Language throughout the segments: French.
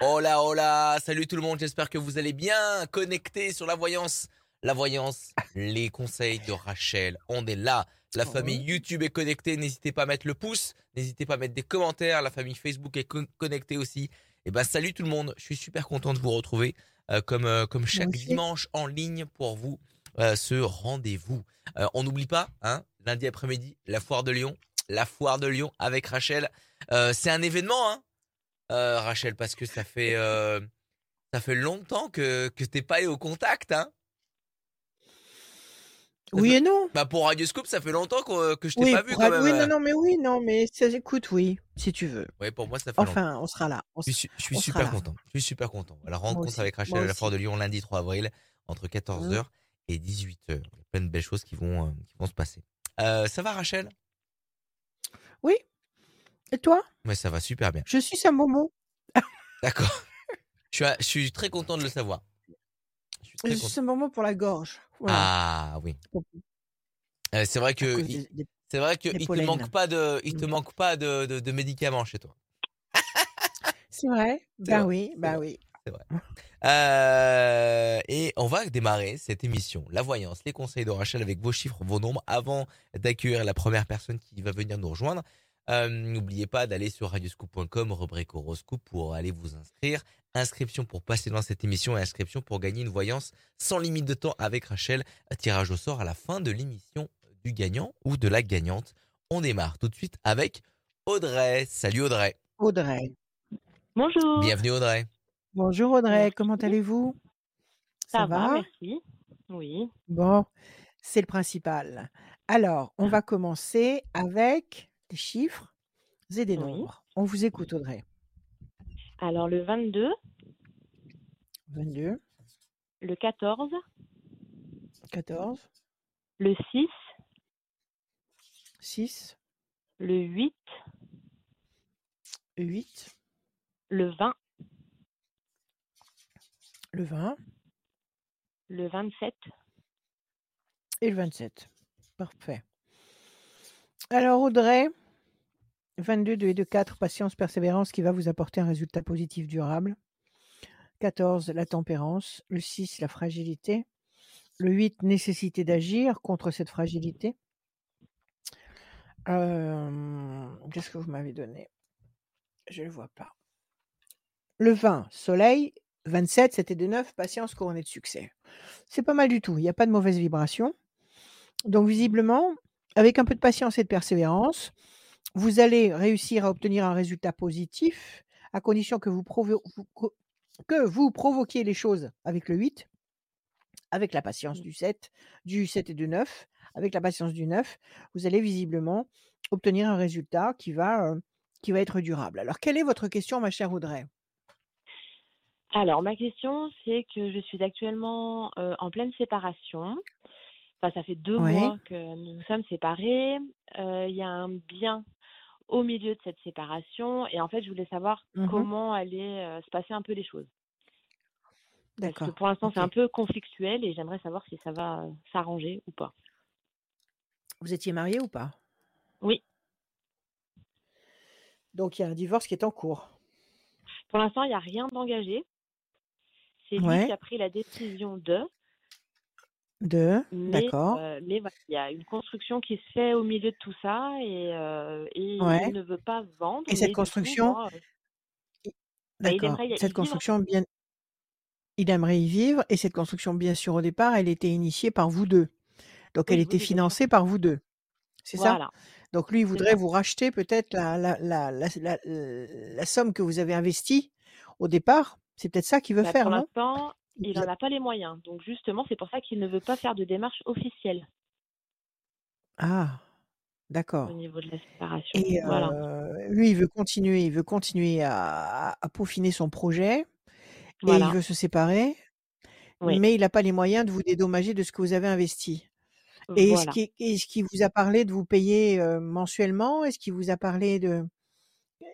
Hola, hola, salut tout le monde, j'espère que vous allez bien connectés sur la voyance. La voyance, les conseils de Rachel, on est là. La Oh. famille YouTube est connectée, n'hésitez pas à mettre le pouce, n'hésitez pas à mettre des commentaires, la famille Facebook est con- connectée aussi. Et ben salut tout le monde, je suis super content de vous retrouver euh, comme, euh, comme chaque dimanche en ligne pour vous euh, ce rendez-vous. On n'oublie pas, hein, lundi après-midi, la foire de Lyon, la foire de Lyon avec Rachel. C'est un événement, hein, euh, Rachel, parce que ça fait euh, ça fait longtemps que que t'es pas allé au contact, hein. Ça Oui fait- et non. Bah pour Radio Scoop, ça fait longtemps que, que je t'ai Oui, pas vu pour- quand même. oui, non, non, mais oui, non, mais ça écoute, oui, si tu veux. Ouais, pour moi ça fait longtemps. Enfin, on sera là. on Je suis, je super là. content. Je suis super content. La rencontre avec Rachel à la Foire de. Lyon lundi 3 avril entre 14h et 18h. Il y a plein de belles choses qui vont, euh, qui vont se passer. Euh, ça va Rachel? Oui. Et toi? Ouais, ça va super bien. Je suis un moment. D'accord. je, suis, je suis très content de le savoir. Je suis Je très suis un pour la gorge. Voilà. Ah oui. Euh, c'est vrai À que cause il- des- des- c'est vrai que des il te pollens. manque pas de il te Mm. manque pas de, de, de médicaments chez toi. C'est vrai? Bah vrai, oui, bah oui. C'est vrai. Euh, et on va démarrer cette émission, la voyance, les conseils de Rachel avec vos chiffres, vos nombres, avant d'accueillir la première personne qui va venir nous rejoindre. Euh, N'oubliez pas d'aller sur radioscoop.com, rubrique horoscope pour aller vous inscrire. Inscription pour passer dans cette émission et inscription pour gagner une voyance sans limite de temps avec Rachel. Tirage au sort à la fin de l'émission du gagnant ou de la gagnante. On démarre tout de suite avec Audrey. Salut Audrey. Audrey. Bonjour. Bienvenue Audrey. Bonjour Audrey, Merci. comment allez-vous? Ça, va, merci. Oui. Bon, c'est le principal. Alors, on va commencer avec des chiffres et des Oui. nombres. On vous écoute Audrey. Alors le 22, 22, le 14, 14, le 6, 6, le 8, 8, le 20, le 20 le 27, et le 27. Parfait. Alors Audrey, 22, 2 et 2, 4, patience, persévérance qui va vous apporter un résultat positif durable. 14, la tempérance. Le 6, la fragilité. Le 8, nécessité d'agir contre cette fragilité. Euh, Qu'est-ce que vous m'avez donné? Je ne le vois pas. Le 20, soleil. 27, c'était de 9, patience couronnée de succès. C'est pas mal du tout. Il n'y a pas de mauvaise vibration. Donc, visiblement, avec un peu de patience et de persévérance, vous allez réussir à obtenir un résultat positif à condition que vous, que vous provoquiez les choses avec le 8, avec la patience du 7, du 7 et du 9, avec la patience du 9, vous allez visiblement obtenir un résultat qui va, euh, qui va être durable. Alors, quelle est votre question, ma chère Audrey? Alors, ma question, c'est que je suis actuellement euh, en pleine séparation. Enfin, ça fait deux Oui. mois que nous sommes séparés. Euh, Il y a un bien au milieu de cette séparation. Et en fait, je voulais savoir Mhm. comment allaient euh, se passer un peu les choses. Parce que D'accord. pour l'instant, c'est un peu conflictuel et j'aimerais savoir si ça va euh, s'arranger ou pas. Vous étiez marié ou pas? Oui. Donc, il y a un divorce qui est en cours. Pour l'instant, il n'y a rien d'engagé. C'est lui qui a pris la décision de. De, Mais, d'accord. euh, mais voilà, il y a une construction qui se fait au milieu de tout ça et, euh, et Ouais. il ne veut pas vendre. Et cette mais du coup, construction, moi, euh, bah, il D'accord. aimerait y- y Cette vivre. construction, bien, il aimerait y vivre. Et cette construction, bien sûr, au départ, elle était initiée par vous deux. Donc, elle oui, était oui, bien sûr. financée par vous deux. C'est ça? Voilà, Donc, lui, il c'est voudrait ça. vous racheter peut-être la, la, la, la, la, la somme que vous avez investie au départ. C'est peut-être ça qu'il veut Bah, faire, pour non? l'instant, Il n'en a- pas les moyens. Donc justement, c'est pour ça qu'il ne veut pas faire de démarche officielle Ah, au d'accord. niveau de la séparation. Et Voilà. euh, lui, il veut continuer, il veut continuer à, peaufiner son projet et il veut se séparer, Oui. mais il n'a pas les moyens de vous dédommager de ce que vous avez investi. Et est-ce Voilà. qu'il est-ce qu'il vous a parlé de vous payer euh, mensuellement Est-ce qu'il vous a parlé de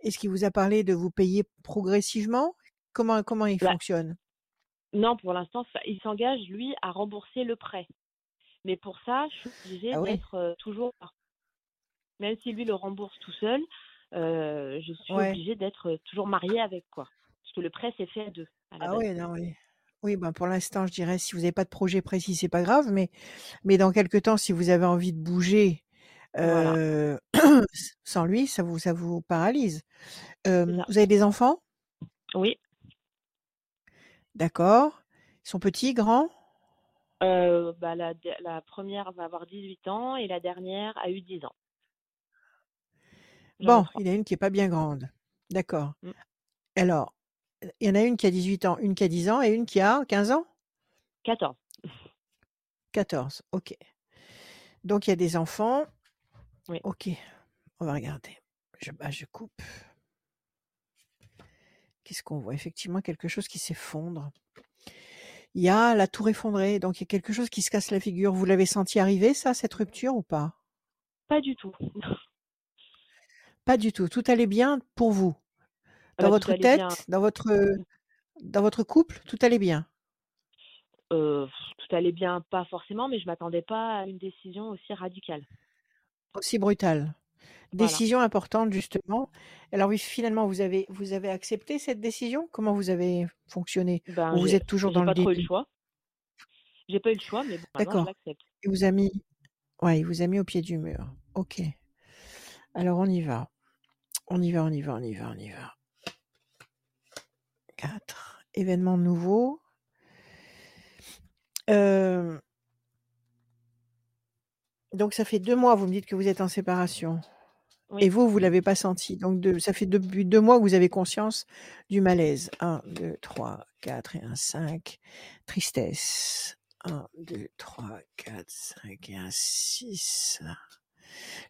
est-ce qu'il vous a parlé de vous payer progressivement? Comment comment il Bah, fonctionne? Non, pour l'instant, il s'engage, lui, à rembourser le prêt. Mais pour ça, je suis obligée Ah oui, d'être euh, toujours là. Même si lui le rembourse tout seul, euh, je suis ouais, obligée d'être euh, toujours mariée avec, quoi. Parce que le prêt s'est fait à 2 à la Ah oui, non, oui. Oui, ben, pour l'instant, je dirais si vous avez pas de projet précis, c'est pas grave, mais mais dans quelque temps, si vous avez envie de bouger, Voilà. sans lui, ça vous ça vous paralyse. C'est vous avez des enfants? Oui. D'accord. Ils sont petits, grands? Heu, bah, la de la 1re va avoir 18 ans et la dernière a eu 10 ans. J'en ai Bon, 3. il y en a une qui est pas bien grande. D'accord. Mmh. Alors, heu, il y en a une qui a 18 ans, une qui a 10 ans et une qui a 15 ans? 14. 14, OK. Donc il y a des enfants. Oui. OK, on va regarder. Je bah, je coupe. Qu'est-ce qu'on voit? Effectivement, quelque chose qui s'effondre. Il y a la tour effondrée, donc il y a quelque chose qui se casse la figure. Vous l'avez senti arriver ça, cette rupture ou pas? Pas du tout. Pas du tout, tout allait bien pour vous? Ah Dans bah, tout votre bien. tête, dans votre, dans couple, tout allait bien? Heu, tout allait bien, pas forcément, mais je m'attendais pas à une décision aussi radicale. Aussi brutale. Voilà. Décision importante justement. Alors oui, finalement, vous avez vous avez accepté cette décision? Comment vous avez fonctionné? Ben, Ou vous êtes toujours dans le pas trop eu le déni? choix. J'ai pas eu le choix, mais bon, D'accord. Il vous a mis ouais, il vous a mis au pied du mur. OK. Alors on y va. On y va, on y va, on y va, on y va. 4. Événement nouveau. Hem donc ça fait 2 mois, vous me dites que vous êtes en séparation et vous, vous l'avez pas senti. Donc de ça fait depuis 2 mois que vous avez conscience du malaise. 1, 2, 3, 4 et un 5. Tristesse. 1, 2, 3, 4, 5 et un 6.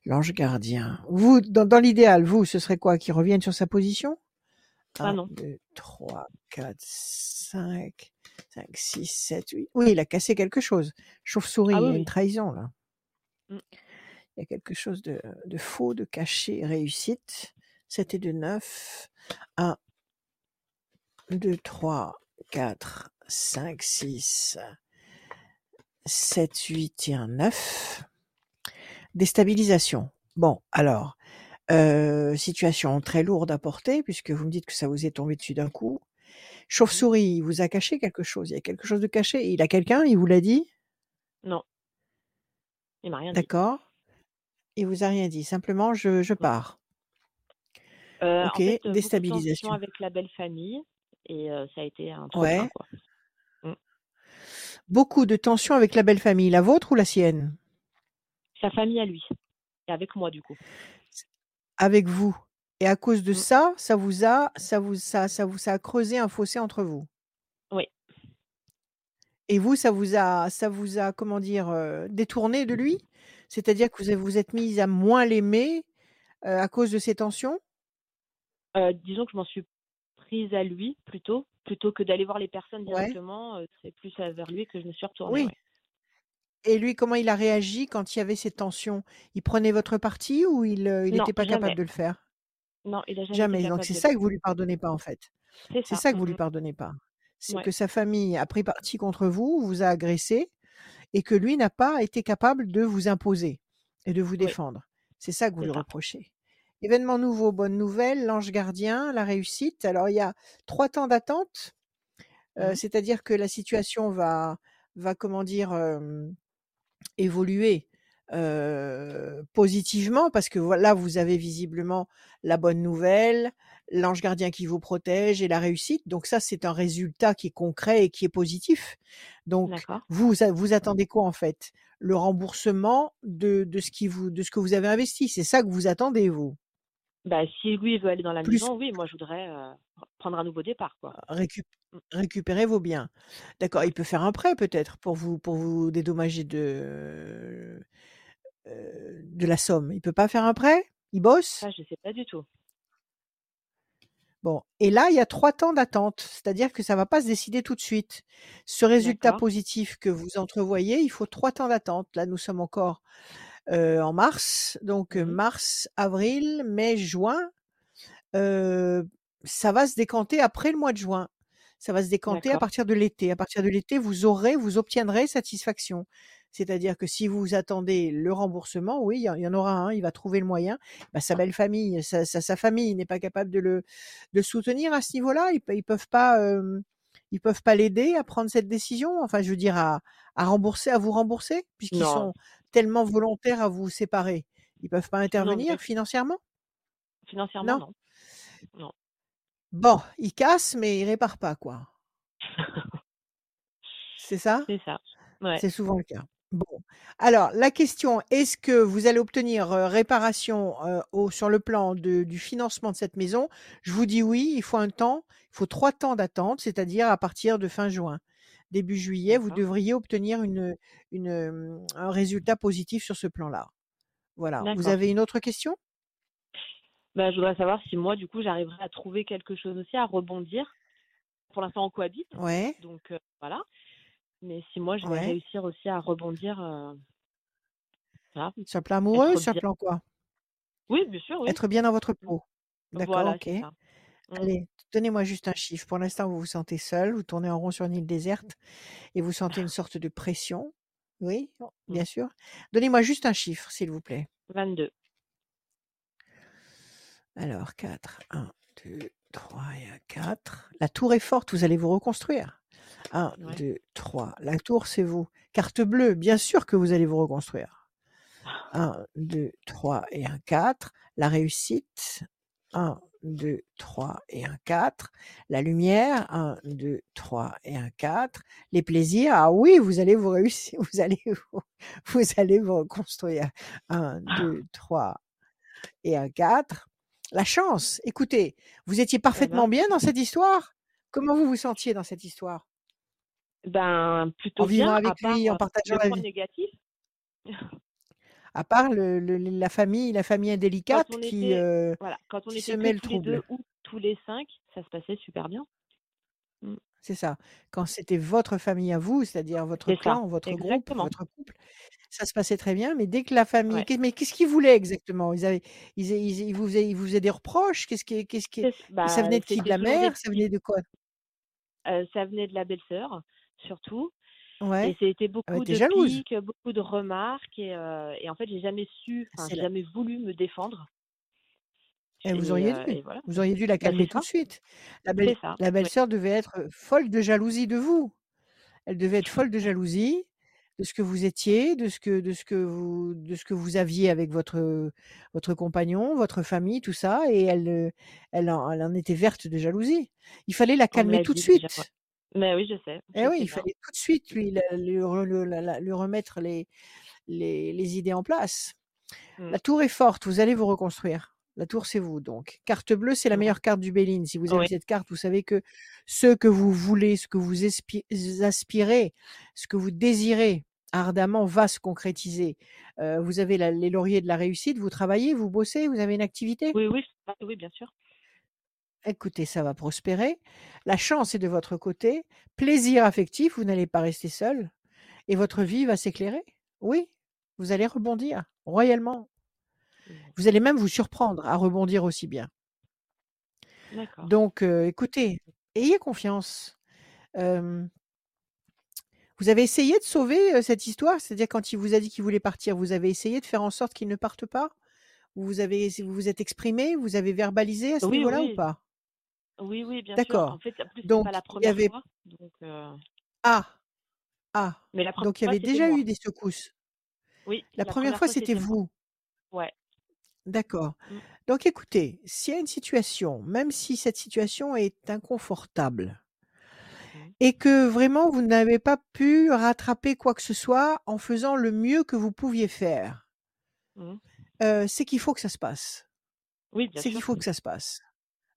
L'ange gardien. Vous, dans dans l'idéal, vous, ce serait quoi? Qu'il revienne sur sa position? Ah 1, non. 2, 3, 4, 5, 5, 6, 7, 8. Oui, il a cassé quelque chose. Chauve-souris, Ah il oui, y a une trahison là. Il y a quelque chose de de faux, de caché. Réussite. 7 et 2, 9. 1 2, 3, 4, 5, 6, 7, 8 et un 9. Déstabilisation. Bon, alors, heu, situation très lourde à porter puisque vous me dites que ça vous est tombé dessus d'un coup. Chauve-souris, il vous a caché quelque chose. Il y a quelque chose de caché. Il a quelqu'un? Il vous l'a dit? Non. Il m'a rien dit. D'accord. Il vous a rien dit. Simplement: «Je je pars». En OK, fait, beaucoup de tensions déstabilisation. avec la belle famille et heu, ça a été un plein, Ouais. quoi. Mmh. Beaucoup de tensions avec la belle famille. La vôtre ou la sienne? Sa famille à lui et avec moi, du coup. Avec vous et à cause de Mmh. ça, ça vous a ça vous ça ça vous ça a creusé un fossé entre vous? Oui. Et vous, ça vous a ça vous a, comment dire, détourné de lui? C'est-à-dire que vous vous êtes mise à moins l'aimer, heu, à cause de ces tensions? Heu, disons que je m'en suis prise à lui plutôt, plutôt que d'aller voir les personnes directement, heu, c'est plus, vers lui que je me suis retournée, Oui. ouais. Et lui, comment il a réagi quand il y avait ces tensions? Il prenait votre parti ou il, heu, il Non, était pas capable de le faire? Non, il a jamais été Jamais, donc c'est ça que vous lui pardonnez pas, en fait? C'est ça. ça que Mmh vous lui mh. pardonnez pas? C'est Ouais. que sa famille a pris parti contre vous, vous a agressé et que lui n'a pas été capable de vous imposer et de vous Oui. défendre. C'est ça que vous lui reprochez. Événement nouveau, bonne nouvelle, l'ange gardien, la réussite. Alors il y a 3 temps d'attente, Mmh heu, mh. c'est-à-dire que la situation va va, comment dire, évoluer, positivement parce que là, vous avez visiblement la bonne nouvelle, l'ange gardien qui vous protège et la réussite. Donc ça, c'est un résultat qui est concret et qui est positif. Donc vous vous attendez quoi, en fait? Le remboursement de de ce qui vous de ce que vous avez investi. C'est ça que vous attendez, vous? Bah, si lui, veut aller dans la Plus maison, oui, moi je voudrais, heu, prendre un nouveau départ, quoi. récup Mmh. récupérer vos biens. D'accord, il peut faire un prêt peut-être pour vous pour vous dédommager de, heu, de la somme. Il peut pas faire un prêt? Il bosse? Ça, je sais pas du tout. Bon et là, il y a 3 temps d'attente, c'est-à-dire que ça va pas se décider tout de suite. Ce résultat positif que vous entrevoyez, il faut 3 temps d'attente. Là, nous sommes encore, en mars, donc Mmh mh. mars, avril, mai, juin, ça va se décanter après le mois de juin. Ça va se décanter à partir de l'été. À partir de l'été, vous aurez, vous obtiendrez satisfaction. C'est-à-dire que si vous attendez le remboursement, oui, il y, en- aura un, il va trouver le moyen. Bah, sa belle famille, sa, sa- sa famille n'est pas capable de le de soutenir à ce niveau-là. Ils, ils peuvent pas, euh, ils peuvent pas l'aider à prendre cette décision. Enfin, je veux dire à, à rembourser, à vous rembourser, puisqu'ils sont tellement volontaires à vous séparer. Ils peuvent pas intervenir financièrement? Financièrement, Non. non. Bon, ils cassent, mais ils réparent pas, quoi. C'est ça? C'est ça. Ouais. C'est souvent le cas. Bon. Alors, la question, est-ce que vous allez obtenir euh, réparation euh, au, sur le plan de- du financement de cette maison? Je vous dis oui, il faut un temps, il faut trois temps d'attente, c'est-à-dire à partir de fin juin. Début juillet, vous devriez obtenir une, une, un résultat positif sur ce plan-là. Voilà. Vous avez une autre question? Bah, je voudrais savoir si moi, du coup, j'arriverai à trouver quelque chose aussi, à rebondir. Pour l'instant, on cohabite, Ouais, donc euh, voilà. Mais si moi, je vais ouais. réussir aussi à rebondir, euh, voilà, Sur plan amoureux, sur bien. plan quoi? Oui, bien sûr, oui. Être bien dans votre peau. D'accord, Voilà, ok. Mm. Allez, donnez-moi juste un chiffre. Pour l'instant, vous vous sentez seul, vous tournez en rond sur une île déserte et vous sentez une sorte de pression. Oui, Mm. bien sûr. Donnez-moi juste un chiffre, s'il vous plaît. 22. Alors, 4, 1, 2, 3 et un 4. La tour est forte, vous allez vous reconstruire. 1, Ouais. 2, 3. La tour, c'est vous. Carte bleue, bien sûr que vous allez vous reconstruire. 1, 2, 3 et un 4. La réussite. 1, 2, 3 et un 4. La lumière. 1, 2, 3 et un 4. Les plaisirs. Ah oui, vous allez vous réussir. Vous allez vous, vous allez vous reconstruire. 1, 2, 3 et un 4. La chance. Écoutez, vous étiez Eh ben, parfaitement bien dans cette histoire. Comment vous vous sentiez dans cette histoire? Ben, En plutôt vivant bien, à avec part lui, en euh, partageant le la point vie? négatif. À part le, le- la famille, la famille Quand indélicate on qui, était, euh, voilà, quand on qui se était met le tous les deux ou tous les cinq, ça se passait super bien. Mm. C'est ça. Quand c'était votre famille à vous, c'est-à-dire votre ça, clan, votre groupe, votre couple, ça se passait très bien. Mais dès que la famille, Ouais. mais qu'est-ce qu'ils voulaient exactement? Ils avaient, ils, ils, ils vous faisaient, ils vous faisaient des reproches? Qu'est-ce qui, qu'est-ce qui, C'est- ça Bah, venait de qui? De c'était la des mère? Ça venait de quoi? euh, ça venait de la belle-sœur, surtout. Et Ouais. c'était Ah bah, beaucoup de jalouse. piques, beaucoup de remarques. Et, euh, et en fait, j'ai jamais su, j'ai la... jamais voulu me défendre. Et vous Et, auriez euh, dû. et voilà. Vous auriez dû la calmer tout de suite. La belle, ça. la belle-sœur devait être folle de jalousie de vous. Elle devait être folle de jalousie de ce que vous étiez, de ce que, de ce que vous, de ce que vous aviez avec votre, votre compagnon, votre famille, tout ça, et elle, euh, elle en, elle en était verte de jalousie. Il fallait la calmer tout de déjà. Suite. Mais oui, je sais. Eh Je oui, sais il bien. fallait tout de suite lui, lui, lui remettre les, les, les idées en place. Mm. La tour est forte, vous allez vous reconstruire. La tour, c'est vous, donc. Carte bleue, c'est la Mm. meilleure carte du Béline. Si vous avez Oui. cette carte, vous savez que ce que vous voulez, ce que vous aspirez, ce que vous désirez ardemment va se concrétiser. Euh, vous avez la- les lauriers de la réussite, vous travaillez, vous bossez, vous avez une activité? Oui, oui, oui, bien sûr. Écoutez, ça va prospérer. La chance est de votre côté. Plaisir affectif, vous n'allez pas rester seul. Et votre vie va s'éclairer? Oui, vous allez rebondir royalement. Mm. Vous allez même vous surprendre à rebondir aussi bien. Donc, euh, écoutez, ayez confiance. Euh, vous avez essayé de sauver euh, cette histoire, c'est-à-dire quand il vous a dit qu'il voulait partir, vous avez essayé de faire en sorte qu'il ne parte pas? Vous avez, vous vous êtes exprimé, vous avez verbalisé à ce Oui, niveau-là ou pas? Oui, oui, bien sûr. D'accord. En fait, en plus, c'est Donc, pas la il y première avait fois. Donc, euh, ah ah Mais la première donc il y avait déjà moi. eu des secousses? Oui, La la première première fois, fois, c'était c'était moi. vous? Ouais. D'accord. Mm. Donc écoutez, s'il y a une situation, même si cette situation est inconfortable. Et que vraiment vous n'avez pas pu rattraper quoi que ce soit en faisant le mieux que vous pouviez faire, Mm. euh, c'est qu'il faut que ça se passe. Oui, C'est qu'il faut que ça se passe.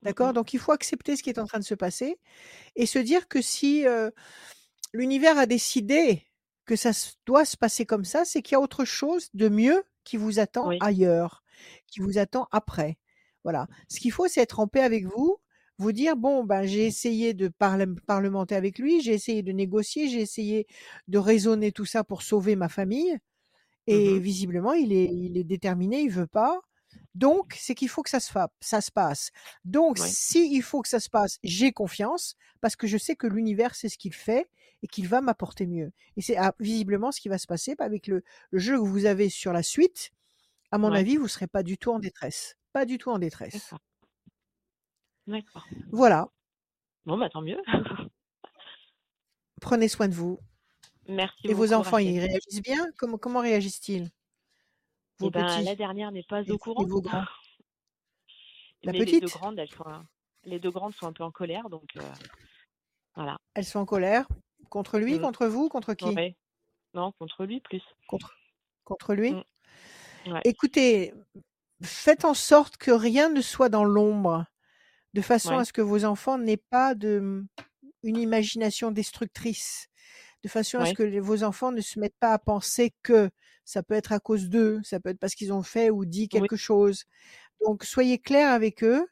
Mm, D'accord? Donc il faut accepter ce qui est en train de se passer et se dire que si euh, l'univers a décidé que ça doit se passer comme ça, c'est qu'il y a autre chose de mieux qui vous attend Oui. ailleurs, qui vous attend après. Voilà. Ce qu'il faut, c'est être en paix avec vous, vous dire bon ben j'ai essayé de parle- parlementer avec lui, j'ai essayé de négocier, j'ai essayé de raisonner tout ça pour sauver ma famille et Mhm. visiblement il est il est déterminé, il veut pas. Donc, c'est qu'il faut que ça se, fa- ça se passe. Donc, Ouais. si il faut que ça se passe, j'ai confiance parce que je sais que l'univers sait ce qu'il fait et qu'il va m'apporter mieux. Et c'est ah, visiblement ce qui va se passer avec le, le jeu que vous avez sur la suite. À mon Ouais. avis, vous serez pas du tout en détresse. Pas du tout en détresse. D'accord. Voilà. Bon, bah tant mieux. Prenez soin de vous. Merci Et vos enfants, ils réagissent bien? Comment, comment réagissent-ils? Vos Eh ben, petits? la dernière n'est pas et, au et courant. vos grands? La Mais les deux grandes, elles sont, un- les deux grandes sont un peu en colère, donc euh, voilà. Elles sont en colère? Contre lui? Mm. Contre vous? Contre qui? Ouais. Non, contre lui plus. contre, contre lui? Mm. Ouais. Écoutez, faites en sorte que rien ne soit dans l'ombre, de façon à ce que vos enfants n'aient pas de, une imagination destructrice, de façon à ce que les- vos enfants ne se mettent pas à penser que ça peut être à cause d'eux, ça peut être parce qu'ils ont fait ou dit Oui. quelque chose. Donc soyez clairs avec eux,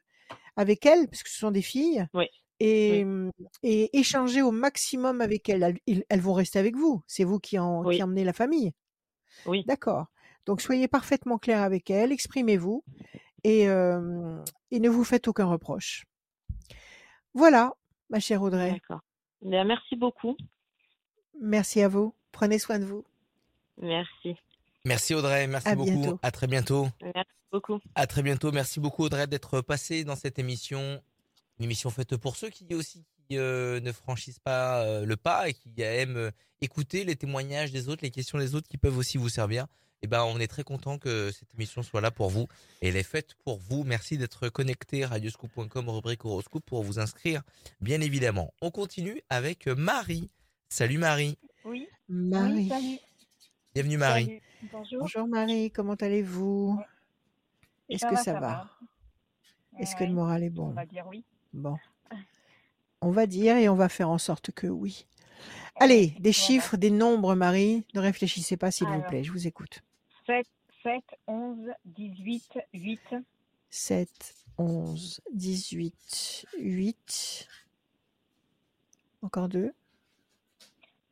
avec elles, parce que ce sont des filles, Oui. et, Oui. et échangez au maximum avec elles. Elles, vont rester avec vous. C'est vous qui, en, qui emmenez la famille. Oui. D'accord. Donc soyez parfaitement clair avec elles, exprimez-vous et, euh, et ne vous faites aucun reproche. Voilà, ma chère Audrey. D'accord. Ben, merci beaucoup. Merci à vous. Prenez soin de vous. Merci. Merci Audrey, merci À beaucoup. bientôt. À très bientôt. Merci beaucoup. À très bientôt. Merci beaucoup Audrey d'être passée dans cette émission. Une émission faite pour ceux qui aussi qui, euh, ne franchissent pas euh, le pas et qui aiment euh, écouter les témoignages des autres, les questions des autres qui peuvent aussi vous servir. Et ben, on est très content que cette émission soit là pour vous. Et elle est faite pour vous. Merci d'être connecté radioscoop.com rubrique horoscope pour vous inscrire, bien évidemment. On continue avec Marie. Salut Marie. Oui, Marie. oui, salut. Bienvenue Marie. Salut. Bonjour. Bonjour Marie, comment allez-vous? Est-ce que va, ça ça va? va. Est-ce que le moral est On bon va dire oui. Bon. On va dire et on va faire en sorte que oui. Allez, des Voilà. chiffres, des nombres, Marie. Ne réfléchissez pas, s'il vous plaît. Je vous écoute. 7, 7, 11, 18, 8, 7, 11, 18, 8. Encore deux.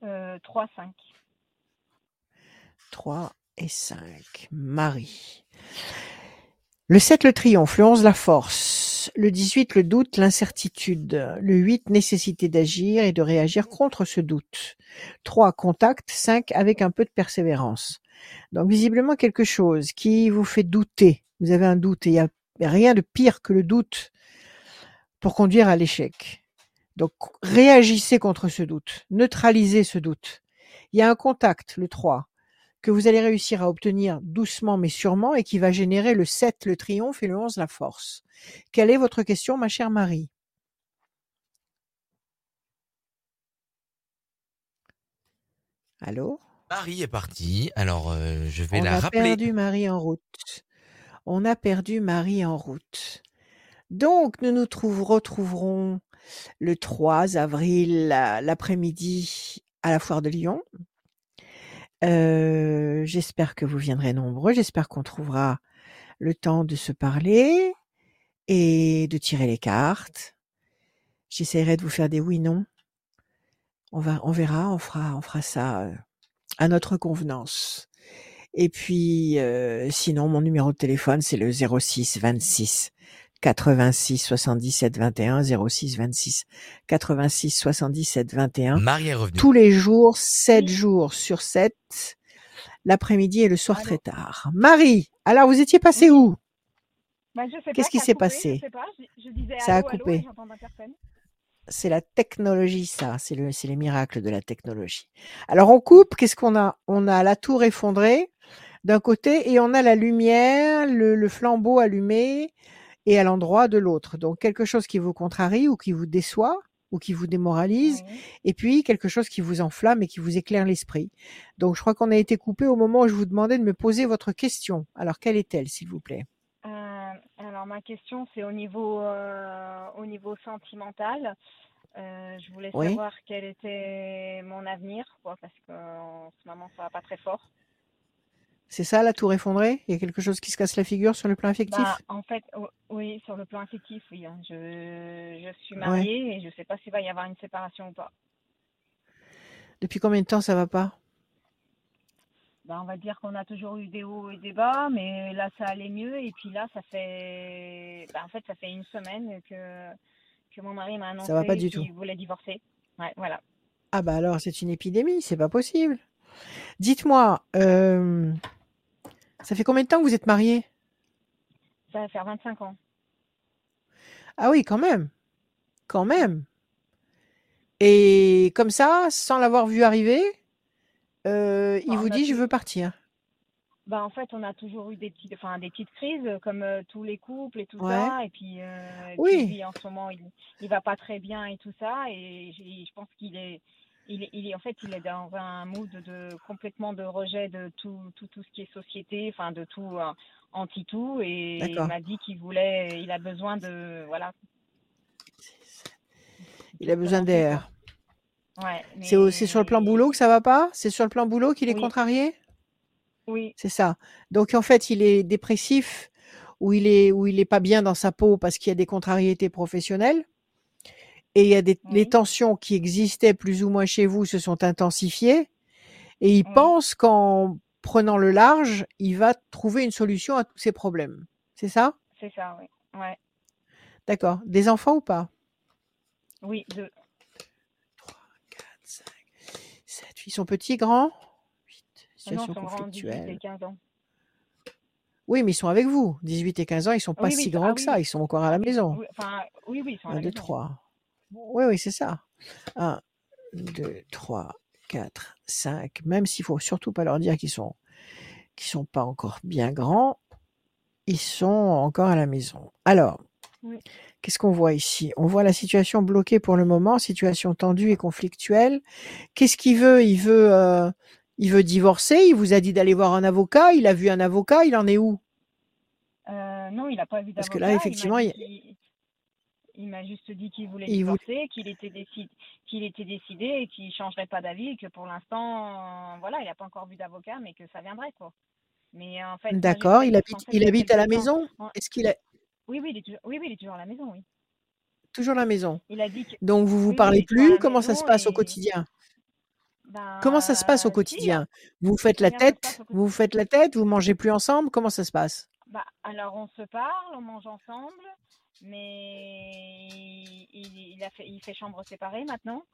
euh, 3, 5. 3 et 5. Marie. Le 7, le triomphe. Le 11, la force. Le 18, le doute, l'incertitude. Le 8, nécessité d'agir et de réagir contre ce doute. 3, contact. 5, avec un peu de persévérance. Donc, visiblement, quelque chose qui vous fait douter. Vous avez un doute et il n'y a rien de pire que le doute pour conduire à l'échec. Donc, réagissez contre ce doute. Neutralisez ce doute. Il y a un contact, le 3 que vous allez réussir à obtenir doucement mais sûrement et qui va générer le 7, le triomphe et le 11, la force. Quelle est votre question, ma chère Marie? Allô? Marie est partie. Alors, euh, je vais On la a rappeler. perdu Marie en route. On a perdu Marie en route. Donc, nous nous trouv- retrouverons le 3 avril la- l'après-midi à la foire de Lyon. Euh, j'espère que vous viendrez nombreux. J'espère qu'on trouvera le temps de se parler et de tirer les cartes. J'essaierai de vous faire des oui/non. On va, on verra, on fera, on fera ça euh, à notre convenance. Et puis, euh, sinon, mon numéro de téléphone, c'est le 06 26 86 77 21 06 26 86 77 21 Marie est revenue. tous les jours, 7 Oui. jours sur 7, l'après-midi et le soir Allô très tard. Marie, alors vous étiez passé Oui. où? Bah, Qu'est-ce qui s'est passé Je sais pas, je, je disais Ça a allô, coupé. C'est la technologie, ça. C'est le, les miracles de la technologie. Alors on coupe. Qu'est-ce qu'on a? On a la tour effondrée d'un côté et on a la lumière, le, le flambeau allumé et à l'endroit de l'autre. Donc quelque chose qui vous contrarie ou qui vous déçoit ou qui vous démoralise, Oui. et puis quelque chose qui vous enflamme et qui vous éclaire l'esprit. Donc je crois qu'on a été coupé au moment où je vous demandais de me poser votre question. Alors quelle est-elle, s'il vous plaît? Alors ma question c'est au niveau euh, au niveau sentimental. Euh, je voulais Oui. savoir quel était mon avenir, quoi, parce qu'en ce moment ça va pas très fort. C'est ça, la tour effondrée? Il y a quelque chose qui se casse la figure sur le plan affectif? Bah, en fait, oui, sur le plan affectif, oui. hein. Je, je suis mariée et je sais pas s'il va y avoir une séparation ou pas. Depuis combien de temps ça va pas? Bah, on va dire qu'on a toujours eu des hauts et des bas, mais là ça allait mieux. Et puis là, ça fait, bah, en fait, ça fait une semaine que que mon mari m'a annoncé qu'il voulait divorcer. Ouais, voilà. Ah bah alors c'est une épidémie, c'est pas possible. Dites-moi, euh, ça fait combien de temps que vous êtes mariés? Ça va faire 25 ans. Ah oui, quand même. Quand même. Et comme ça, sans l'avoir vu arriver, euh, il Bah, vous dit je veux partir. Bah, en fait, on a toujours eu des petites, enfin, des petites crises, comme euh, tous les couples et tout Ouais. ça. Et puis, euh, puis Oui. lui, en ce moment, il, il va pas très bien et tout ça. Et je pense qu'il est, il est, il en fait, il est dans un mood de complètement de rejet de tout, tout, tout ce qui est société, enfin, de tout anti-tout. Et il m'a dit qu'il voulait, il a besoin de, voilà, Il a besoin d'air. Ouais, C'est sur le plan boulot que ça va pas? C'est sur le plan boulot qu'il est Oui. contrarié? Oui, C'est ça. Donc en fait, il est dépressif ou il est ou il est pas bien dans sa peau parce qu'il y a des contrariétés professionnelles et il y a des les tensions qui existaient plus ou moins chez vous se sont intensifiées et il Oui. pense qu'en prenant le large, il va trouver une solution à tous ces problèmes. C'est ça? C'est ça, oui. Ouais, D'accord. Des enfants ou pas? Oui, deux. 3, 4, 5, 7. Ils sont petits, grands? 8. Non, Situation ils sont grands, 18 et conflictuelle. 15 ans. Oui, mais ils sont avec vous. 18 et 15 ans, ils sont pas Oui, si oui, grands ah que oui, ça. Ils sont encore à la Oui, maison. oui, enfin, oui, oui, ils sont à 1, la 2, maison. 3. Oui, oui, c'est ça. 1, 2, 3, 4, 5. Même s'il faut surtout pas leur dire qu'ils sont, qu'ils sont pas encore bien grands, ils sont encore à la maison. Alors, Oui. qu'est-ce qu'on voit ici? On voit la situation bloquée pour le moment, situation tendue et conflictuelle. Qu'est-ce qu'il veut? Il veut, euh, il veut divorcer? Il vous a dit d'aller voir un avocat? Il a vu un avocat? Il en est où? Euh, non, il n'a pas vu Parce que d'avocat. là, effectivement, il- m'a juste dit qu'il voulait il divorcer, qu'il était, décid- qu'il était décidé et qu'il ne changerait pas d'avis et que pour l'instant, euh, voilà, il n'a pas encore vu d'avocat, mais que ça viendrait, quoi. Mais en fait, D'accord. Il habite, il habite à la maison? Est-ce qu'il a Oui, oui, il est toujours, oui, oui, il est toujours à la maison, oui. toujours la maison. Il a dit que, Donc vous vous parlez à plus? la Comment ça se passe au et, quotidien? Comment ça se passe au si, quotidien? Vous faites la tête? Vous faites la tête? Vous mangez plus ensemble? Comment ça se passe? Bah, alors on se parle, on mange ensemble, mais il- il a fait, il fait chambre séparée maintenant.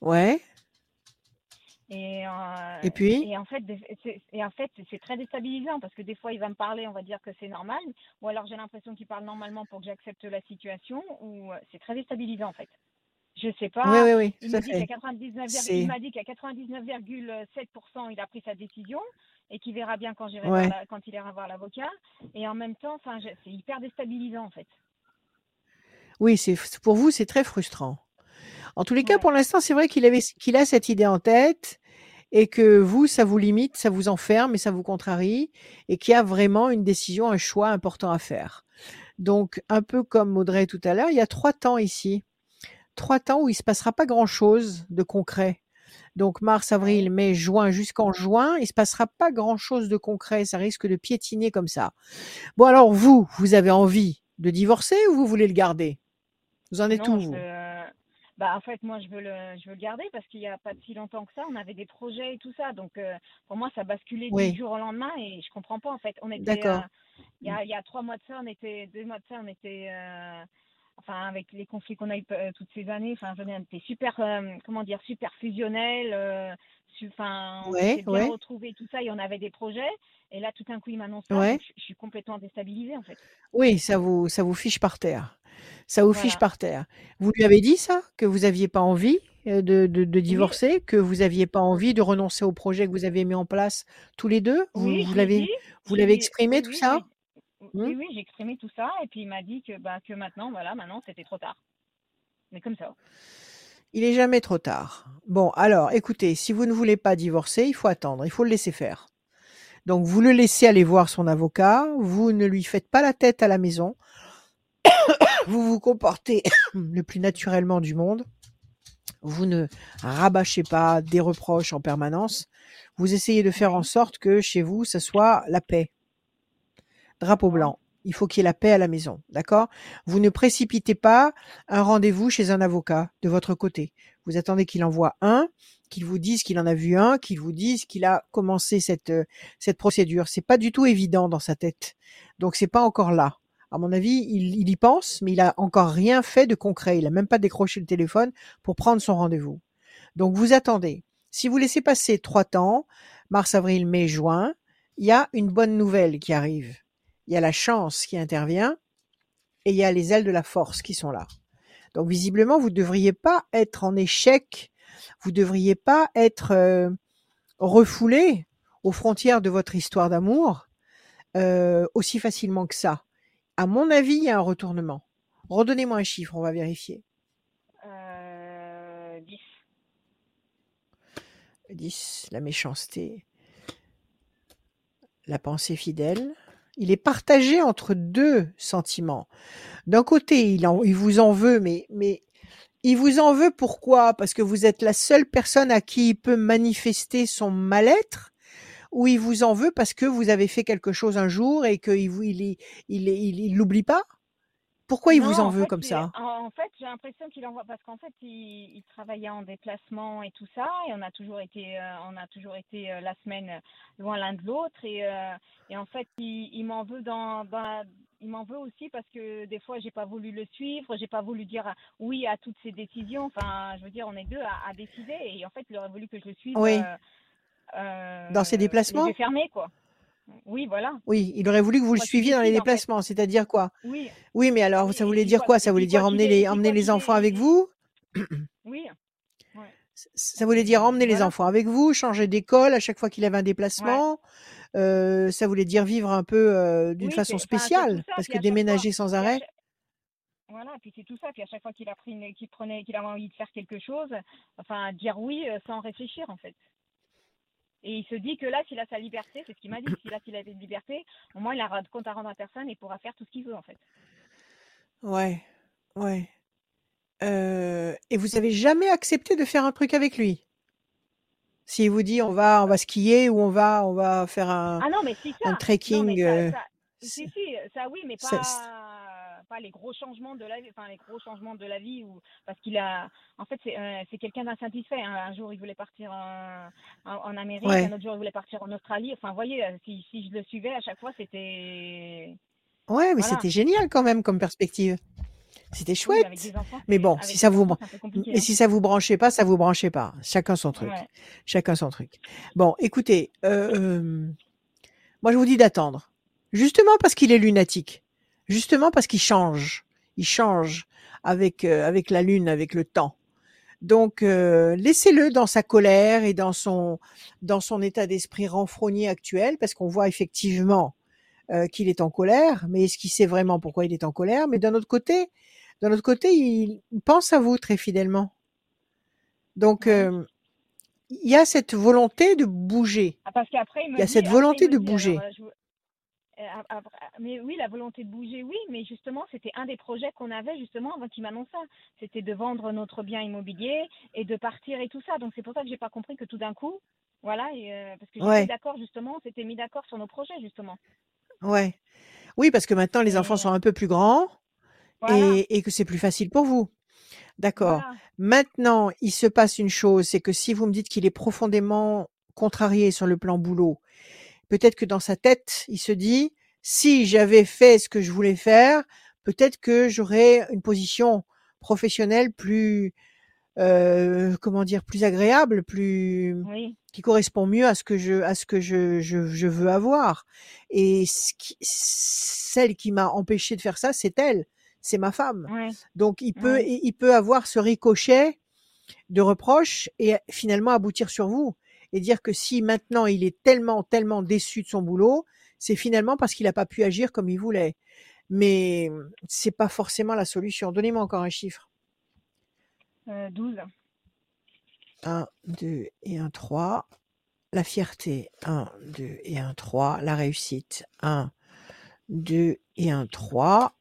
Ouais. Et, euh, Et puis et en fait, c'est- et en fait, c'est très déstabilisant parce que des fois, il va me parler, on va dire que c'est normal, ou alors j'ai l'impression qu'il parle normalement pour que j'accepte la situation, ou euh, c'est très déstabilisant en fait. Je sais Oui, pas. oui, oui, Il tout à me dit qu'à fait. 99, C'est il m'a dit qu'à 99,7% il a pris sa décision et qu'il verra bien quand j'irai ouais. voir la- quand il ira voir l'avocat. Et en même temps, je- c'est hyper déstabilisant en fait. Oui, c'est pour vous, c'est très frustrant. En tous les cas, Ouais. pour l'instant, c'est vrai qu'il avait qu'il a cette idée en tête et que vous, ça vous limite, ça vous enferme et ça vous contrarie et qu'il y a vraiment une décision, un choix important à faire. Donc, un peu comme Audrey tout à l'heure, il y a trois temps ici. Trois temps où il se passera pas grand-chose de concret. Donc, mars, avril, mai, juin, jusqu'en juin, il se passera pas grand-chose de concret. Ça risque de piétiner comme ça. Bon, alors vous, vous avez envie de divorcer ou vous voulez le garder? Vous en êtes où, Non, je vous? Bah, en fait, moi, je veux le, je veux le garder parce qu'il n'y a pas si longtemps que ça, on avait des projets et tout ça. Donc, euh, pour moi, ça basculait du jour au lendemain et je comprends pas, en fait. On était, d'accord. euh, il y a, il y a trois mois de ça, on était, deux mois de ça, on était, euh, enfin, avec les conflits qu'on a eu euh, toutes ces années, enfin, je était super, euh, comment dire, super fusionnels. euh, su- Enfin, on Ouais, s'était bien ouais, retrouvés, tout ça, et on avait des projets. Et là, tout d'un coup, il m'annonce ça, ouais. je, je suis complètement déstabilisée, en fait. Oui, ça vous, ça vous fiche par terre. Ça vous fiche par terre. Vous lui avez dit ça, que vous aviez pas envie euh, de, de, Oui, divorcer, que vous aviez pas envie de renoncer au projet que vous aviez mis en place tous les deux? Vous, oui, vous l'avez, vous l'avez exprimé tout ça? L'ai, Hmm? Oui, oui, j'ai exprimé tout ça et puis il m'a dit que, bah, que maintenant, voilà, maintenant c'était trop tard. Mais comme ça. Il est jamais trop tard. Bon, alors, écoutez, si vous ne voulez pas divorcer, il faut attendre, il faut le laisser faire. Donc, vous le laissez aller voir son avocat, vous ne lui faites pas la tête à la maison, vous vous comportez le plus naturellement du monde, vous ne rabâchez pas des reproches en permanence, vous essayez de faire en sorte que chez vous, ce soit la paix, drapeau blanc. Il faut qu'il y ait la paix à la maison, d'accord? Vous ne précipitez pas un rendez-vous chez un avocat de votre côté. Vous attendez qu'il envoie un, qu'il vous dise qu'il en a vu un, qu'il vous dise qu'il a commencé cette euh, cette procédure. C'est pas du tout évident dans sa tête. Donc c'est pas encore là. À mon avis, il, il y pense, mais il a encore rien fait de concret. Il a même pas décroché le téléphone pour prendre son rendez-vous. Donc vous attendez. Si vous laissez passer trois temps, mars, avril, mai, juin, il y a une bonne nouvelle qui arrive. Il y a la chance qui intervient et il y a les ailes de la force qui sont là. Donc visiblement, vous ne devriez pas être en échec, vous ne devriez pas être euh, refoulé aux frontières de votre histoire d'amour euh, aussi facilement que ça. À mon avis, il y a un retournement. Redonnez-moi un chiffre, on va vérifier. Euh, 10. 10, la méchanceté, la pensée fidèle. Il est partagé entre deux sentiments. D'un côté, il, vous en veut, mais, mais il vous en veut pourquoi? Parce que vous êtes la seule personne à qui il peut manifester son mal-être? Ou il vous en veut parce que vous avez fait quelque chose un jour et qu'il il, il, il, il l'oublie pas? Pourquoi il vous en veut fait, comme ça? En, en fait, j'ai l'impression qu'il envoie parce qu'en fait, il, il travaillait en déplacement et tout ça, et on a toujours été, euh, on a toujours été euh, la semaine euh, loin l'un de l'autre, et, euh, et en fait, il, il m'en veut dans, dans la- il m'en veut aussi parce que des fois, j'ai pas voulu le suivre, j'ai pas voulu dire oui à toutes ses décisions. Enfin, je veux dire, on est deux à, à décider, et en fait, il aurait voulu que je le suive. Oui. Dans ses déplacements? yeux fermés, quoi. Oui, voilà. Oui, il aurait voulu que vous le suiviez dans les déplacements, c'est-à-dire quoi? Oui, Oui, mais alors ça voulait dire quoi- Ça voulait dire emmener les, emmener les enfants avec vous? Oui. Ça voulait dire emmener les enfants avec vous, changer d'école à chaque fois qu'il avait un déplacement. Euh, ça voulait dire vivre un peu euh, d'une Oui, façon spéciale, ça, parce que déménager fois- sans arrêt. Voilà, puis c'est tout ça. Puis à chaque fois qu'il a pris, une- qu'il prenait, qu'il avait envie de faire quelque chose, enfin dire oui euh, sans réfléchir en fait. Et il se dit que là, s'il a sa liberté, c'est ce qu'il m'a dit, si là, s'il avait une liberté, au moins il a de compte à rendre à personne et il pourra faire tout ce qu'il veut en fait. Ouais, ouais. Euh, et vous avez jamais accepté de faire un truc avec lui? S'il vous dit on va, on va skier ou on va, on va faire un, Ah non, mais si ça. un non, trekking. mais ça, euh, ça- si, si, ça oui, mais pas, pas les gros changements de la vie, enfin les gros changements de la vie ou parce qu'il a, en fait, c'est euh, quelqu'un d'insatisfait. hein. Un jour, il voulait partir en, en, en Amérique, Ouais. un autre jour, il voulait partir en Australie. Enfin, vous voyez, euh, si, si je le suivais à chaque fois, c'était. Ouais, mais Voilà. c'était génial quand même comme perspective. C'était chouette. enfants, Mais bon, si ça vous Mais hein. si ça vous branchait pas, ça vous branchait pas. Chacun son truc. Ouais. Chacun son truc. Bon, écoutez, euh, euh, moi je vous dis d'attendre. Justement parce qu'il est lunatique. Justement parce qu'il change. Il change avec euh, avec la lune, avec le temps. Donc euh, laissez-le dans sa colère et dans son dans son état d'esprit renfrogné actuel, parce qu'on voit effectivement euh, qu'il est en colère. Mais est-ce qu'il sait vraiment pourquoi il est en colère? Mais d'un autre côté, d'un autre côté, il pense à vous très fidèlement. Donc euh, il y a cette volonté de bouger. Ah, parce qu'après, il me Il y a dit- cette volonté de dit, bouger. alors, mais oui, la volonté de bouger, oui, mais justement, c'était un des projets qu'on avait justement avant qu'il m'annonce ça. C'était de vendre notre bien immobilier et de partir et tout ça. Donc c'est pour ça que j'ai pas compris que tout d'un coup, voilà, et, euh, parce que j'étais Ouais. d'accord justement, on s'était mis d'accord sur nos projets justement. Ouais. Oui, parce que maintenant les enfants sont un peu plus grands Voilà. et, et que c'est plus facile pour vous. D'accord. voilà. Maintenant, il se passe une chose, c'est que si vous me dites qu'il est profondément contrarié sur le plan boulot, peut-être que dans sa tête, il se dit, si j'avais fait ce que je voulais faire, peut-être que j'aurais une position professionnelle plus, euh, comment dire, plus agréable, plus, Oui. qui correspond mieux à ce que je, à ce que je, je, je veux avoir. Et ce qui- celle qui m'a empêché de faire ça, c'est elle, c'est ma femme. Ouais. Donc il peut, Ouais. il il peut avoir ce ricochet de reproches et finalement aboutir sur vous et dire que si maintenant il est tellement, tellement déçu de son boulot, c'est finalement parce qu'il n'a pas pu agir comme il voulait. Mais c'est pas forcément la solution. Donnez-moi encore un chiffre. Euh, 12. 1, 2 et 1, 3. La fierté, 1, 2 et 1, 3. La réussite, 1, 2 et 1, 3.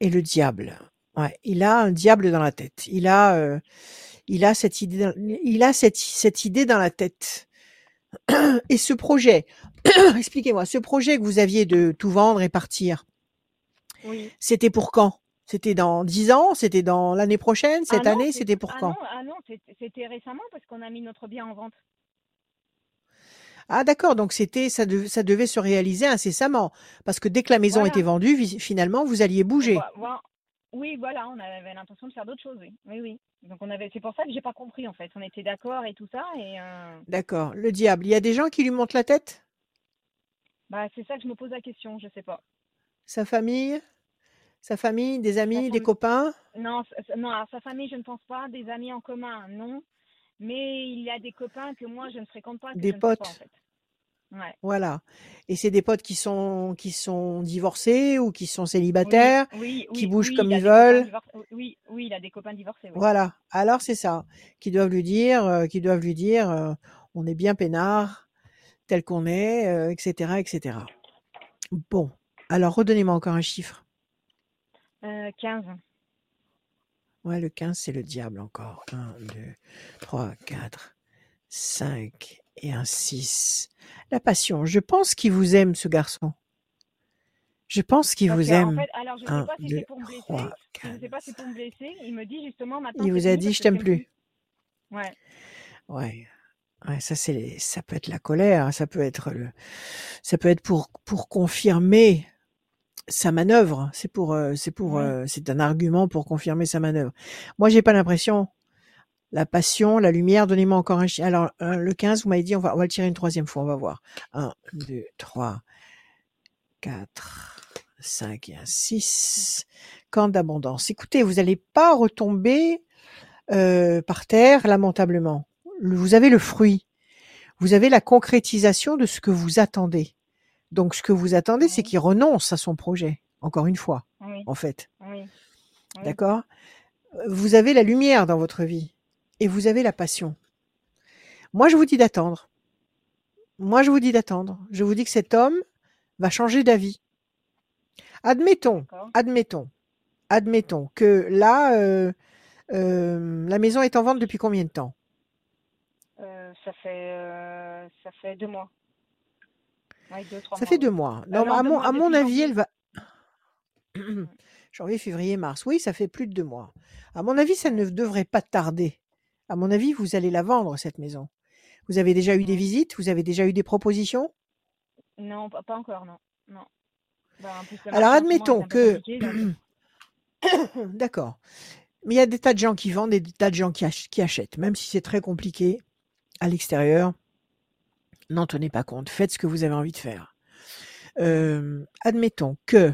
Et le diable. Ouais, il a un diable dans la tête. Il a, euh, il a cette idée, dans- il a cette, cette idée dans la tête. Et ce projet, expliquez-moi, ce projet que vous aviez de tout vendre et partir, Oui. C'était pour quand? C'était dans 10 ans? C'était dans l'année prochaine? Ah Cette non, année C'était pour ah quand? non, ah non, c'était- récemment parce qu'on a mis notre bien en vente. Ah d'accord, donc c'était ça, dev- ça devait se réaliser incessamment parce que dès que la maison Voilà. était vendue, finalement vous alliez bouger. Oui, voilà, on avait l'intention de faire d'autres choses, oui. Oui, oui. Donc on avait, c'est pour ça que j'ai pas compris en fait. On était d'accord et tout ça et euh, D'accord. Le diable, il y a des gens qui lui montent la tête? Bah c'est ça que je me pose la question, je sais pas. Sa famille? Sa famille, des amis, des copains? Non, non, alors sa famille, je ne pense pas. Des amis en commun, non. Mais il y a des copains que moi je ne fréquente pas, que Des je ne sais pas en potes. fait. Ouais. Voilà. Et c'est des potes qui sont qui sont divorcés ou qui sont Oui, célibataires, oui, qui oui, bougent oui, comme il ils veulent. divorcés. Oui, oui, il a des copains divorcés, oui. Voilà. Alors c'est ça. Qui doivent lui dire, euh, qui doivent lui dire, euh, on est bien peinard, tel qu'on est, euh, etc., etc. Bon. Alors redonnez-moi encore un chiffre. Euh, 15. Ouais, le 15, c'est le diable encore. 1, 2, 3, 4, 5 et un 6. La passion. Je pense qu'il vous aime, ce garçon. Je pense qu'il vous en aime. fait, alors je ne sais 1, pas si 2, c'est pour me blesser. 3, Je ne 4. sais pas si c'est pour me blesser. Il me dit justement maintenant Il vous a dit, je t'aime plus. plus. Ouais. Ouais. Ouais, ça c'est ça peut être la colère, ça peut être le ça peut être pour pour confirmer sa manœuvre, c'est pour euh, c'est pour Oui. euh, c'est un argument pour confirmer sa manœuvre. Moi, j'ai pas l'impression la passion, la lumière, donnez-moi encore un chien. Alors euh, le 15, vous m'avez dit on va on va le tirer une troisième fois, on va voir. 1 2 3 4 5 et un 6 camp d'abondance. Écoutez, vous n'allez pas retomber euh, par terre lamentablement. Le- Vous avez le fruit. Vous avez la concrétisation de ce que vous attendez. Donc, ce que vous attendez, c'est qu'il renonce à son projet. Encore une fois, Oui. en fait. Oui. D'accord? Vous avez la lumière dans votre vie et vous avez la passion. Moi, je vous dis d'attendre. Moi, je vous dis d'attendre. Je vous dis que cet homme va changer d'avis. Admettons, admettons, admettons que là, euh, euh, la maison est en vente depuis combien de temps? Euh, ça fait ça fait deux mois. Ouais, deux, trois Ça mois, fait oui. deux mois. Euh, Non, à mon, à mon avis, elle va. Janvier, février, mars. Oui, ça fait plus de deux mois. À mon avis, ça ne devrait pas tarder. À mon avis, vous allez la vendre, cette maison. Vous avez déjà eu des Ouais. visites? Vous avez déjà eu des propositions? Non, pas, pas encore, non. Non. Bah, plus, Alors, admettons que. D'accord. Mais il y a des tas de gens qui vendent et des tas de gens qui, ach- qui achètent, même si c'est très compliqué à l'extérieur. N'en tenez pas compte. Faites ce que vous avez envie de faire. Euh, admettons que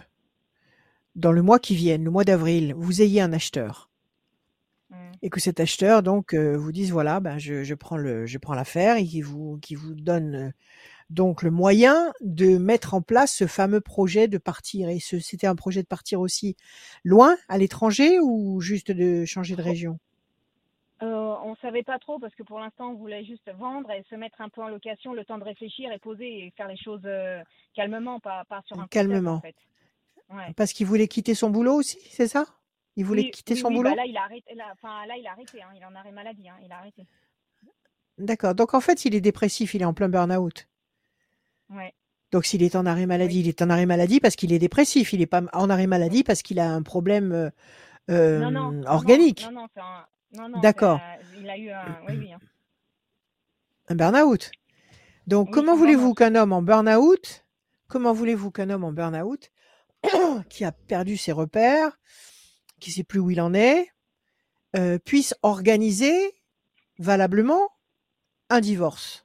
dans le mois qui vient, le mois d'avril, vous ayez un acheteur. Et que cet acheteur donc euh, vous dise voilà ben je, je prends le je prends l'affaire et qui vous qui vous donne euh, donc le moyen de mettre en place ce fameux projet de partir. Et ce c'était un projet de partir aussi loin à l'étranger ou juste de changer de région? Euh, on savait pas trop parce que pour l'instant on voulait juste vendre et se mettre un peu en location, le temps de réfléchir et poser et faire les choses calmement, pas, pas sur un calmement en fait. Ouais. parce qu'il voulait quitter son boulot aussi c'est ça? Il voulait Oui, quitter oui, son oui, boulot? bah là il a arrêté, là, enfin là il a arrêté, hein, il est en arrêt maladie, hein, il a arrêté. d'accord donc en fait il est dépressif il est en plein burn-out Ouais. donc s'il est en arrêt maladie il est en arrêt maladie parce qu'il est dépressif il est pas en arrêt maladie parce qu'il a un problème euh, Non, non, non, organique Non, non, c'est un- non, non, c'est D'accord. il a eu un, oui, oui. hein. Un burn-out. Donc, comment voulez-vous qu'un homme en burn-out, comment voulez-vous qu'un homme en burn-out, qui a perdu ses repères, qui sait plus où il en est, euh, puisse organiser valablement un divorce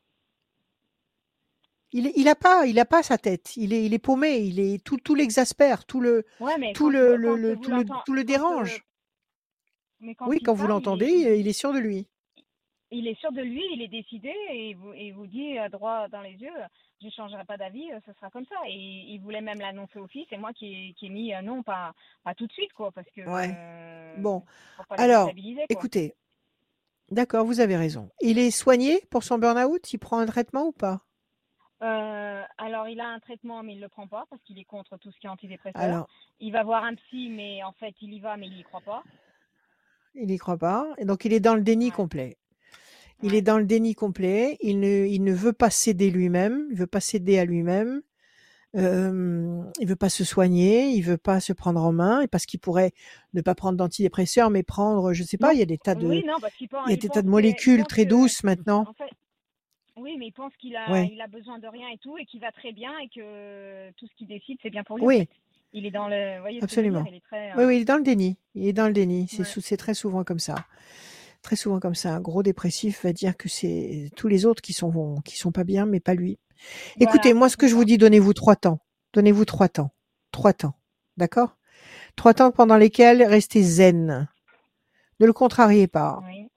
Il, est- il a pas, il a pas sa tête. Il est, il est paumé. Il est tout, tout l'exaspère, tout le, Ouais, tout le, tout le, tout le euh, dérange. mais quand Oui, quand vous parle, l'entendez, il- il est sûr de lui. Il est sûr de lui, il est décidé et vous, et vous dit euh, droit dans les yeux, euh, je ne changerai pas d'avis, euh, ce sera comme ça. Et il voulait même l'annoncer au fils, c'est moi qui ai, qui ai mis non, pas, pas tout de suite, quoi, parce que. Ouais. euh, Bon, alors, écoutez, d'accord, vous avez raison. Il est soigné pour son burn-out? Il prend un traitement ou pas? Euh, alors, il a un traitement, mais il ne le prend pas parce qu'il est contre tout ce qui est antidépresseur. Alors, Il va voir un psy, mais en fait, il y va, mais il n'y croit pas. il n'y croit pas. Et donc, il est dans le déni Ouais. complet. Il est dans le déni complet. Il ne, il ne veut pas céder lui-même. Il veut pas céder à lui-même. euh, il veut pas se soigner, il veut pas se prendre en main, et parce qu'il pourrait ne pas prendre d'antidépresseurs, mais prendre, je sais pas, Non. il y a des tas de, Oui, non, parce qu'il pense, il y a il des pense tas de que- il molécules très que- douces maintenant. en fait, oui, mais il pense qu'il a, Ouais. il a besoin de rien et tout, et qu'il va très bien, et que tout ce qu'il décide, c'est bien pour lui. en Oui. fait. Il est dans le. Voyez dire Absolument. Il est très. Oui, euh, oui, il est dans le déni. Il est dans le déni. C'est Ouais. sou- c'est très souvent comme ça. Très souvent comme ça. Un gros dépressif va dire que c'est tous les autres qui sont qui sont pas bien, mais pas lui. voilà, Écoutez, moi, ce que je vous dis, donnez-vous trois temps. Donnez-vous trois temps. Trois temps. D'accord? Trois temps pendant lesquels restez zen. Ne le contrariez pas. Oui.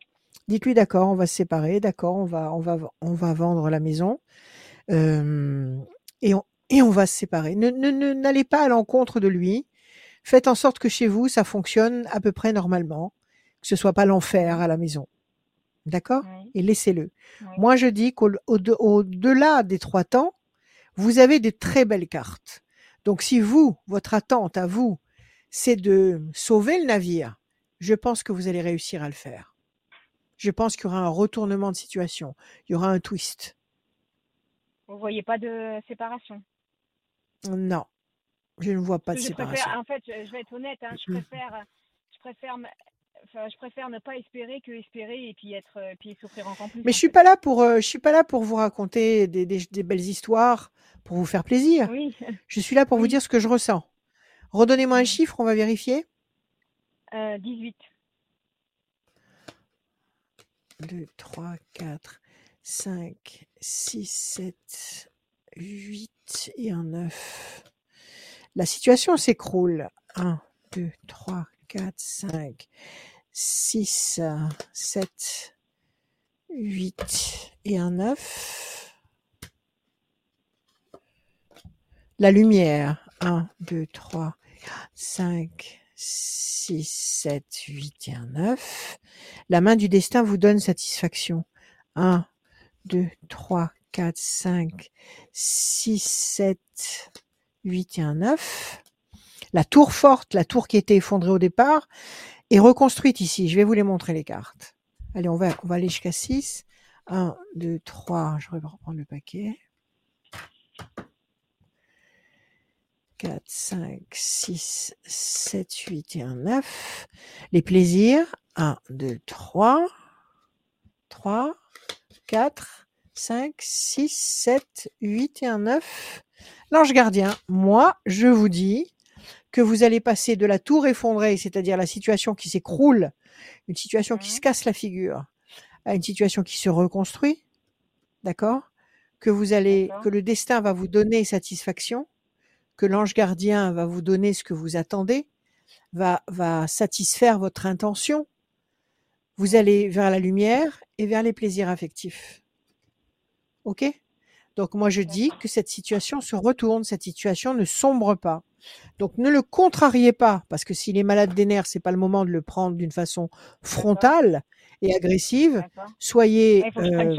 Dites-lui d'accord, on va se séparer, d'accord, on va, on va, on va vendre la maison euh, et, on, et on va se séparer. Ne- n'allez pas à l'encontre de lui. Faites en sorte que chez vous ça fonctionne à peu près normalement, que ce soit pas l'enfer à la maison, d'accord? Oui. Et laissez-le. Oui. Moi je dis qu'au au, au-delà des trois temps, vous avez des très belles cartes. Donc si vous, votre attente à vous, c'est de sauver le navire, je pense que vous allez réussir à le faire. Je pense qu'il y aura un retournement de situation, il y aura un twist. Vous voyez pas de séparation? Non, je ne vois pas de je séparation. préfère, en fait, je, je vais être honnête, hein, je préfère, je préfère, enfin, je préfère ne pas espérer que espérer et puis être, euh, puis souffrir encore plus. Mais je suis pas là pour, euh, je suis pas là pour vous raconter des, des- des belles histoires, pour vous faire plaisir. Oui. Je suis là pour vous dire ce que je ressens. Redonnez-moi un chiffre, on va vérifier. Euh, 18. 2, 3, 4, 5, 6, 7, 8 et un 9. La situation s'écroule. 1, 2, 3, 4, 5, 6, 7, 8 et un 9. La lumière. 1, 2, 3, 5, 6, 7, 8 et un 9. La main du destin vous donne satisfaction. 1, 2, 3, 4, 5, 6, 7, 8 et un 9. La tour forte, la tour qui était effondrée au départ, est reconstruite ici. Je vais vous les montrer les cartes. Allez, on va, aller jusqu'à 6. 1, 2, 3, je vais reprendre le paquet. 4, 5, 6, 7, 8 et un 9. Les plaisirs. 1, 2, 3. 3, 4, 5, 6, 7, 8 et un 9. L'ange gardien, moi, je vous dis que vous allez passer de la tour effondrée, c'est-à-dire la situation qui s'écroule, une situation qui se casse la figure, à une situation qui se reconstruit, d'accord Que vous allez, que le destin va vous donner satisfaction, que l'ange gardien va vous donner ce que vous attendez, va, va satisfaire votre intention. Vous allez vers la lumière et vers les plaisirs affectifs. OK? Donc moi je dis que cette situation se retourne, cette situation ne sombre pas. Donc ne le contrariez pas parce que s'il est malade des nerfs, c'est pas le moment de le prendre d'une façon frontale et agressive. Soyez euh,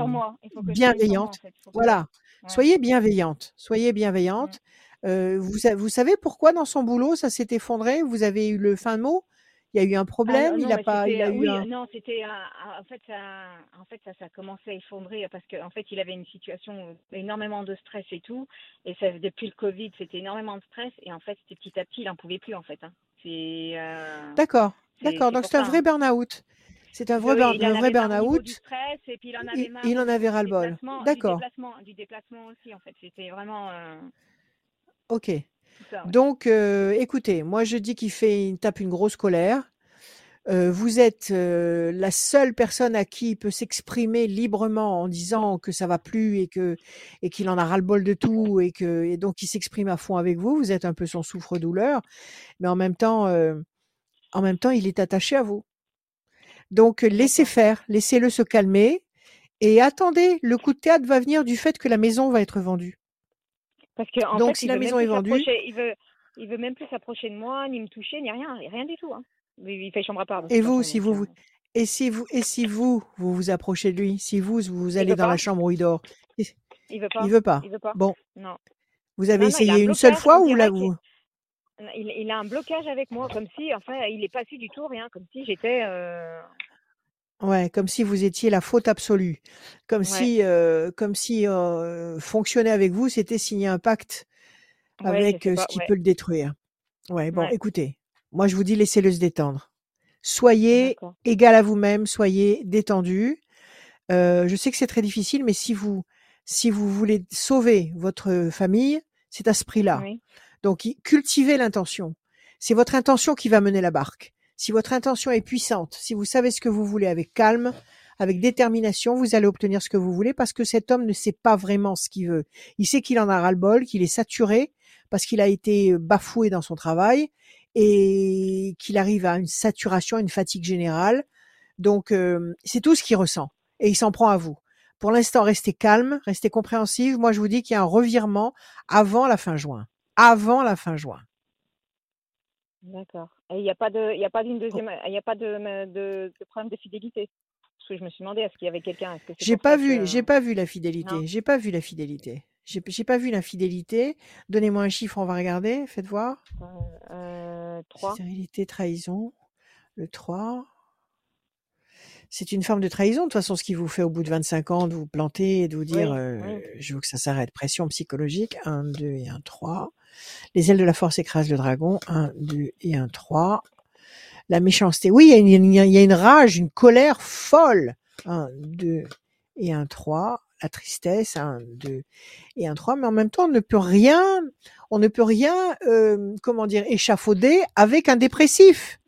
bienveillante. Voilà. Soyez bienveillante. Soyez bienveillante. Euh, vous savez pourquoi dans son boulot ça s'est effondré? Vous avez eu le fin mot? Il y a eu un Ah, problème non, Il a mais pas, il c'était, a eu oui, un. non, c'était en fait ça, en fait ça, ça commençait à effondrer parce qu'en fait il avait une situation euh, énormément de stress et tout, et ça depuis le Covid c'était énormément de stress et en fait c'était petit à petit il en pouvait plus en fait. hein. C'est, euh, D'accord, d'accord. Donc c'est un ça, vrai hein. burn-out. C'est un vrai, un en burn-out. stress et puis il en avait Il, en avait ras-le-bol. du D'accord. déplacement, du déplacement aussi en fait. C'était vraiment euh, Ok. Tout ça. ouais. Donc, euh, écoutez, moi je dis qu'il fait, il tape une grosse colère. Euh, vous êtes euh, la seule personne à qui il peut s'exprimer librement en disant que ça va plus et que et qu'il en a ras le bol de tout et que et donc il s'exprime à fond avec vous. Vous êtes un peu son souffre-douleur, mais en même temps, en même temps, il est attaché à vous. Donc laissez faire, laissez-le se calmer et attendez. Le coup de théâtre va venir du fait que la maison va être vendue. Parce qu'en Donc fait, si il la maison est vendue, il veut, il veut même plus s'approcher de moi, ni me toucher, ni rien, rien du tout. Hein. Il il fait chambre à part et vous, si vous, euh, vous et si vous et si vous vous vous approchez de lui, si vous vous il allez dans la chambre où il dort, il il veut il pas, veut pas. il veut pas. Bon, Non, vous avez non, non, il a un essayé une seule fois ou là vous il, il a un blocage avec moi, comme si, enfin, il est pas su du tout rien, comme si j'étais, euh, Ouais, comme si vous étiez la faute absolue, comme ouais, si euh, comme si euh, fonctionner avec vous, c'était signer un pacte Ouais, avec euh, ce qui ouais. peut le détruire. Ouais, bon, écoutez, moi je vous dis laissez-le se détendre. Soyez égal à vous-même, soyez détendu. Euh, je sais que c'est très difficile, mais si vous si vous voulez sauver votre famille, c'est à ce prix-là. Oui. Donc cultivez l'intention. C'est votre intention qui va mener la barque. Si votre intention est puissante, si vous savez ce que vous voulez avec calme, avec détermination, vous allez obtenir ce que vous voulez parce que cet homme ne sait pas vraiment ce qu'il veut. Il sait qu'il en a ras-le-bol, qu'il est saturé parce qu'il a été bafoué dans son travail et qu'il arrive à une saturation, une fatigue générale. Donc euh, c'est tout ce qu'il ressent et il s'en prend à vous. Pour l'instant, restez calme, restez compréhensive. Moi, je vous dis qu'il y a un revirement avant la fin juin. Avant la fin juin. D'accord. Il n'y a pas de, il a pas d'une deuxième, il n'y a pas de, de, de problème de fidélité. Parce que je me suis demandé, est-ce qu'il y avait quelqu'un c'est J'ai pas vu, que... j'ai pas vu la fidélité. J'ai pas vu la fidélité. J'ai pas vu l'infidélité. Donnez-moi un chiffre, on va regarder. Faites voir. Euh, euh, 3. Stérilité, trahison. Le 3. C'est une forme de trahison, de toute façon, ce qui vous fait au bout de 25 ans de vous planter et de vous dire Oui, euh, oui. je veux que ça s'arrête. Pression psychologique. 1, 2 et 1, 3. Les ailes de la force écrasent le dragon. 1, 2 et 1, 3. La méchanceté. Oui, il y, a une, rage, une colère folle. 1, 2 et 1, 3. La tristesse. 1, 2 et 1, 3. Mais en même temps, on ne peut rien, on ne peut rien, euh, comment dire, échafauder avec un dépressif.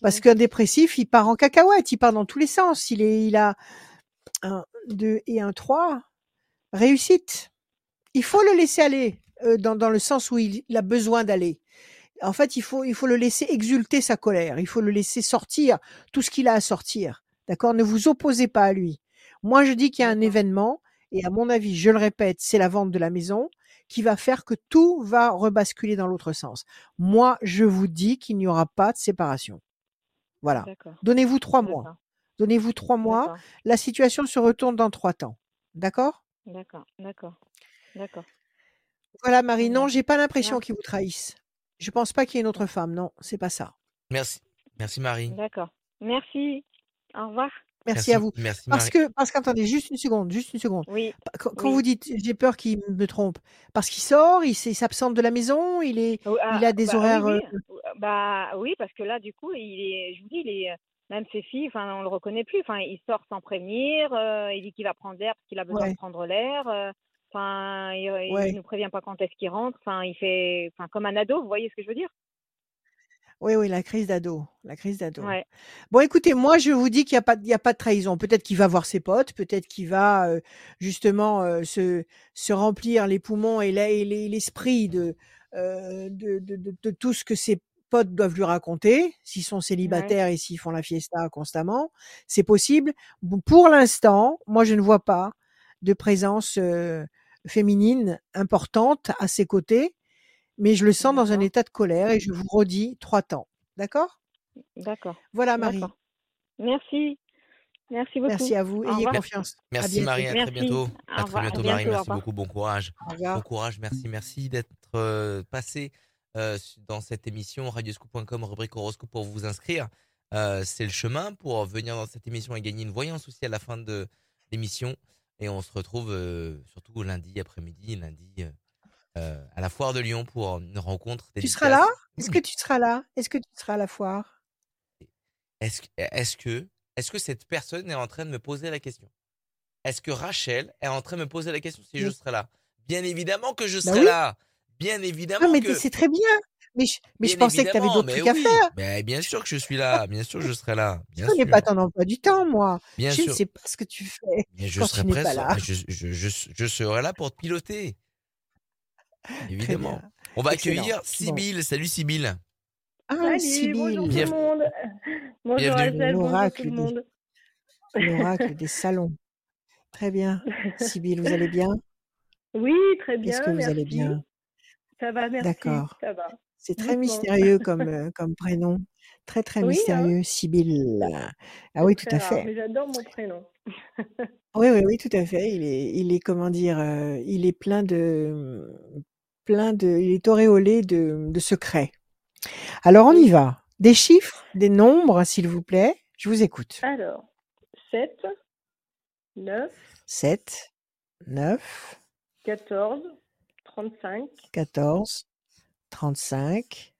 Parce qu'un dépressif, il part en cacahuète, il part dans tous les sens. Il, est, il a un, deux et un, trois. Réussite. Il faut le laisser aller euh, dans, dans le sens où il, il a besoin d'aller. En fait, il faut, il faut le laisser exulter sa colère. Il faut le laisser sortir tout ce qu'il a à sortir. D'accord? Ne vous opposez pas à lui. Moi, je dis qu'il y a un événement, et à mon avis, je le répète, c'est la vente de la maison qui va faire que tout va rebasculer dans l'autre sens. Moi, je vous dis qu'il n'y aura pas de séparation. Voilà. Donnez-vous trois mois. Donnez-vous trois mois. La situation se retourne dans trois temps. D'accord? D'accord. D'accord. D'accord. Voilà, Marie. Très Non, j'ai pas l'impression qu'il vous trahisse. Je pense pas qu'il y ait une autre femme. Non, c'est pas ça. Merci. Merci Marie. D'accord. Merci. Au revoir. Merci, à vous. Merci Parce que, parce qu'attendez, juste une seconde, juste une seconde. Oui. Quand, quand Oui. vous dites j'ai peur qu'il me trompe, parce qu'il sort, il il s'absente de la maison, il est, Oh, il ah, a des bah, horaires. oui, euh, oui. Bah oui, parce que là, du coup, il est, je vous dis, il est, même ses filles, enfin, on le reconnaît plus. Enfin, il sort sans prévenir. euh, il dit qu'il va prendre l'air parce qu'il a besoin Ouais. de prendre l'air. euh, Enfin, il, il Ouais. nous prévient pas quand est-ce qu'il rentre. Enfin, il fait, enfin, comme un ado. Vous voyez ce que je veux dire? Oui, oui, la crise d'ado, la crise d'ado. Ouais. Bon, écoutez, moi, je vous dis qu'il n'y a pas, il y a pas de trahison. Peut-être qu'il va voir ses potes, peut-être qu'il va euh, justement euh, se, se remplir les poumons et l'esprit de, euh, de, de, de- de tout ce que ses potes doivent lui raconter, s'ils sont célibataires et s'ils font la fiesta constamment. C'est possible. Bon, Pour l'instant, moi, je ne vois pas de présence féminine importante à ses côtés, mais je le sens dans un état de colère et je vous redis trois temps. D'accord? D'accord. Voilà, Marie. Merci. Merci beaucoup. Merci à vous. Au Ayez revoir. confiance. Merci. Marie, à très bientôt. À très bientôt. Marie, merci beaucoup, bon courage. Bon courage, merci, merci d'être euh, passé euh, dans cette émission radioscoop.com, rubrique horoscope pour vous inscrire. Euh, c'est le chemin pour venir dans cette émission et gagner une voyance aussi à la fin de l'émission. Et on se retrouve euh, surtout lundi après-midi, lundi euh, euh, à la foire de Lyon pour une rencontre. Tu seras là? Est-ce que tu seras là? Est-ce que tu seras à la foire? Est-ce que, est-ce que, est-ce que cette personne est en train de me poser la question? Est-ce que Rachel est en train de me poser la question si je serai là? Bien évidemment que je Bah serai oui. là. Bien évidemment mais que. c'est très bien. Mais je, mais je pensais que tu avais d'autres trucs à faire. Mais bien sûr que je suis là. Bien sûr que je serai là. Je Bien connais sûr. pas ton emploi du temps, moi. Bien je sûr. ne sais pas ce que tu fais Mais je quand serai tu prêt. pas là. Je, je, je, je serai là pour te piloter. Évidemment. On va Excellent. accueillir Bon. Sibyl. Salut Sibyl. Ah, Salut, bonjour tout le monde. Bonjour Bienvenue. Rachel, bonjour tout L'oracle le des- monde. l'oracle des salons. Très bien. Sibyl, vous allez bien? Oui, très bien, Est-ce que vous merci. allez bien? Ça va, merci. D'accord. Ça va. C'est très mystérieux comme, comme prénom. Très, très Oui, hein. mystérieux. Sibyl. Ah oui, tout à rare, fait. J'adore mon prénom. Oui, oui, oui, tout à fait. Il est, il est comment dire, euh, il est plein de, plein de, il est auréolé de, de secrets. Alors, on y va. Des chiffres, des nombres, s'il vous plaît. Je vous écoute. Alors, 7, 9, 7, 9, 14, 35, 14, 35,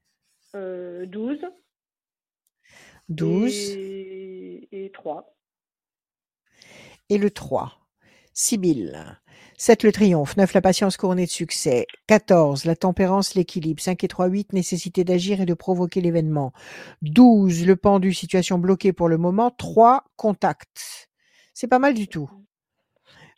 euh, 12 12 et, et 3. et le 3. Sibylle. 7 le triomphe, 9 la patience couronnée de succès, 14 la tempérance, l'équilibre, 5 et 3, 8 nécessité d'agir et de provoquer l'événement, 12 le pendu, situation bloquée pour le moment, 3 contact. C'est pas mal du tout.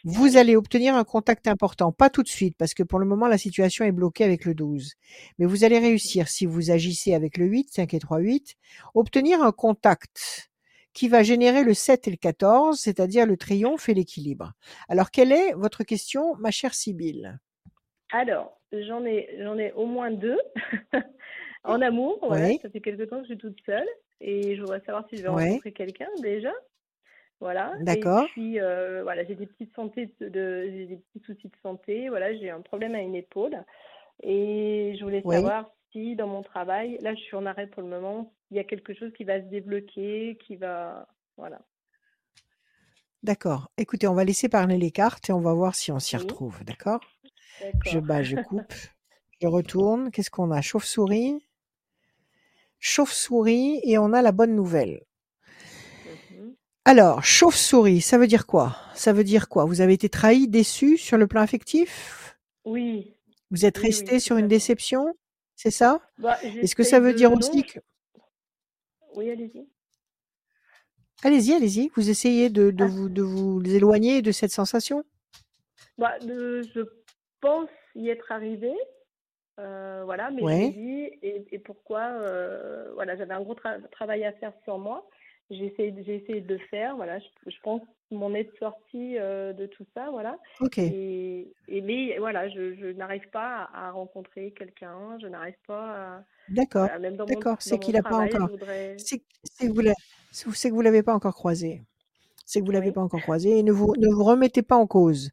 Vous allez obtenir un contact important, pas tout de suite, parce que pour le moment, la situation est bloquée avec le 12. Mais vous allez réussir, si vous agissez avec le 8, 5 et 3, 8, obtenir un contact qui va générer le 7 et le 14, c'est-à-dire le triomphe et l'équilibre. Alors, quelle est votre question, ma chère Sibylle? Alors, j'en ai, j'en ai au moins deux en amour. Oui. ça fait quelque temps que je suis toute seule et je voudrais savoir si je vais rencontrer quelqu'un déjà. Voilà. D'accord. Et puis, euh, voilà, j'ai des petites santé de, de- j'ai des petits soucis de santé. Voilà, j'ai un problème à une épaule et je voulais Oui. savoir si dans mon travail, là, je suis en arrêt pour le moment, il y a quelque chose qui va se débloquer, qui va, voilà. D'accord. Écoutez, on va laisser parler les cartes et on va voir si on s'y Oui. retrouve. D'accord? Je bats, je coupe, je retourne. Qu'est-ce qu'on a? Chauve-souris? Chauve-souris et on a la bonne nouvelle. Alors, chauve-souris, ça veut dire quoi? Ça veut dire quoi? Vous avez été trahi, déçu sur le plan affectif? Oui, Vous êtes oui, oui, resté sur une déception? C'est ça? Bah, Est-ce que ça veut dire non, aussi je- que... Oui, allez-y. Allez-y, allez-y. Vous essayez de, de Ah. vous, de vous éloigner de cette sensation? Bah, je pense y être arrivée, euh, voilà, mais Ouais. et, et pourquoi, euh, voilà, j'avais un gros tra- travail à faire sur moi. J'ai essayé, de- j'ai essayé de le faire, voilà, je, je pense m'en être sortie euh, de tout ça, voilà. Ok. Et, et mais voilà, je, je n'arrive pas à, à rencontrer quelqu'un, je n'arrive pas à, D'accord. voilà, mon, D'accord. C'est mon qu'il n'a pas encore. voudrais, C'est que vous c'est- que vous l'avez pas encore croisé. C'est que vous l'avez oui, pas encore croisé. Et ne vous, ne vous remettez pas en cause.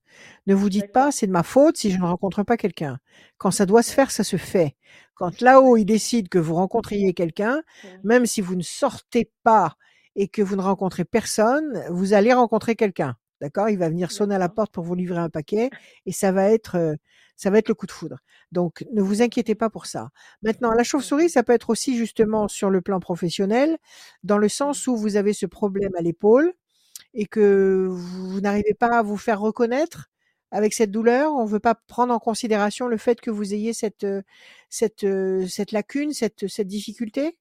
Ne vous dites pas, c'est de ma faute si je ne rencontre pas quelqu'un. Quand ça doit se faire, ça se fait. Quand là-haut, il décide que vous rencontriez quelqu'un, même si vous ne sortez pas et que vous ne rencontrez personne, vous allez rencontrer quelqu'un. D'accord? Il va venir sonner à la porte pour vous livrer un paquet et ça va être, ça va être le coup de foudre. Donc, ne vous inquiétez pas pour ça. Maintenant, la chauve-souris, ça peut être aussi justement sur le plan professionnel, dans le sens où vous avez ce problème à l'épaule et que vous n'arrivez pas à vous faire reconnaître avec cette douleur. On ne veut pas prendre en considération le fait que vous ayez cette, cette, cette lacune, cette, cette difficulté.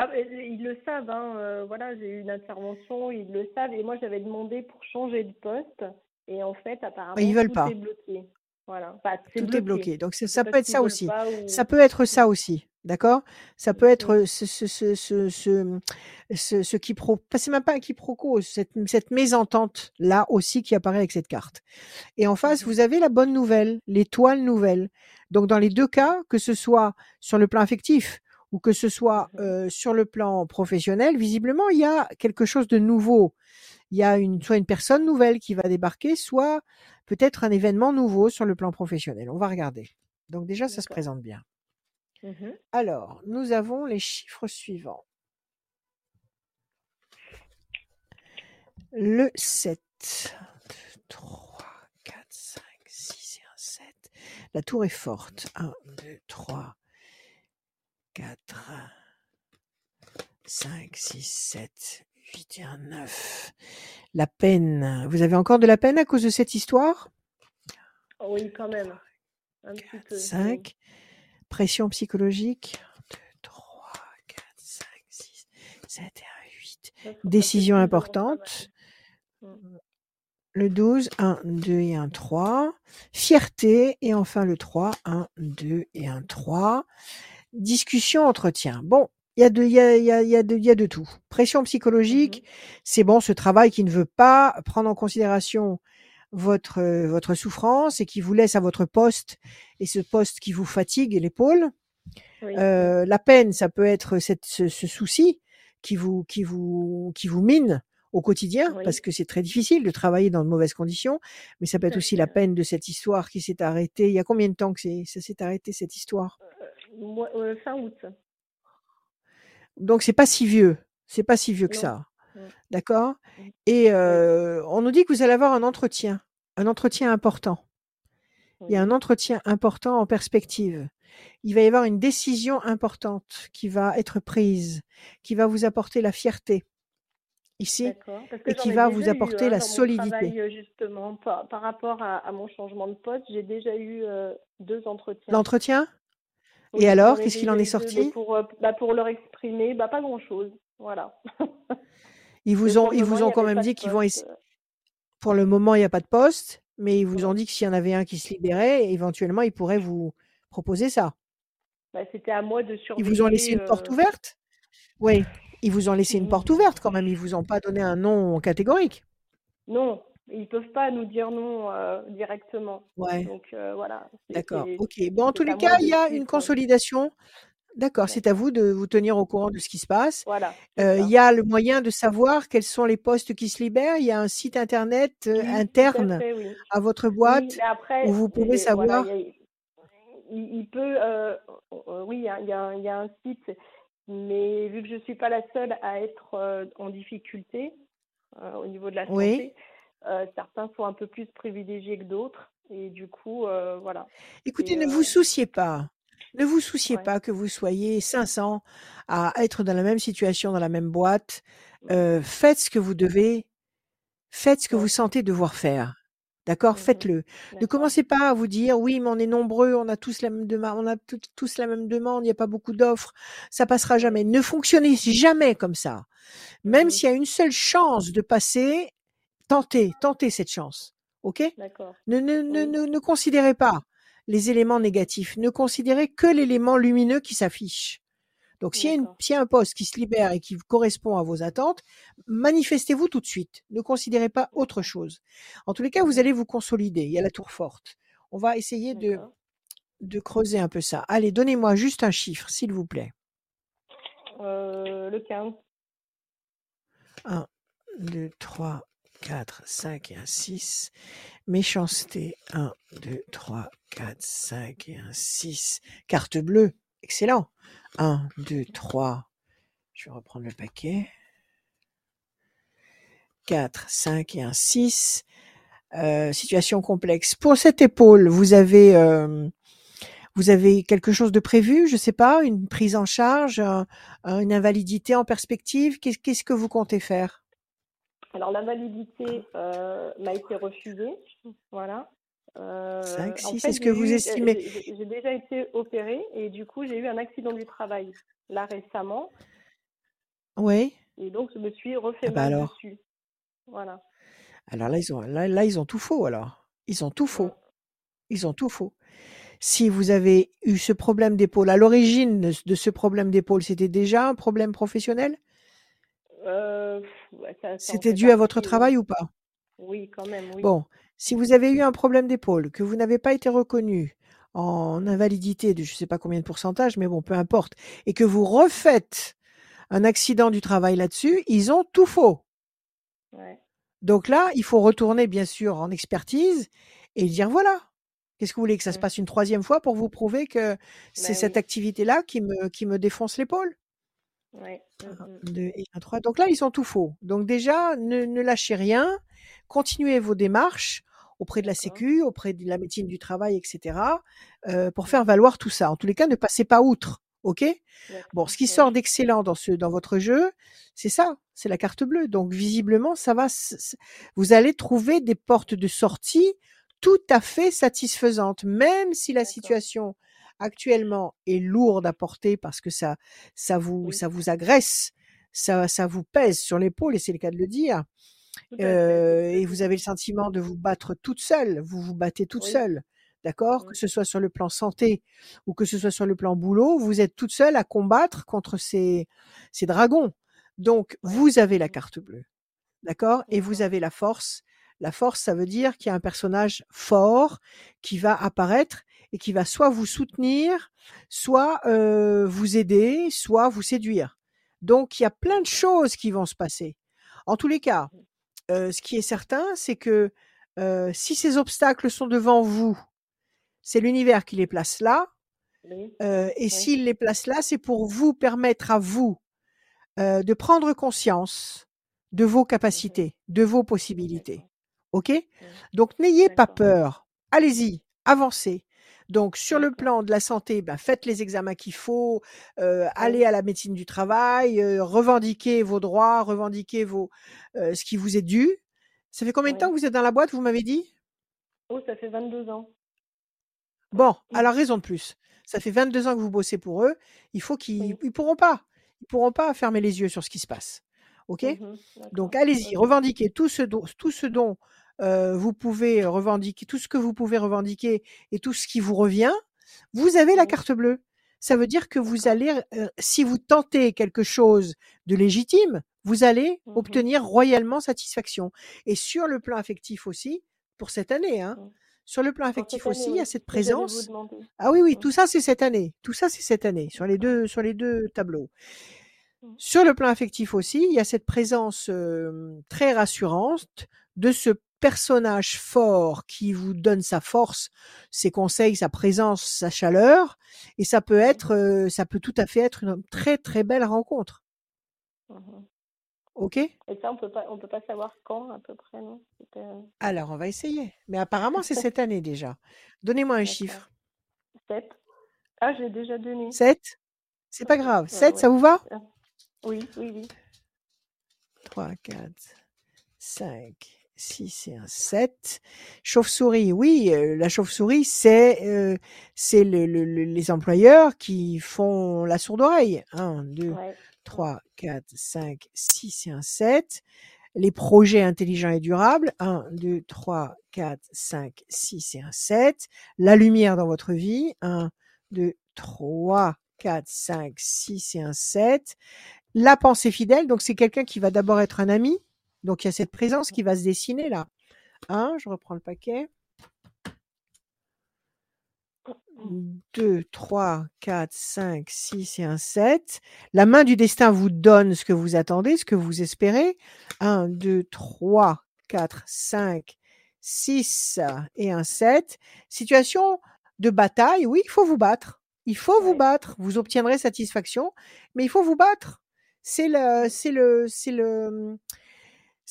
Ah, ils le savent, hein, euh, voilà, j'ai eu une intervention, ils le savent, et moi j'avais demandé pour changer de poste, et en fait, apparemment, ils veulent tout pas. est bloqué. Voilà, Tout est bloqué. Donc, ça peut être ça aussi. Ça peut être ça aussi. D'accord? Ça peut être ce, ce, ce, ce, ce, ce, quiproquo. C'est même pas un quiproquo, cette, cette mésentente là aussi qui apparaît avec cette carte. Et en face, mhm, vous avez la bonne nouvelle, l'étoile nouvelle. Donc, dans les deux cas, que ce soit sur le plan affectif ou que ce soit mhm, euh, sur le plan professionnel, visiblement, il y a quelque chose de nouveau. Il y a une, soit une personne nouvelle qui va débarquer, soit peut-être un événement nouveau sur le plan professionnel. On va regarder. Donc déjà, ça se présente bien. mhm. Alors, nous avons les chiffres suivants. Le 7. 3, 4, 5, 6 et un 7. La tour est forte. 1, 2, 3, 4, 5, 6, 7, 8 et un 9. La peine. Vous avez encore de la peine à cause de cette histoire? Oh Oui, quand même, un petit 4, peu, oui. 5. Pression psychologique. 1, 2, 3, 4, 5, 6, 7 et un 8. Ça, faut passer Décision importante. travail. Mm. Le 12, 1, 2 et un 3. Fierté. Et enfin le 3, 1, 2 et un 3. Discussion, entretien. Bon, il y a de, il y a, il y a, il y a de, il y a de tout. Pression psychologique, Mhm, c'est bon, ce travail qui ne veut pas prendre en considération votre, euh, votre souffrance et qui vous laisse à votre poste et ce poste qui vous fatigue l'épaule. Oui, Euh, la peine, ça peut être cette, ce, ce souci qui vous, qui vous, qui vous mine au quotidien parce que c'est très difficile de travailler dans de mauvaises conditions, mais ça peut être aussi la peine de cette histoire qui s'est arrêtée. Il y a combien de temps que ça s'est arrêté cette histoire? Euh, euh, fin août. Donc c'est pas si vieux, c'est pas si vieux que Non. ça, d'accord? Et euh, on nous dit que vous allez avoir un entretien, un entretien important. Il y a un entretien important en perspective. Il va y avoir une décision importante qui va être prise, qui va vous apporter la fierté ici et qui va vous eu apporter hein, la solidité. travail, euh, justement, par, par rapport à, à mon changement de poste, j'ai déjà eu euh, deux entretiens. L'entretien? Et alors, qu'est-ce qu'il en est sorti? pour, euh, bah, pour leur exprimer, bah, pas grand-chose. Voilà. Ils vous ont, ils vous ont quand même dit qu'ils vont essayer. Pour le moment, il n'y a pas de poste, mais ils vous ont dit que s'il y en avait un qui se libérait, éventuellement, ils pourraient vous proposer ça. Bah, c'était à moi de Ils vous ont laissé surveiller. une porte euh, ouverte? Oui, ils vous ont laissé une mm, porte ouverte quand même. Ils vous ont pas donné un nom catégorique. Non, ils peuvent pas nous dire non euh, directement. Ouais, Donc euh, voilà, d'accord. Ok. Bon, en tous les cas, il y a une consolidation. D'accord, c'est à vous de vous tenir au courant de ce qui se passe. Voilà, Euh, il y a le moyen de savoir quels sont les postes qui se libèrent. Il y a un site internet Oui, tout à interne fait, oui. à votre boîte après, où vous pouvez voilà, savoir. il, a- peut, oui, il y a, il y a un site, mais vu que je suis pas la seule à être en difficulté au niveau de la Oui. santé, euh, certains sont un peu plus privilégiés que d'autres, et du coup, euh, voilà. Écoutez, Et, ne euh, vous souciez pas. Ne vous souciez ouais. pas que vous soyez 500 à être dans la même situation, dans la même boîte. Mm. Faites ce que vous devez. Faites ce que vous sentez devoir faire. D'accord? Mhm. Faites-le. Ne commencez pas à vous dire oui, mais on est nombreux, on a tous la même demande, on a tout- tous la même demande, il n'y a pas beaucoup d'offres, ça passera jamais. Ne fonctionnez jamais comme ça. Même Mhm. s'il y a une seule chance de passer, tentez, tentez cette chance. OK? D'accord. ne, ne, ne, Oui. ne, ne considérez pas les éléments négatifs. Ne considérez que l'élément lumineux qui s'affiche. Donc, s'il y, a y un poste qui se libère et qui correspond à vos attentes, manifestez-vous tout de suite. Ne considérez pas autre chose. En tous les cas, vous allez vous consolider. Il y a la tour forte. On va essayer de creuser un peu ça. Allez, donnez-moi juste un chiffre, s'il vous plaît. Euh, le 15. 1, 2, 3, 4, 5 et un 6. Méchanceté, 1, 2, 3, 4, 5 et un 6. Carte bleue, excellent. 1, 2, 3. Je vais reprendre le paquet. 4, 5 et un 6. Euh, situation complexe. Pour cette épaule, vous avez, euh, vous avez quelque chose de prévu, je sais pas, une prise en charge, un- un- une invalidité en perspective? Qu'est- Qu'est-ce que vous comptez faire? Alors, la validité euh, m'a été refusée. Voilà. Euh, 5, en 6, fait, est-ce que vous eu- estimez j'ai- déjà été opérée et du coup, j'ai eu un accident du travail là récemment Oui. et donc je me suis refait Ah bah mal alors. dessus. Voilà. Alors là, ils ont, là, là, ils ont tout faux alors. Ils ont tout faux. Ils ont tout faux. Si vous avez eu ce problème d'épaule, à l'origine de ce problème d'épaule, c'était déjà un problème professionnel? Euh, ça, ça C'était dû à votre travail ou pas? Oui, quand même, oui. Bon, si vous avez eu un problème d'épaule, que vous n'avez pas été reconnu en invalidité de je ne sais pas combien de pourcentage, mais bon, peu importe, et que vous refaites un accident du travail là-dessus, ils ont tout faux. Ouais. Donc là, il faut retourner bien sûr en expertise et dire voilà. Qu'est-ce que vous voulez que ça se passe une troisième fois pour vous prouver que c'est Ben cette oui. activité-là qui me, qui me défonce l'épaule? Ouais. Mm, Un, mm. deux et un, trois. Donc là, ils sont tout faux. Donc déjà, ne, ne lâchez rien. Continuez vos démarches auprès de la. Sécu, auprès de la médecine du travail, etc. euh, pour faire valoir tout ça. En tous les cas, ne passez pas outre. OK? Bon, ce qui sort d'excellent dans ce dans votre jeu, c'est ça, c'est la carte bleue. Donc visiblement, ça va, vous allez trouver des portes de sortie tout à fait satisfaisantes, même si la situation actuellement est lourde à porter parce que ça ça vous Oui. ça vous agresse, ça ça vous pèse sur l'épaule et c'est le cas de le dire. Euh, et vous avez le sentiment de vous battre toute seule, vous vous battez toute Oui. seule, d'accord? Que ce soit sur le plan santé ou que ce soit sur le plan boulot, vous êtes toute seule à combattre contre ces, ces dragons. Donc, vous avez la carte bleue, d'accord? Et vous avez la force. La force, ça veut dire qu'il y a un personnage fort qui va apparaître et qui va soit vous soutenir, soit euh, vous aider, soit vous séduire. Donc, il y a plein de choses qui vont se passer. En tous les cas, euh, ce qui est certain, c'est que euh, si ces obstacles sont devant vous, c'est l'univers qui les place là. Oui. et Oui. s'il les place là, c'est pour vous permettre à vous de prendre conscience de vos Mhm. capacités, de vos possibilités. OK? Mm. Donc n'ayez pas peur. Allez-y, avancez. Donc, sur le plan de la santé, ben, faites les examens qu'il faut, euh, allez à la médecine du travail, euh, revendiquez vos droits, revendiquez vos, euh, ce qui vous est dû. Ça fait combien de temps que vous êtes dans la boîte, vous m'avez dit? Oh, ça fait 22 ans. Bon, Mm. alors raison de plus. Ça fait 22 ans que vous bossez pour eux. Il faut qu'ils Oui. ils pourront pas. Ils pourront pas fermer les yeux sur ce qui se passe. OK? Mhm, Donc allez-y, revendiquez tout ce dont, tout ce dont euh, vous pouvez revendiquer, tout ce que vous pouvez revendiquer et tout ce qui vous revient. Vous avez la Oui. carte bleue. Ça veut dire que vous allez, euh, si vous tentez quelque chose de légitime, vous allez Mhm. obtenir royalement satisfaction. Et sur le plan affectif aussi, pour cette année, hein, Mhm. sur le plan affectif aussi, il y a cette présence. Ah oui, oui, tout ça c'est cette année. Tout ça c'est cette année sur les deux sur les deux tableaux. Sur le plan affectif aussi, il y a cette présence euh, très rassurante de ce personnage fort qui vous donne sa force, ses conseils, sa présence, sa chaleur, et ça peut Mhm. être, euh, ça peut tout à fait être une très très belle rencontre. Mhm. Ok? Et ça, on peut pas, on peut pas savoir quand à peu près, non? Euh, Alors on va essayer. Mais apparemment c'est cette année déjà. Donnez-moi un chiffre. 7. Ah, j'ai déjà donné. 7 C'est pas grave. Ouais, 7, ouais. ça vous va? Ah. Oui, oui, oui. 3, 4, 5, 6 et un 7. Chauve-souris, oui, euh, la chauve-souris, c'est euh, c'est le, le- le- les employeurs qui font la sourde oreille. 1, 2, Ouais. 3, 4, 5, 6 et un 7. Les projets intelligents et durables. 1, 2, 3, 4, 5, 6 et un 7. La lumière dans votre vie. 1, 2, 3, 4, 5, 6 et un 7. La pensée fidèle, donc c'est quelqu'un qui va d'abord être un ami. Donc il y a cette présence qui va se dessiner là. 1, je reprends le paquet. 2, 3, 4, 5, 6 et un 7. La main du destin vous donne ce que vous attendez, ce que vous espérez. 1, 2, 3, 4, 5, 6 et un 7. Situation de bataille, oui, il faut vous battre. Il faut vous battre. Vous obtiendrez satisfaction, mais il faut vous battre. C'est le, c'est le, c'est le,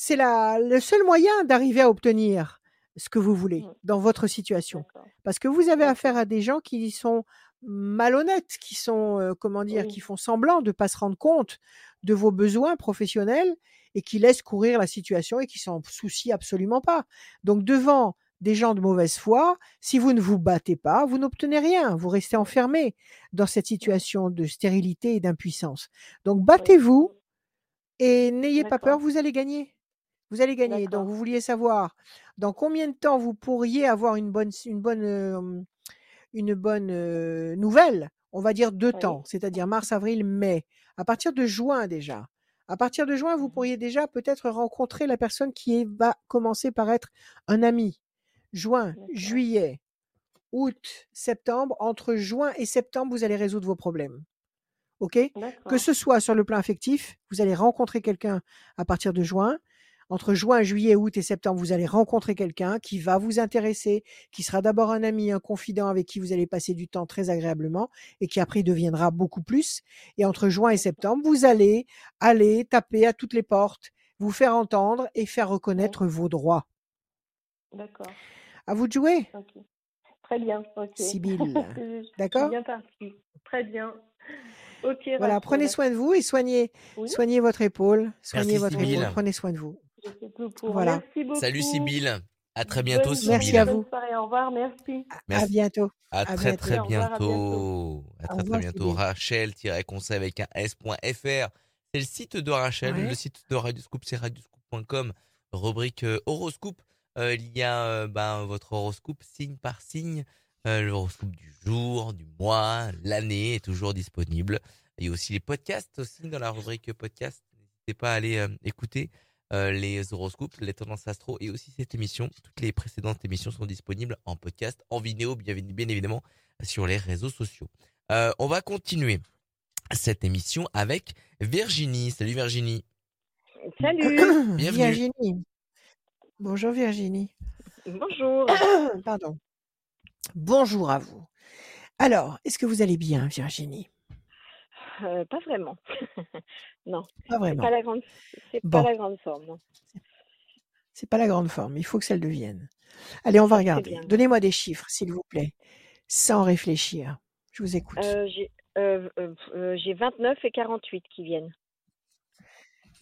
c'est le seul moyen d'arriver à obtenir ce que vous voulez Mm. dans votre situation. Parce que vous avez affaire D'accord. à des gens qui sont malhonnêtes, qui sont, euh, comment dire, Oui. qui font semblant de pas se rendre compte de vos besoins professionnels et qui laissent courir la situation et qui s'en soucient absolument pas. Donc devant des gens de mauvaise foi, si vous ne vous battez pas, vous n'obtenez rien. Vous restez enfermé dans cette situation de stérilité et d'impuissance. Donc battez-vous et n'ayez pas peur, vous allez gagner. Vous allez gagner. Donc vous vouliez savoir dans combien de temps vous pourriez avoir une bonne, une bonne, euh, une bonne euh, nouvelle. On va dire deux Oui. temps, c'est-à-dire mars, avril, mai. À partir de juin déjà. À partir de juin, vous Mhm. pourriez déjà peut-être rencontrer la personne qui va commencer par être un ami. Juin, D'accord. juillet, août, septembre. Entre juin et septembre, vous allez résoudre vos problèmes. OK? Que ce soit sur le plan affectif, vous allez rencontrer quelqu'un à partir de juin. Entre juin, juillet, août et septembre, vous allez rencontrer quelqu'un qui va vous intéresser, qui sera d'abord un ami, un confident avec qui vous allez passer du temps très agréablement et qui après deviendra beaucoup plus. Et entre juin et septembre, vous allez aller taper à toutes les portes, vous faire entendre et faire reconnaître vos droits. D'accord. À vous de jouer. Très bien. Ok. D'accord? bien. Très bien. Ok, Voilà, Rachel. prenez soin de vous et soignez, Oui, soignez votre épaule, soignez Merci votre Sibylle. épaule, prenez soin de vous. Je pour. Voilà. Merci beaucoup. Salut Sibylle. À très bientôt Sibylle. Merci à vous. bonne soirée. Au revoir. Merci. À Merci. bientôt. À À très bientôt. très à bientôt. À très très bientôt. Rachel-conseil avec un s.fr. C'est le site de Rachel. Ouais. Le site de Radioscoop, c'est radioscoop.com. Rubrique euh, horoscope. Euh, il y a euh, ben, votre horoscope signe par signe. Euh, L'horoscope du jour, du mois, l'année est toujours disponible. Il y a aussi les podcasts aussi dans la rubrique podcast. N'hésitez pas à aller euh, écouter euh, les horoscopes, les tendances astro et aussi cette émission. Toutes les précédentes émissions sont disponibles en podcast, en vidéo, bien, bien évidemment, sur les réseaux sociaux. Euh, on va continuer cette émission avec Virginie. Salut Virginie. Salut. Bienvenue. Virginie. Bonjour Virginie. Bonjour. Pardon. Bonjour à vous. Alors, est-ce que vous allez bien, Virginie? Euh, pas vraiment. non, Pas c'est vraiment. pas la grande, c'est Bon. pas la grande forme. Non. C'est pas la grande forme. Il faut que ça le devienne. Allez, on va regarder. Donnez-moi des chiffres, s'il vous plaît, sans réfléchir. Je vous écoute. Euh, j'ai euh, euh, euh, j'ai 29 et 48 qui viennent.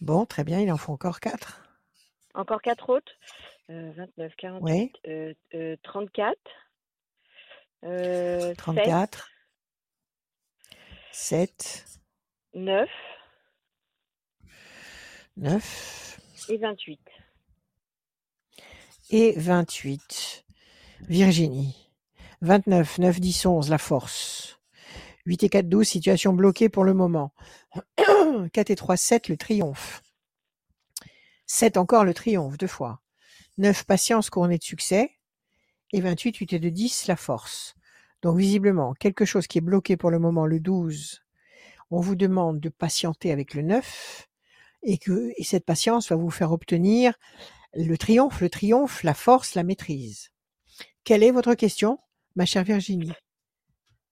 Bon, très bien, il en faut encore quatre. Encore quatre autres. Euh, 29, 48, Oui, euh, euh, 34, euh, 7, 34, 7, 9 9 et 28. et 28. Virginie. 29, 9, 10, 11, la force. 8 et 4, 12, situation bloquée pour le moment. 4 et 3, 7, le triomphe. 7 encore le triomphe, deux fois. 9, patience couronnée de succès. Et 28, 8 et 2, 10, la force. Donc visiblement, quelque chose qui est bloqué pour le moment, le 12. On vous demande de patienter avec le 9 et que et cette patience va vous faire obtenir le triomphe, le triomphe, la force, la maîtrise. Quelle est votre question, ma chère Virginie?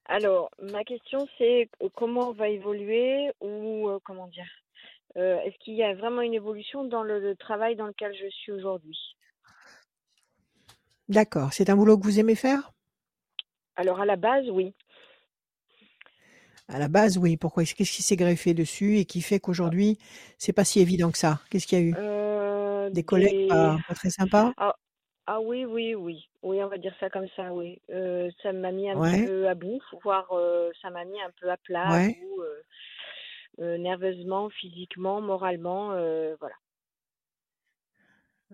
Alors, ma question c'est euh, comment on va évoluer ou euh, comment dire euh, Est-ce qu'il y a vraiment une évolution dans le, le travail dans lequel je suis aujourd'hui? D'accord. C'est un boulot que vous aimez faire? Alors, à la base, oui. À la base, oui. Pourquoi Qu'est-ce qui s'est greffé dessus et qui fait qu'aujourd'hui, c'est pas si évident que ça? Qu'est-ce qu'il y a eu? Euh, Des collègues des... pas, pas très sympas? Ah, ah oui, oui, oui. Oui, on va dire ça comme ça, oui. Euh, ça m'a mis un Ouais, peu à bout, voire euh, ça m'a mis un peu à plat, ouais. euh, nerveusement, physiquement, moralement, voilà.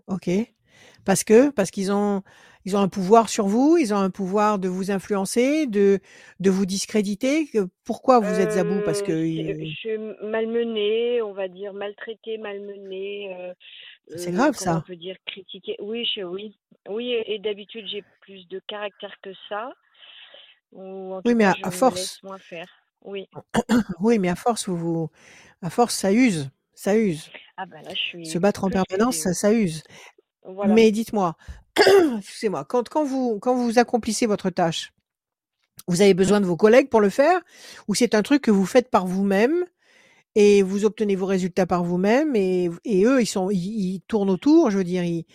Ok. Parce que parce qu'ils ont ils ont un pouvoir sur vous, ils ont un pouvoir de vous influencer, de de vous discréditer. Pourquoi vous êtes à bout? Parce Euh, que ils- je suis malmenée, on va dire maltraitée, malmenée, euh, c'est euh, grave comment on ça. peut dire critiquée. Oui, je, oui, oui, et, et d'habitude j'ai plus de caractère que ça, ou en Oui, mais cas à, je à me force, laisse moins faire. Oui. oui, mais à force vous, vous à force ça use, ça use. Ah ben là, je Se battre en permanence, ça, ça use. Voilà. Mais dites-moi, excusez-moi, quand, quand vous quand vous accomplissez votre tâche, vous avez besoin de vos collègues pour le faire, ou c'est un truc que vous faites par vous-même et vous obtenez vos résultats par vous-même et, et eux ils sont ils, ils tournent autour, je veux dire ils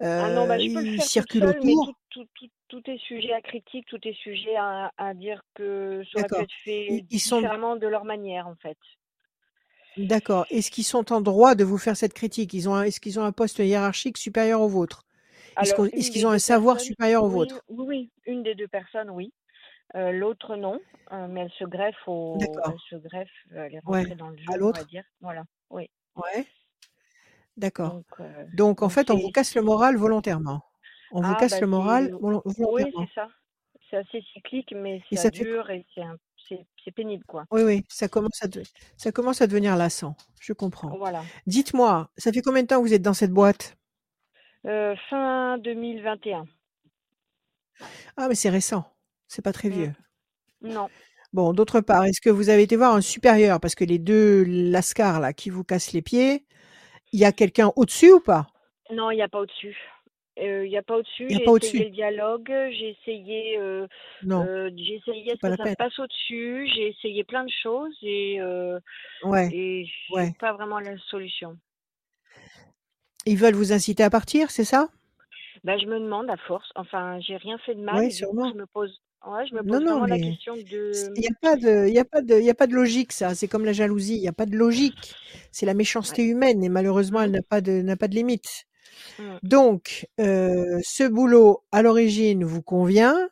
Ah non, euh, bah, ils toute circulent autour. tout, tout, tout, tout est sujet à critique, tout est sujet à, à dire que ça aurait pu être fait Ils, ils sont différemment de leur manière, en fait. D'accord. Est-ce qu'ils sont en droit de vous faire cette critique? Ils ont est-ce qu'ils ont un poste hiérarchique supérieur au vôtre? Est-ce qu'ils ont un savoir supérieur au oui, vôtre? oui, oui, une des deux personnes, oui. Euh, l'autre, non. Euh, mais elle se greffe au, elle se greffe, euh, elle est Ouais. rentrée dans le À jeu, on va l'autre? dire. Voilà. Oui. Ouais. D'accord. Donc, euh, Donc en fait, on vous casse le moral volontairement. On vous ah, casse bah, le moral c'est, volo- oui, volontairement. c'est ça. C'est assez cyclique, mais ça ça te fait dure et c'est un, c'est, pénible, quoi. Oui, oui, ça commence à, de- ça commence à devenir lassant. Je comprends. Voilà. Dites-moi, ça fait combien de temps que vous êtes dans cette boîte? Euh, fin 2021. Ah, mais c'est récent. C'est pas très Mm. vieux. Non. Bon, d'autre part, est-ce que vous avez été voir un supérieur? Parce que les deux lascars là qui vous cassent les pieds, il y a quelqu'un au-dessus ou pas? Non, il n'y a pas au-dessus. Euh, Il n'y a pas au-dessus. Il n'y a J'ai essayé le dialogue. J'ai essayé, euh, Non, euh, j'ai essayé est-ce pas que ça peine. passe au-dessus. J'ai essayé plein de choses et, Ouais, et ouais. pas vraiment la solution. Ils veulent vous inciter à partir, c'est ça? Ben, je me demande à force. Enfin, j'ai rien fait de mal Oui, sûrement. je me pose, ouais, je me Non, pose non, vraiment la question il de, n'y a pas de, il a pas de, il a pas de logique, ça. C'est comme la jalousie. Il n'y a pas de logique. C'est la méchanceté ouais. humaine et malheureusement, elle n'a pas de, n'a pas de limite. Mm, Donc, euh, ce boulot à l'origine vous convient,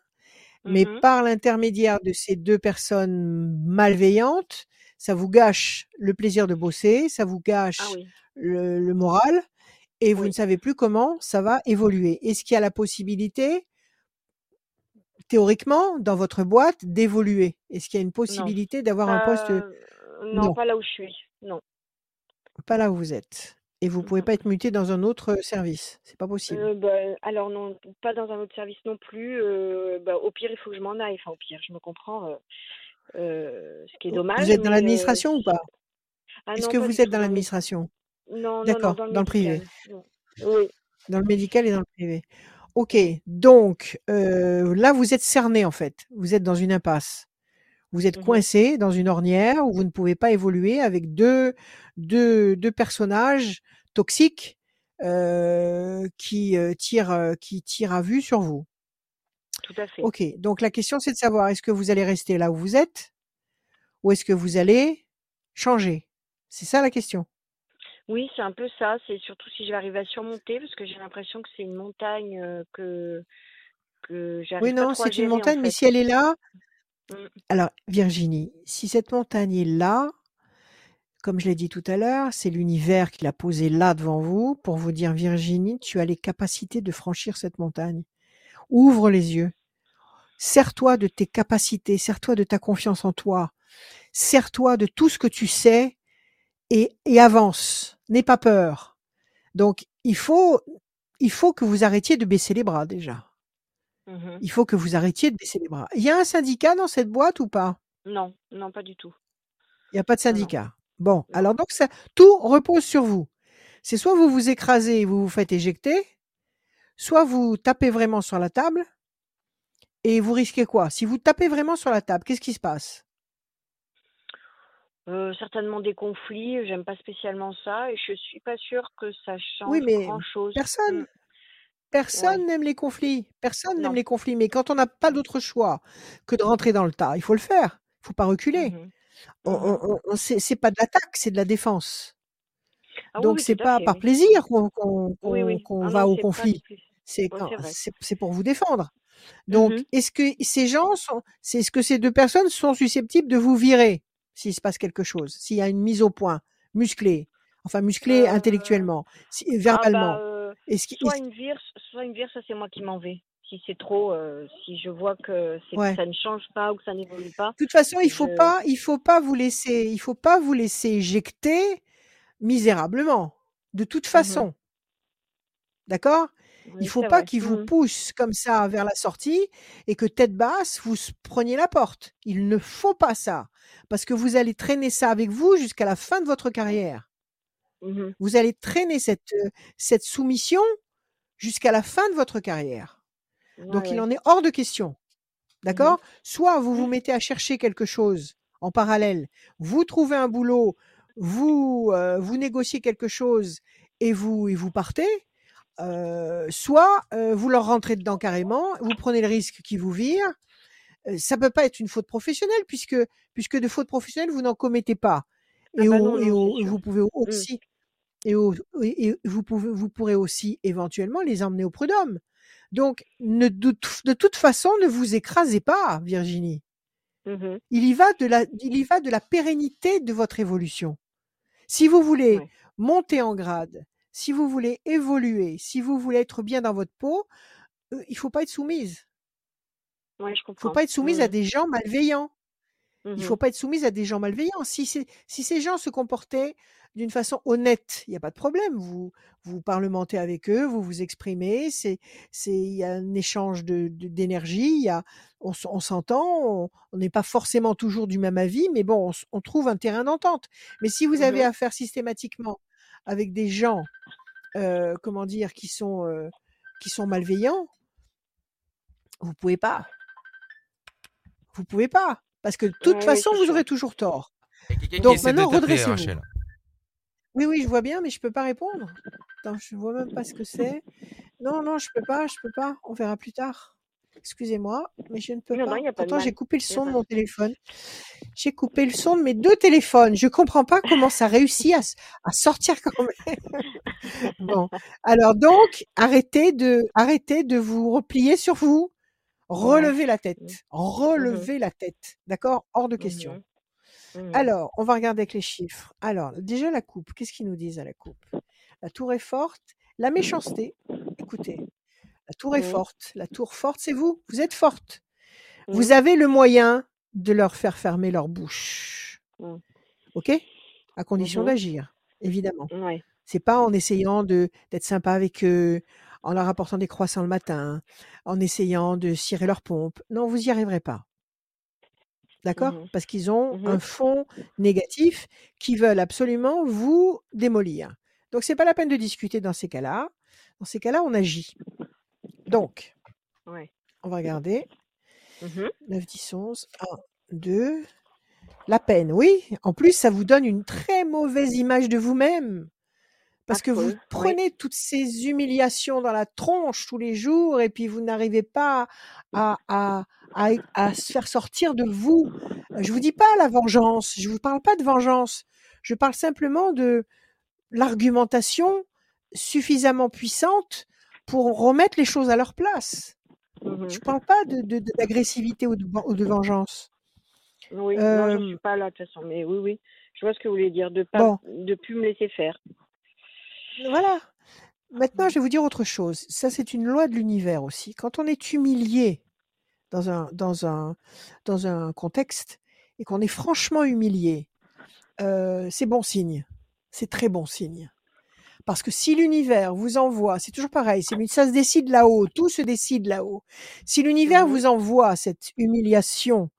mais mhm. par l'intermédiaire de ces deux personnes malveillantes, ça vous gâche le plaisir de bosser, ça vous Ah gâche oui, le, le moral, et vous ne savez plus comment ça va évoluer. Est-ce qu'il y a la possibilité, théoriquement, dans votre boîte, d'évoluer? Est-ce qu'il y a une possibilité d'avoir un poste non, Non, pas là où je suis. Non. pas là où vous êtes. Et vous pouvez Mhm. pas être muté dans un autre service. C'est pas possible. Euh, bah, alors non, pas dans un autre service non plus. euh, bah, au pire, il faut que je m'en aille. Enfin, au pire, je me comprends. euh, ce qui est Vous dommage, êtes dans l'administration ou pas? Ah Est-ce que vous êtes dans l'administration? Non, D'accord, dans le dans le privé. Oui. Dans le médical et dans le privé. Ok, donc là vous êtes cerné en fait. Vous êtes dans une impasse. Vous êtes Mhm. coincé dans une ornière où vous ne pouvez pas évoluer avec deux, deux, deux personnages toxiques euh, qui euh, tire euh, qui tire à vue sur vous. Tout à fait. Ok, donc la question c'est de savoir est-ce que vous allez rester là où vous êtes ou est-ce que vous allez changer? C'est ça la question. Oui, c'est un peu ça. C'est surtout si je vais arriver à surmonter, parce que j'ai l'impression que c'est une montagne que que Oui, j'arrive pas non, c'est une en montagne, mais si elle est là. Alors Virginie, si cette montagne est là, comme je l'ai dit tout à l'heure, c'est l'univers qui l'a posée là devant vous pour vous dire Virginie, tu as les capacités de franchir cette montagne. Ouvre les yeux. Sers-toi de tes capacités, sers-toi de ta confiance en toi, sers-toi de tout ce que tu sais et, et avance. N'aie pas peur. Donc, il faut, il faut que vous arrêtiez de baisser les bras déjà. Mhm. Il faut que vous arrêtiez de baisser les bras. Il y a un syndicat dans cette boîte ou pas? Non, non, pas du tout. Il n'y a pas de non. syndicat. Bon, Non. alors donc ça, tout repose sur vous. C'est soit vous vous écrasez et vous vous faites éjecter, soit vous tapez vraiment sur la table et vous risquez quoi? Si vous tapez vraiment sur la table, qu'est-ce qui se passe? Euh, certainement des conflits, j'aime pas spécialement ça et je suis pas sûre que ça Oui, change mais grand-chose. personne, Mm. Personne Ouais. n'aime les conflits. Personne n'aime les conflits. Mais quand on n'a pas d'autre choix que de rentrer dans le tas, il faut le faire. Il faut pas reculer. On, Mhm. on, on- c'est pas de l'attaque, c'est de la défense. Ah Donc oui, c'est pas fait, par oui. plaisir qu'on Oui, Ah va non, au conflit. C'est pour vous défendre. Donc Mhm. est-ce que ces gens sont c'est est-ce que ces deux personnes sont susceptibles de vous virer s'il se passe quelque chose, s'il y a une mise au point musclée, enfin musclée Euh, intellectuellement, si- ah bah, verbalement? euh, Est-ce soit une vire, soit une vire, ça c'est moi qui m'en vais. Si c'est trop, euh, si je vois que c'est ouais. ça ne change pas ou que ça n'évolue pas, De toute façon, il faut je. pas il faut pas vous laisser il faut pas vous laisser éjecter misérablement. De toute Mhm. façon. D'accord? Il Oui, faut c'est pas vrai. qu'il vous Mhm. pousse comme ça vers la sortie et que tête basse, vous preniez la porte. Il ne faut pas ça. Parce que vous allez traîner ça avec vous jusqu'à la fin de votre carrière. Mhm. Vous allez traîner cette, euh, cette soumission jusqu'à la fin de votre carrière. Ouais, Donc il en est hors de question. Mhm. D'accord? Soit vous vous mettez à chercher quelque chose en parallèle, vous trouvez un boulot, vous, euh, vous négociez quelque chose et vous, et vous partez, euh, soit euh, vous leur rentrez dedans carrément, vous prenez le risque qu'ils vous virent. Ça peut pas être une faute professionnelle puisque, puisque de faute professionnelle, vous n'en commettez pas. Ah Et, bah au- et au- vous pouvez aussi, et, au- et- et vous, pouvez, vous pourrez aussi éventuellement les emmener au prud'homme. Donc, ne, de, de toute façon, ne vous écrasez pas, Virginie. Mhm. Il y va de la, il y va de la pérennité de votre évolution. Si vous voulez Ouais. monter en grade, si vous voulez évoluer, si vous voulez être bien dans votre peau, euh, il faut pas être soumise. Ouais, je Il faut comprends. pas être soumise à Mhm. des gens malveillants. Il Mhm. faut pas être soumise à des gens malveillants. Si, ces gens se comportaient d'une façon honnête, il n'y a pas de problème. Vous, vous parlementez avec eux, vous vous exprimez. C'est, c'est, il y a un échange de, de- d'énergie. Il y a, on, s'entend. On n'est pas forcément toujours du même avis, mais bon, on, trouve un terrain d'entente. Mais si vous avez Mhm. affaire systématiquement avec des gens, euh, comment dire, qui sont, euh, qui sont malveillants, vous pouvez pas. Vous pouvez pas. Parce que de toute oui, façon, vous aurez toujours tort. Donc maintenant, redressez-vous. Oui, oui, je vois bien, mais je peux pas répondre. Attends, je vois même pas ce que c'est. Non, non, je peux pas, je peux pas. On verra plus tard. Excusez-moi, mais je ne peux Non, pas. Pourtant, j'ai coupé le son de mon téléphone. J'ai coupé le son de mes deux téléphones. Je comprends pas comment ça réussit à, à sortir quand même. Bon. Alors donc, arrêtez de, arrêtez de vous replier sur vous. Relevez la tête. Mhm. Relevez la tête. D'accord? Hors de question. Mhm. Alors, on va regarder avec les chiffres. Alors, déjà la coupe, qu'est-ce qu'ils nous disent à la coupe? La tour est forte. La méchanceté, écoutez, la tour est forte. La tour forte, c'est vous. Vous êtes forte. Vous avez le moyen de leur faire fermer leur bouche. OK? À condition d'agir, évidemment. C'est pas en essayant de d'être sympa avec eux, en leur apportant des croissants le matin, en essayant de cirer leur pompe. Non, vous y arriverez pas. D'accord? Mhm. Parce qu'ils ont Mhm. un fond négatif qui veulent absolument vous démolir. Donc c'est pas la peine de discuter dans ces cas-là. Dans ces cas-là, on agit. Donc, Ouais. on va regarder. Mhm. 9, 10, 11. 1, 2. La peine, oui. En plus, ça vous donne une très mauvaise image de vous-même. Parce que vous oui. prenez toutes ces humiliations dans la tronche tous les jours et puis vous n'arrivez pas à, à, à, à se faire sortir de vous. Je vous dis pas la vengeance, je vous parle pas de vengeance. Je parle simplement de l'argumentation suffisamment puissante pour remettre les choses à leur place. Mhm. Je parle pas de, de- de- d'agressivité ou de, ven- ou de vengeance. Oui, non, je Euh, suis pas là de toute façon, mais oui, oui, je vois ce que vous voulez dire, de pas, bon, de plus me laisser faire. Voilà. Maintenant, je vais vous dire autre chose. Ça, c'est une loi de l'univers aussi. Quand on est humilié dans un, dans un, dans un contexte et qu'on est franchement humilié, euh, c'est bon signe. C'est très bon signe. Parce que si l'univers vous envoie, c'est toujours pareil, ça se décide là-haut, tout se décide là-haut. Si l'univers Mhm. vous envoie cette humiliation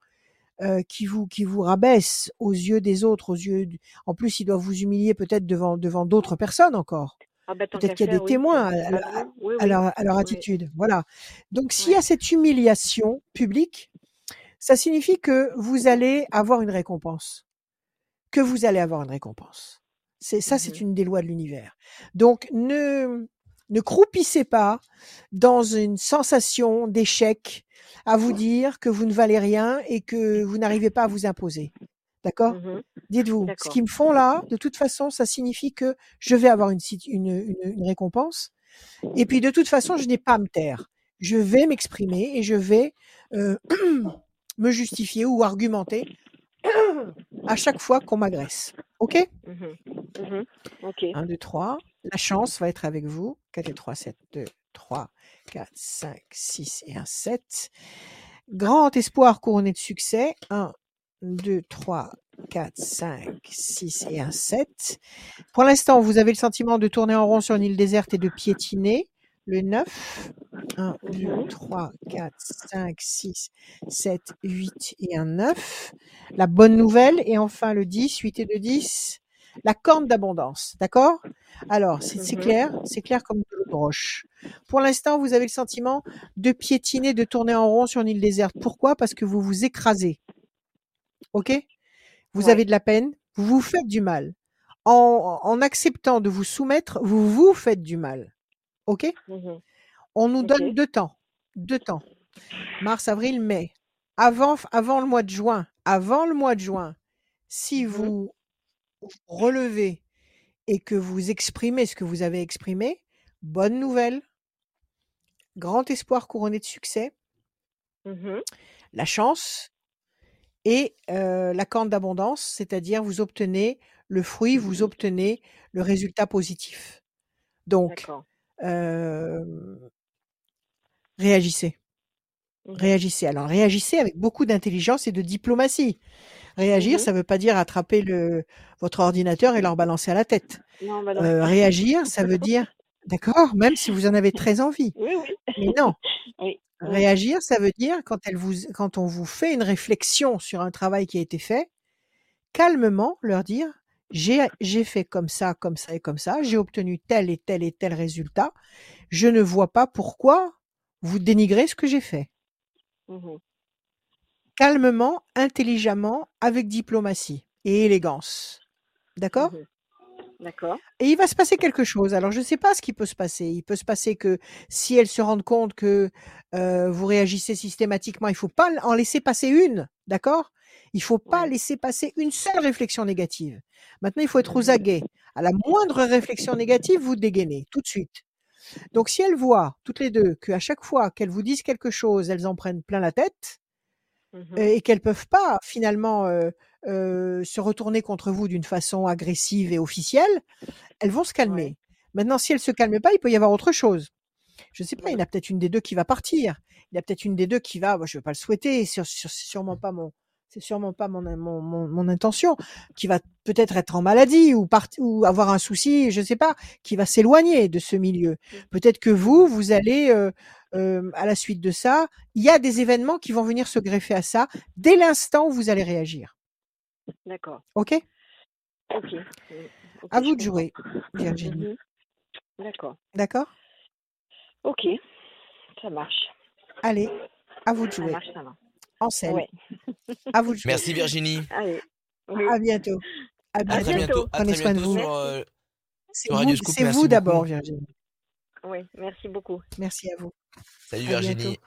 euh, qui vous qui vous rabaisse aux yeux des autres, aux yeux, du- en plus il doit vous humilier peut-être devant devant d'autres personnes encore. Ah bah Peut-être qu'il y a des oui. témoins à, à- oui, à- oui, à oui, leur, à leur attitude. Voilà. Donc s'il y a cette humiliation publique, ça signifie que vous allez avoir une récompense. Que vous allez avoir une récompense. C'est ça, c'est Mhm. une des lois de l'univers. Donc ne ne croupissez pas dans une sensation d'échec à vous dire que vous ne valez rien et que vous n'arrivez pas à vous imposer. D'accord? Mhm. Dites-vous, ce qu'ils me font là, de toute façon, ça signifie que je vais avoir une, sit- une, une, une récompense. Et puis, de toute façon, je n'ai pas à me taire. Je vais m'exprimer et je vais euh, me justifier ou argumenter à chaque fois qu'on m'agresse. OK? Mhm. Mhm. Ok. 1, 2, 3. La chance va être avec vous. 4 et 3, 7, 2, 3, 4, 5, 6 et 1, 7. Grand espoir couronné de succès. 1, 2, 3, 4, 5, 6 et 1, 7. Pour l'instant, vous avez le sentiment de tourner en rond sur une île déserte et de piétiner. Le 9. 1, 2, Mhm. 3, 4, 5, 6, 7, 8 et un 9. La bonne nouvelle. Et enfin le 10, 8 et 2, 10. La corne d'abondance. D'accord? Alors, c'est Mhm. clair, c'est clair comme de roche. Pour l'instant, vous avez le sentiment de piétiner, de tourner en rond sur une île déserte. Pourquoi? Parce que vous vous écrasez. OK? Vous Ouais. avez de la peine, vous vous faites du mal. En, en acceptant de vous soumettre, vous vous faites du mal. OK? Mhm. On nous donne deux temps. Deux temps. Mars, avril, mai. Avant, avant le mois de juin, avant le mois de juin, si Mhm. vous relevez et que vous exprimez ce que vous avez exprimé, bonne nouvelle, grand espoir couronné de succès, Mhm. la chance et euh, la corne d'abondance, c'est-à-dire vous obtenez le fruit, vous obtenez le résultat positif. Donc, euh, réagissez. Mhm. Réagissez. Alors, réagissez avec beaucoup d'intelligence et de diplomatie. Réagir, Mhm. ça ne veut pas dire attraper le, votre ordinateur et leur balancer à la tête. Non, bah non. Euh, réagir, ça veut dire, d'accord, même si vous en avez très envie. Oui, oui. Mais non, Oui. réagir, ça veut dire quand, elle vous, quand on vous fait une réflexion sur un travail qui a été fait, calmement leur dire, j'ai fait comme ça, comme ça et comme ça, j'ai obtenu tel et tel et tel résultat, je ne vois pas pourquoi vous dénigrez ce que j'ai fait. Mhm. Calmement, intelligemment, avec diplomatie et élégance. D'accord? Mhm. D'accord. Et il va se passer quelque chose. Alors, je ne sais pas ce qui peut se passer. Il peut se passer que si elles se rendent compte que euh, vous réagissez systématiquement, il faut pas en laisser passer une. D'accord? Il faut pas Ouais. laisser passer une seule réflexion négative. Maintenant, il faut être aux Mhm. aguets. À la moindre réflexion négative, vous dégainez tout de suite. Donc, si elles voient, toutes les deux, qu'à chaque fois qu'elles vous disent quelque chose, elles en prennent plein la tête, Euh, et qu'elles peuvent pas finalement euh, euh, se retourner contre vous d'une façon agressive et officielle, elles vont se calmer. Ouais. Maintenant, si elles se calment pas, il peut y avoir autre chose. Je sais pas, il y en a peut-être une des deux qui va partir. Il y a peut-être une des deux qui va, moi, je ne veux pas le souhaiter, sûrement pas mon, c'est sûrement pas mon, mon, mon, mon intention, qui va peut-être être en maladie ou, part- ou avoir un souci, je sais pas, qui va s'éloigner de ce milieu. Peut-être que vous, vous allez, euh, euh, à la suite de ça, il y a des événements qui vont venir se greffer à ça dès l'instant où vous allez réagir. D'accord. OK? Ok. À vous de jouer, Virginie. Mhm. D'accord. D'accord? Ok. Ça marche. Allez, à vous de Ça jouer. marche, ça. En selle. Ouais. À vous de jouer. Merci Virginie. Allez. Oui. À bientôt. À À bientôt. très bientôt. À Prenez très soin de vous. sur, euh, C'est vous, d'abord. Virginie. Oui, merci beaucoup. Merci à vous. Salut À Virginie. bientôt.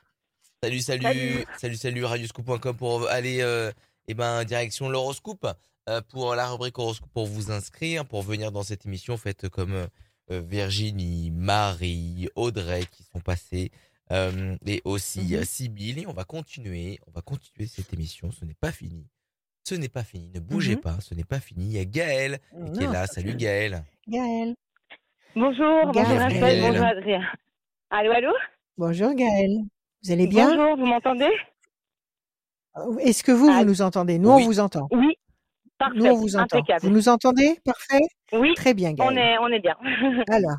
Salut, salut, Salut. salut, salut, radioscoop.com pour aller euh, eh ben, direction l'horoscope euh, pour la rubrique horoscope pour vous inscrire, pour venir dans cette émission. Faites comme euh, Virginie, Marie, Audrey qui sont passées euh, et aussi Mhm. euh, Sybille. Et on va continuer, on va continuer cette émission. Ce n'est pas fini. Ce n'est pas fini. Ne bougez Mhm. pas, ce n'est pas fini. Il y a Gaël qui est là. Salut Gaël. Gaël. Bonjour, bonjour. Raphaël, bonjour Adrien. Allô, allô? Bonjour Gaël. Vous allez bien? Bonjour, vous m'entendez? Est-ce que vous, vous Ah, nous entendez? Nous, oui. on vous entend. Oui, parfait, Nous, on vous entend. impeccable. Vous nous entendez? Parfait? Oui, Très bien, on Gaël. est, on est bien. Alors,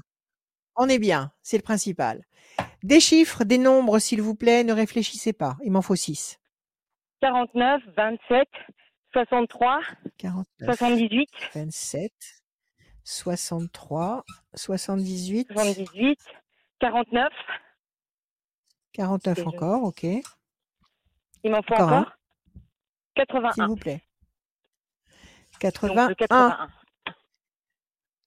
on est bien, c'est le principal. Des chiffres, des nombres, s'il vous plaît, ne réfléchissez pas. Il m'en faut 6. 49, 27, 63, 49, 78, 27, 63, 78, 78, 49. 49 Et je- encore, ok. Il m'en faut Encore encore 81. S'il vous plaît. Donc 81. le 81.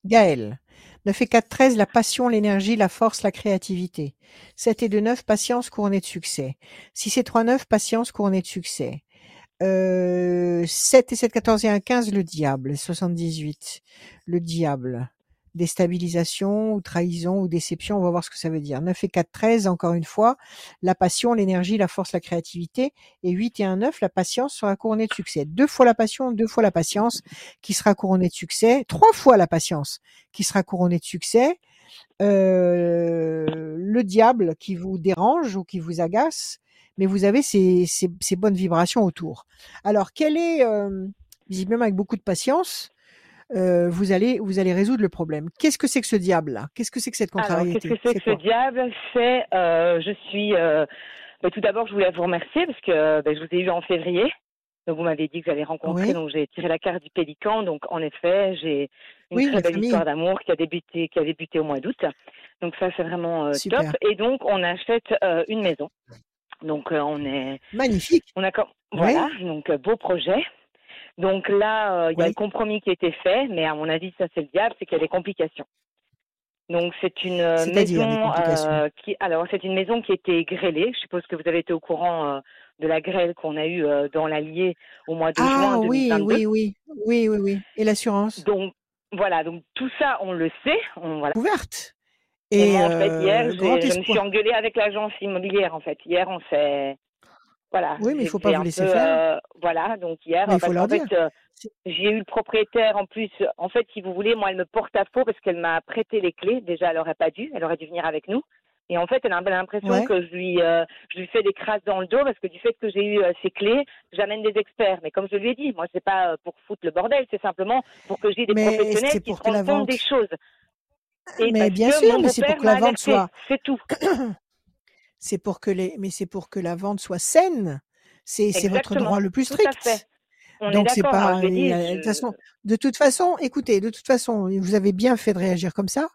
Gaël. 9 et 4, 13, la passion, l'énergie, la force, la créativité. 7 et 2, 9, patience couronnée de succès. 6 et 3, 9, patience couronnée de succès. Euh, 7 et 7, 14 et 1, 15, le diable. 78, le diable. Déstabilisation ou trahison ou déception, on va voir ce que ça veut dire. 9 et 4, 13, encore une fois, la passion, l'énergie, la force, la créativité. Et 8 et 1, 9, la patience sera couronnée de succès. Deux fois la passion, deux fois la patience qui sera couronnée de succès. Trois fois la patience qui sera couronnée de succès. Euh, le diable qui vous dérange ou qui vous agace, mais vous avez ces, bonnes vibrations autour. Alors, quel est, euh, visiblement avec beaucoup de patience, euh, vous allez vous allez résoudre le problème. Qu'est-ce que c'est que ce diable-là? Qu'est-ce que c'est que cette Alors, contrariété? qu'est-ce que c'est que ce diable? C'est, euh, je suis, euh, bah, tout d'abord, je voulais vous remercier parce que bah, je vous ai eu en février. Donc, vous m'avez dit que j'allais rencontrer, Oui. donc j'ai tiré la carte du pélican. Donc, en effet, j'ai une Oui, très belle famille. histoire d'amour qui a débuté, qui a débuté au mois d'août. Donc, ça, c'est vraiment euh, top. Et donc, on achète euh, une maison. Donc, euh, on est, Magnifique. on a, Oui. voilà, donc beau projet. Donc là, euh, il y a Oui. le compromis qui a été fait, mais à mon avis, ça c'est le diable, c'est qu'il y a des complications. Donc c'est une euh, maison euh, qui, alors c'est une maison qui a été grêlée. Je suppose que vous avez été au courant euh, de la grêle qu'on a eue dans l'Allier au mois de Ah juin oui, 2022. oui, oui, oui, oui, oui. Et l'assurance? Donc voilà, donc tout ça on le sait. On, voilà. ouverte. Et Et moi, en fait, hier, je me suis engueulée avec l'agence immobilière. En fait, hier, on s'est, voilà. Oui, mais il faut j'étais pas vous laisser peu, faire. euh, voilà, donc hier, il faut leur dire. fait, euh, j'ai eu le propriétaire en plus. En fait, si vous voulez, moi, elle me porte à faux parce qu'elle m'a prêté les clés. Déjà, elle aurait pas dû. Elle aurait dû venir avec nous. Et en fait, elle a l'impression Ouais. que je lui, euh, je lui fais des crasses dans le dos parce que du fait que j'ai eu ces clés, j'amène des experts. Mais comme je lui ai dit, moi, c'est pas pour foutre le bordel, c'est simplement pour que j'ai des Mais professionnels qui se rendent compte vente. des choses. Et Mais bien sûr, mais c'est pour que la vente soit. c'est tout. C'est pour que les, mais c'est pour que la vente soit saine. C'est votre droit le plus tout à fait. strict. On Donc c'est. Moi, pas. dit, De toute façon, de toute façon, écoutez, de toute façon, vous avez bien fait de réagir comme ça,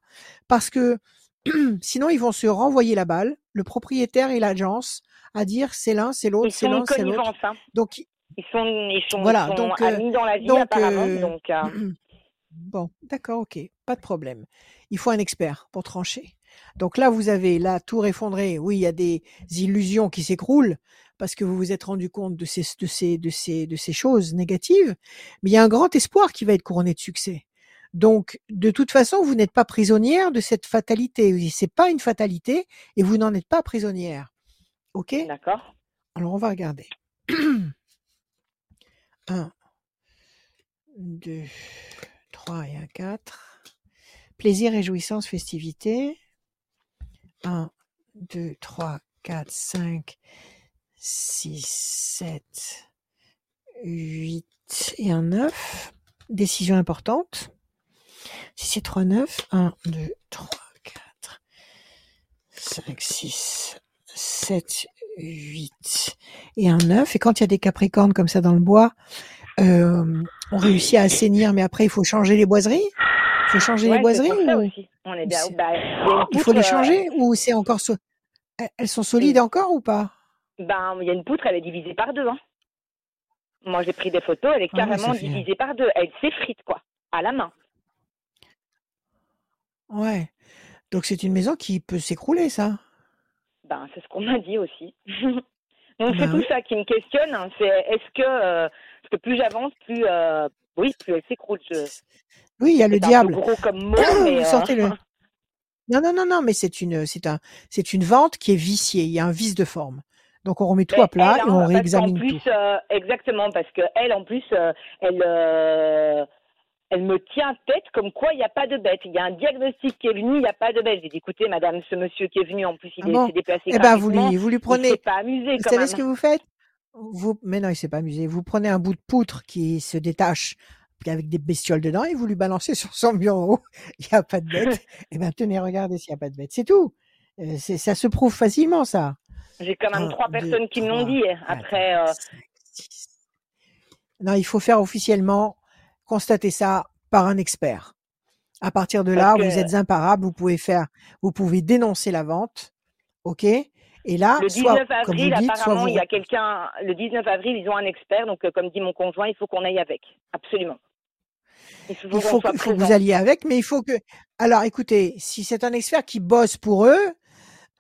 parce que sinon ils vont se renvoyer la balle, le propriétaire et l'agence, à dire c'est l'un, c'est l'autre, c'est l'un, c'est l'autre. Hein. Donc Ils sont, ils sont, voilà. ils sont Donc euh, amis dans la vie donc apparemment. euh, Donc euh, Bon, d'accord, ok, pas de problème. Il faut un expert pour trancher. Donc là, vous avez la tour effondrée. Oui, il y a des illusions qui s'écroulent parce que vous vous êtes rendu compte de ces, de ces, de ces, de ces choses négatives. Mais il y a un grand espoir qui va être couronné de succès. Donc, de toute façon, vous n'êtes pas prisonnière de cette fatalité. C'est pas une fatalité et vous n'en êtes pas prisonnière. Ok? D'accord. Alors, on va regarder. Un, deux, trois et un quatre. Plaisir, réjouissance, festivité. Un, deux, trois, quatre, cinq, six, sept, huit et un neuf. Décision importante. Si c'est trois, neuf. Un, deux, trois, quatre, cinq, six, sept, huit et un neuf. Et quand il y a des capricornes comme ça dans le bois, euh, on réussit à assainir, mais après il faut changer les boiseries. Il faut changer Ouais, les boiseries pour ça ou aussi. On est bien. c'est- Bah, il faut les euh, changer ou c'est encore so- Elles- sont solides encore ou pas? Ben, il y a une poutre, elle est divisée par deux. Hein. Moi, j'ai pris des photos, elle est Ah carrément divisée par deux. Elle s'effrite, quoi, à la main. Ouais. Donc c'est une maison qui peut s'écrouler, ça? Ben, c'est ce qu'on m'a dit aussi. Donc c'est bah tout ça qui me questionne. hein. C'est est-ce que, euh, parce que plus j'avance, plus, euh, oui, plus elle s'écroule. Je- Oui, il y a le diable. gros comme mot, mais Vous euh, sortez-le. Non, non, non, non, mais c'est une, c'est un, c'est une vente qui est viciée. Il y a un vice de forme. Donc on remet tout Mais à plat elle, et hein, on réexamine plus, tout. euh, exactement, parce que elle, en plus, euh, elle, euh, elle me tient tête comme quoi il n'y a pas de bête. Il y a un diagnostic qui est venu, il n'y a pas de bête. J'ai dit, écoutez, madame, ce monsieur qui est venu, en plus, il Ah bon s'est déplacé Eh ben vous lui, vous lui Il prenez. s'est pas amusé Vous savez même. ce que vous faites? Vous, mais non, il s'est pas amusé. Vous prenez un bout de poutre qui se détache avec des bestioles dedans et vous lui balancez sur son bureau. Il n'y a pas de bête. Eh ben tenez, regardez s'il n'y a pas de bête. C'est tout. Euh, ça se prouve facilement, ça. J'ai quand même Un, trois deux, personnes qui me l'ont dit. quatre, Après, euh. Non, il faut faire officiellement constater ça par un expert. À partir de là, parce vous que êtes imparable, vous pouvez faire, vous pouvez dénoncer la vente, ok? Et là, le soit, 19 comme vous avril, dites, apparemment, vous, il y a quelqu'un. Le 19 avril, ils ont un expert. Donc, euh, comme dit mon conjoint, il faut qu'on aille avec. Absolument. Il faut il que- il faut que vous alliez avec, mais il faut que, alors écoutez, si c'est un expert qui bosse pour eux,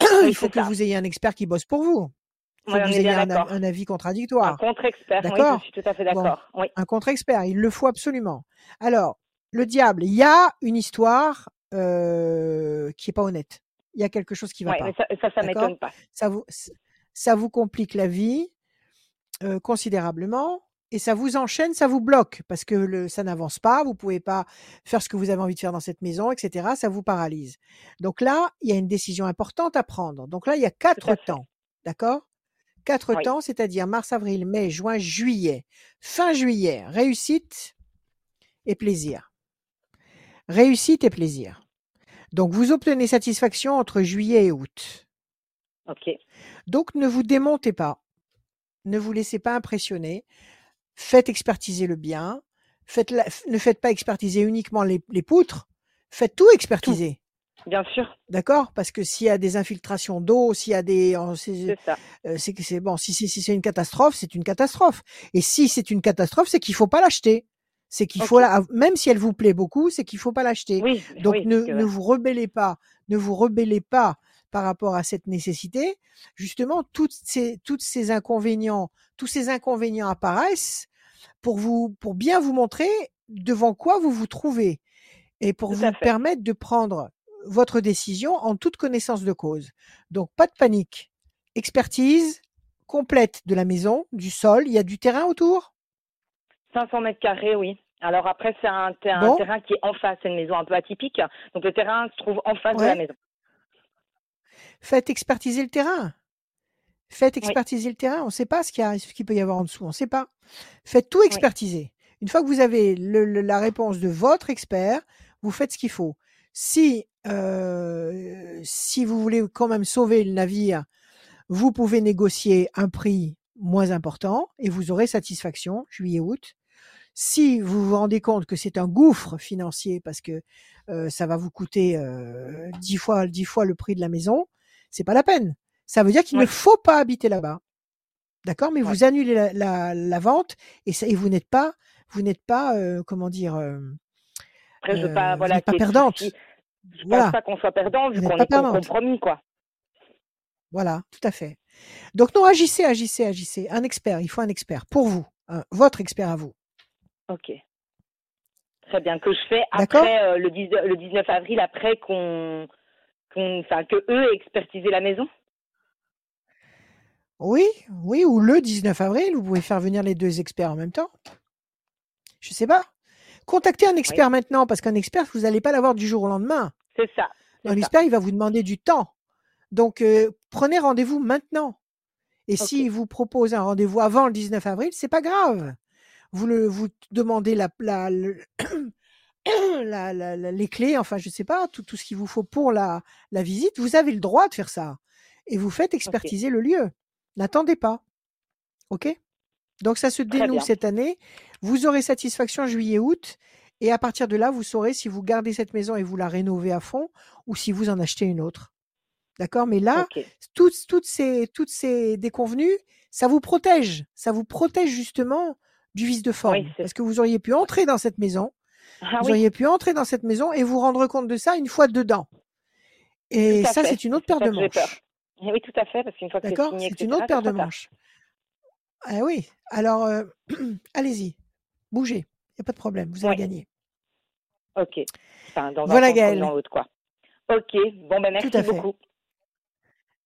il faut que ça. vous ayez un expert qui bosse pour vous. Il faut Oui, que vous ayez un, un avis Un contradictoire. contre-expert, oui, je suis tout à fait Bon, d'accord. Oui. un contre-expert, il le faut absolument. Alors, le diable, il y a une histoire euh, qui est pas honnête. Il y a quelque chose qui va Ouais, pas. mais ça, ça, ça m'étonne pas. ça vous, ça vous complique la vie euh, considérablement et ça vous enchaîne, ça vous bloque parce que le, ça n'avance pas, vous pouvez pas faire ce que vous avez envie de faire dans cette maison, etc. Ça vous paralyse. Donc là, il y a une décision importante à prendre. Donc là, il y a quatre temps, d'accord? Quatre Oui. temps, c'est-à-dire mars, avril, mai, juin, juillet. Fin juillet, réussite et plaisir. Réussite et plaisir. Donc vous obtenez satisfaction entre juillet et août. Ok. Donc ne vous démontez pas, ne vous laissez pas impressionner, faites expertiser le bien, faites la- ne faites pas expertiser uniquement les, les poutres, faites tout Tout. expertiser, Bien sûr, d'accord? Parce que s'il y a des infiltrations d'eau, s'il y a des, c'est euh, c'est que c'est bon, si c'est si c'est une catastrophe, c'est une catastrophe. Et si c'est une catastrophe, c'est qu'il faut pas l'acheter. C'est qu'il faut la, même si elle vous plaît beaucoup, c'est qu'il faut pas l'acheter. Oui, Donc oui, ne, ne vous rebellez pas, ne vous rebellez pas par rapport à cette nécessité. Justement, toutes ces, toutes ces inconvénients, tous ces inconvénients apparaissent pour vous, pour bien vous montrer devant quoi vous vous trouvez et pour tout vous permettre de prendre votre décision en toute connaissance de cause. Donc pas de panique. Expertise complète de la maison, du sol. Il y a du terrain autour? 500 mètres carrés, oui. Alors après, c'est un, ter- un Bon, terrain qui est en face. C'est une maison un peu atypique. Donc le terrain se trouve en face de la maison. Faites expertiser le terrain. Faites Oui, expertiser le terrain. On ne sait pas ce qu'il y a, ce qu'il peut y avoir en dessous. On ne sait pas. Faites tout oui. expertiser. Une fois que vous avez le- le- la réponse de votre expert, vous faites ce qu'il faut. Si, euh, si vous voulez quand même sauver le navire, vous pouvez négocier un prix moins important et vous aurez satisfaction juillet-août. Si vous vous rendez compte que c'est un gouffre financier parce que euh, ça va vous coûter euh, dix fois dix fois le prix de la maison, c'est pas la peine. Ça veut dire qu'il ne faut pas habiter là-bas, d'accord? Mais vous annulez la, la, la vente et, ça, et vous n'êtes pas vous n'êtes pas euh, comment dire euh, Après, je veux euh, pas, vous voilà, pas perdante. soucis. Je pense Voilà, pas qu'on soit perdant vu qu'on pas est perdante. compromis, quoi. Voilà, tout à fait. Donc non, agissez, agissez, agissez. Un expert, il faut un expert pour vous, un- votre expert à vous. Ok. Très bien. Que je fais après euh, le, 10 le 19 avril, après qu'on, qu'on, que eux aient expertisé la maison. Oui, oui, ou le 19 avril, vous pouvez faire venir les deux experts en même temps. Je sais pas. Contactez un Oui, expert maintenant, parce qu'un expert, vous n'allez pas l'avoir du jour au lendemain. c'est ça, Un expert, il va vous demander du temps. Donc, euh, prenez rendez-vous maintenant. Et Ok. s'il vous propose un rendez-vous avant le 19 avril, c'est pas grave. Vous le, vous demandez la, la, le- la- la- la- les clés, enfin, je sais pas, tout, tout ce qu'il vous faut pour la, la visite. Vous avez le droit de faire ça. Et vous faites expertiser le lieu. N'attendez pas. OK? Donc, ça se dénoue cette année. Vous aurez satisfaction juillet-août. Et à partir de là, vous saurez si vous gardez cette maison et vous la rénovez à fond ou si vous en achetez une autre. D'accord? Mais là, toutes, toutes, ces, toutes ces déconvenues, ça vous protège. Ça vous protège justement du vice de forme. Parce que vous auriez pu entrer dans cette maison, Ah Vous oui, auriez pu entrer dans cette maison et vous rendre compte de ça une fois dedans. Et ça, c'est une autre paire de manches. Eh oui, tout à fait, parce qu'une fois que D'accord? C'est une autre paire de manches. Ah oui. Alors, euh, allez-y. Bougez. Il n'y a pas de problème. Vous avez gagné. Ok. Enfin, dans Voilà, Gaëlle. dans l'autre, quoi. Ok. Bon, ben merci beaucoup.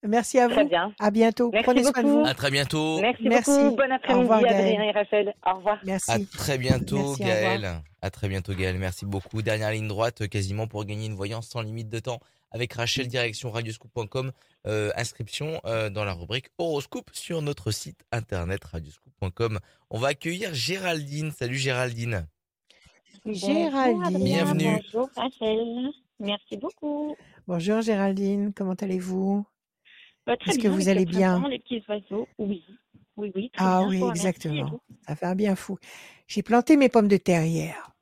Merci à Très vous. bien. À bientôt. Merci Prenez soin de beaucoup. vous. À très bientôt. Merci, Merci. beaucoup. Bon après-midi, Adrien et Raphaël. Au revoir. Merci. À très bientôt, Merci. Gaël. À très bientôt, Gaël. Merci beaucoup. Dernière ligne droite, euh, quasiment pour gagner une voyance sans limite de temps avec Rachel, direction radioscoop.com. Euh, inscription euh, dans la rubrique horoscope sur notre site internet radioscoop.com. On va accueillir Géraldine. Salut Géraldine. Géraldine. Bienvenue. Bonjour Rachel, merci beaucoup. Bonjour Géraldine. Comment allez-vous? Bah, Est-ce que vous allez le bien Les petits oiseaux, oui, oui, oui, très Ah bien, oui, exactement. Ça fait un bien fou. J'ai planté mes pommes de terre hier.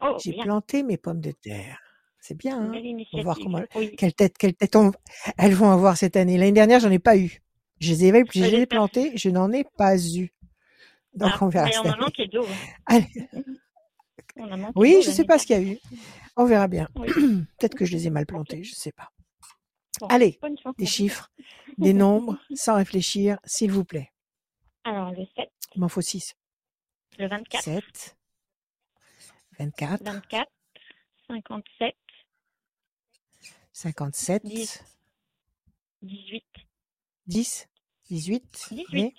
Oh, J'ai planté mes pommes de terre. C'est bien, hein On va voir comment Oui, quelle tête, quelle tête on- elles vont avoir cette année. L'année dernière, j'en ai pas eu. Je les ai, je les ai plantées, je n'en ai pas eu. Donc Ah, on verra on a manqué d'eau. Manqué Oui, je sais l'année pas ce qu'il y a eu. On verra bien. Oui. Peut-être que je les ai mal plantées, je sais pas. Bon, Allez, des chiffres, des nombres, sans réfléchir, s'il vous plaît. Alors, le 7, Il m'en faut 6. le 24, 7, 24, 24, 57, 57, 10, 18, 10, 18, 18, oui.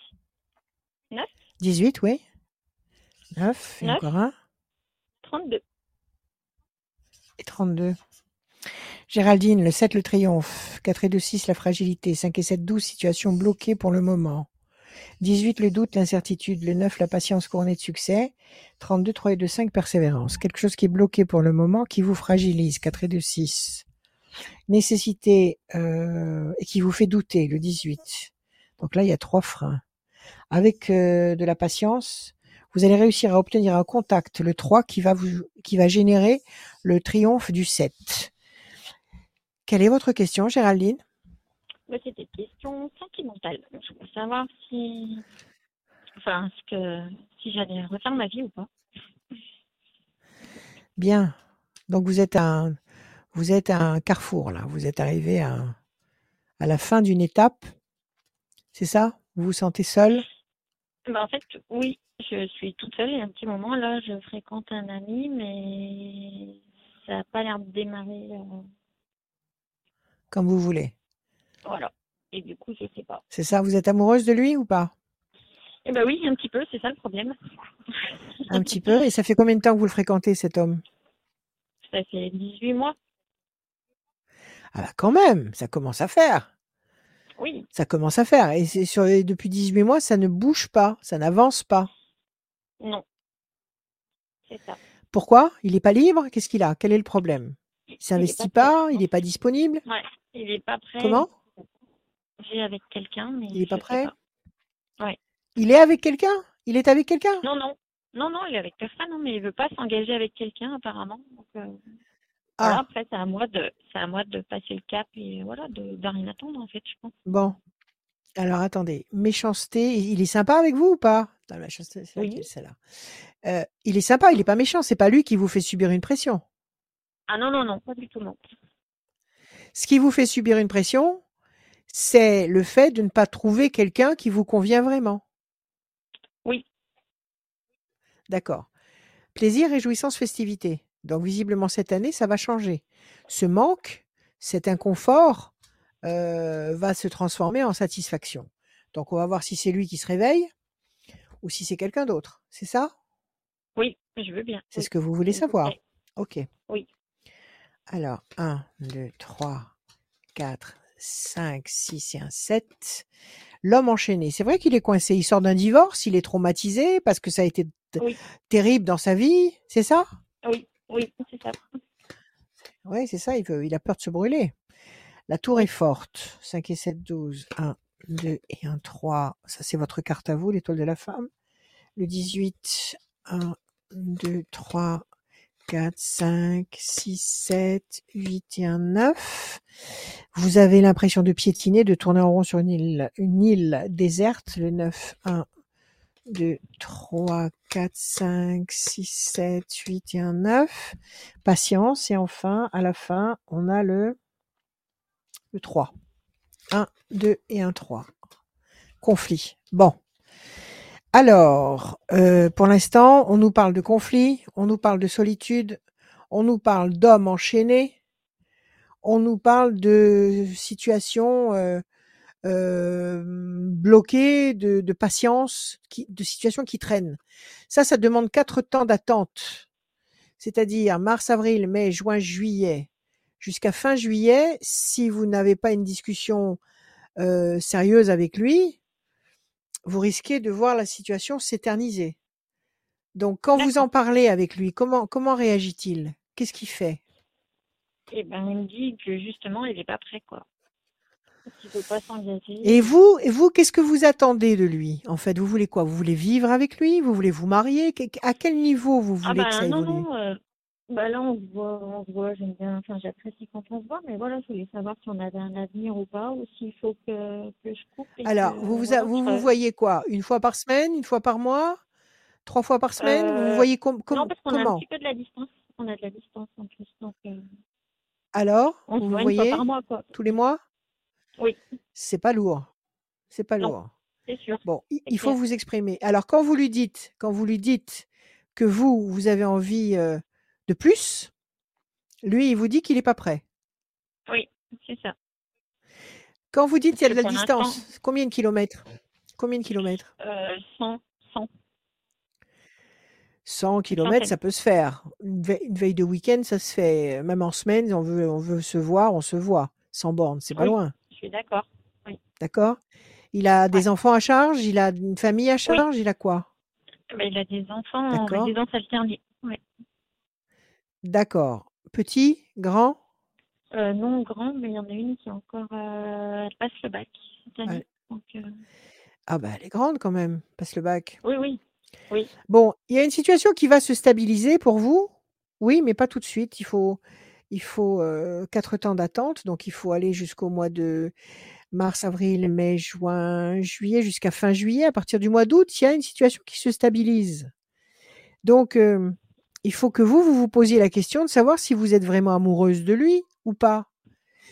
9, 18, oui. 9, et encore un. 32. et 32. Géraldine, le 7, le triomphe. 4 et 2, 6, la fragilité. 5 et 7, 12, situation bloquée pour le moment. 18, le doute, l'incertitude. Le 9, la patience couronnée de succès. 32, 3 et 2, 5, persévérance. Quelque chose qui est bloqué pour le moment, qui vous fragilise. 4 et 2, 6. Nécessité, euh, et qui vous fait douter. Le 18. Donc là, il y a trois freins. Avec euh, de la patience, vous allez réussir à obtenir un contact, le 3, qui va vous, qui va générer le triomphe du 7. Quelle est votre question, Géraldine? Bah, C'était une question sentimentale. Je voulais savoir si, enfin, ce que, si j'allais refaire ma vie ou pas. Bien. Donc vous êtes à un, vous êtes à un carrefour là. Vous êtes arrivé à, à la fin d'une étape. C'est ça? Vous vous sentez seul Bah, en fait, oui, je suis toute seule et un petit moment là, je fréquente un ami, mais ça n'a pas l'air de démarrer. euh, comme vous voulez. voilà. Et du coup, je sais pas. C'est ça Vous êtes amoureuse de lui ou pas? Eh ben oui, un petit peu, c'est ça le problème. Un petit peu. Et ça fait combien de temps que vous le fréquentez cet homme? Ça fait 18 mois. Ah bah quand même, ça commence à faire. Oui, Ça commence à faire. Et c'est sur les- depuis 18 mois, ça ne bouge pas, ça n'avance pas. non. C'est ça. Pourquoi? Il n'est pas libre? Qu'est-ce qu'il a? Quel est le problème? Il s'investit pas, Il n'est pas disponible Ouais, il est pas prêt. Comment? J'ai avec quelqu'un, mais Il est pas prêt pas. Il est avec quelqu'un? Il est avec quelqu'un? Non, non. Non, non, il est avec personne, non, mais il veut pas s'engager avec quelqu'un apparemment. Donc, euh, voilà, Ah, après, c'est à moi de, c'est à moi de passer le cap et voilà, de, de rien attendre en fait, je pense. bon. Alors attendez, méchanceté, il est sympa avec vous ou pas? Attends, la méchanceté, c'est Oui. celle-là Euh, Il est sympa, il est pas méchant, c'est pas lui qui vous fait subir une pression. Ah non, non, non, pas du tout, non. Ce qui vous fait subir une pression, c'est le fait de ne pas trouver quelqu'un qui vous convient vraiment. Oui. D'accord. Plaisir, réjouissance, festivité. Donc visiblement cette année, ça va changer. Ce manque, cet inconfort, euh, va se transformer en satisfaction. Donc on va voir si c'est lui qui se réveille ou si c'est quelqu'un d'autre. C'est ça? Oui, je veux bien. C'est oui, ce que vous voulez savoir. Ok. Oui. Alors, 1, 2, 3, 4, 5, 6 et un 7. L'homme enchaîné. C'est vrai qu'il est coincé. Il sort d'un divorce, il est traumatisé parce que ça a été Oui. terrible dans sa vie. C'est ça? Oui, oui, c'est ça. Oui, c'est ça. Il, veut, il a peur de se brûler. La tour est forte. 5 et 7, 12. 1, 2 et 1, 3. Ça, c'est votre carte à vous, l'étoile de la femme. Le 18. 1, 2, 3, 4, 5, 6, 7, 8 et un 9. Vous avez l'impression de piétiner, de tourner en rond sur une île, une île déserte. Le 9, 1, 2, 3, 4, 5, 6, 7, 8 et un 9. Patience. Et enfin, à la fin, on a le, le 3. 1, 2 et un 3. Conflit. Bon. Alors, euh, pour l'instant, on nous parle de conflit, on nous parle de solitude, on nous parle d'hommes enchaînés, on nous parle de situations euh, euh, bloquées, de, patience, de situations qui traînent. Ça, ça demande quatre temps d'attente, c'est-à-dire mars, avril, mai, juin, juillet, jusqu'à fin juillet. Si vous n'avez pas une discussion sérieuse avec lui, vous risquez de voir la situation s'éterniser. Donc, quand vous en parlez avec lui, comment comment réagit-il? Qu'est-ce qu'il fait? Eh ben, il me dit que justement, il n'est pas prêt, quoi. Qu'il ne veut pas s'engager. Et vous, et vous, qu'est-ce que vous attendez de lui? En fait, vous voulez quoi? Vous voulez vivre avec lui? Vous voulez vous marier? À quel niveau vous Ah voulez que ça non, évolue? non, euh, bah là on se voit, on se voit, j'aime bien, enfin j'apprécie quand on se voit, mais voilà, je voulais savoir si on avait un avenir ou pas, ou s'il faut que, que je coupe et Alors, que, vous vous, voilà, vous voyez quoi? Une fois par semaine Une fois par mois? Trois fois par semaine? Vous vous Euh, voyez com- non, com- parce qu'on a un comment? petit peu de la distance, on a de la distance en plus, donc euh, Alors, on se vous vous voit une fois voyez par mois, quoi. tous les mois? Oui, C'est pas lourd. C'est pas non, lourd. c'est sûr, Bon, il faut vous exprimer. Alors, quand vous lui dites, quand vous lui dites que vous, vous avez envie euh, de plus, lui, il vous dit qu'il n'est pas prêt. Oui, c'est ça. Quand vous dites qu'il y a de la distance, combien de kilomètres? Combien de kilomètres? Euh, 100, 100, 100 une kilomètres, centaine. ça peut se faire. Une, ve- une veille de week-end, ça se fait. Même en semaine, on veut, on veut se voir, on se voit. Sans borne, c'est pas loin. je suis d'accord. Oui, D'accord? Il a ouais. des enfants à charge? Il a une famille à Oui, charge? Il a quoi? Mais il a des enfants en résidence alternée. Ouais. D'accord. Petit Grand? Euh, non grand, mais il y en a une qui est encore, euh, elle passe le bac cette année. Ouais. Donc, euh, Ah bah elle est grande quand même, passe le bac. oui, oui, oui. Bon, il y a une situation qui va se stabiliser pour vous? Oui, mais pas tout de suite. Il faut, il faut quatre temps d'attente. Donc il faut aller jusqu'au mois de mars, avril, mai, juin, juillet, jusqu'à fin juillet. À partir du mois d'août, il y a une situation qui se stabilise. Donc il faut que vous, vous vous posiez la question de savoir si vous êtes vraiment amoureuse de lui ou pas.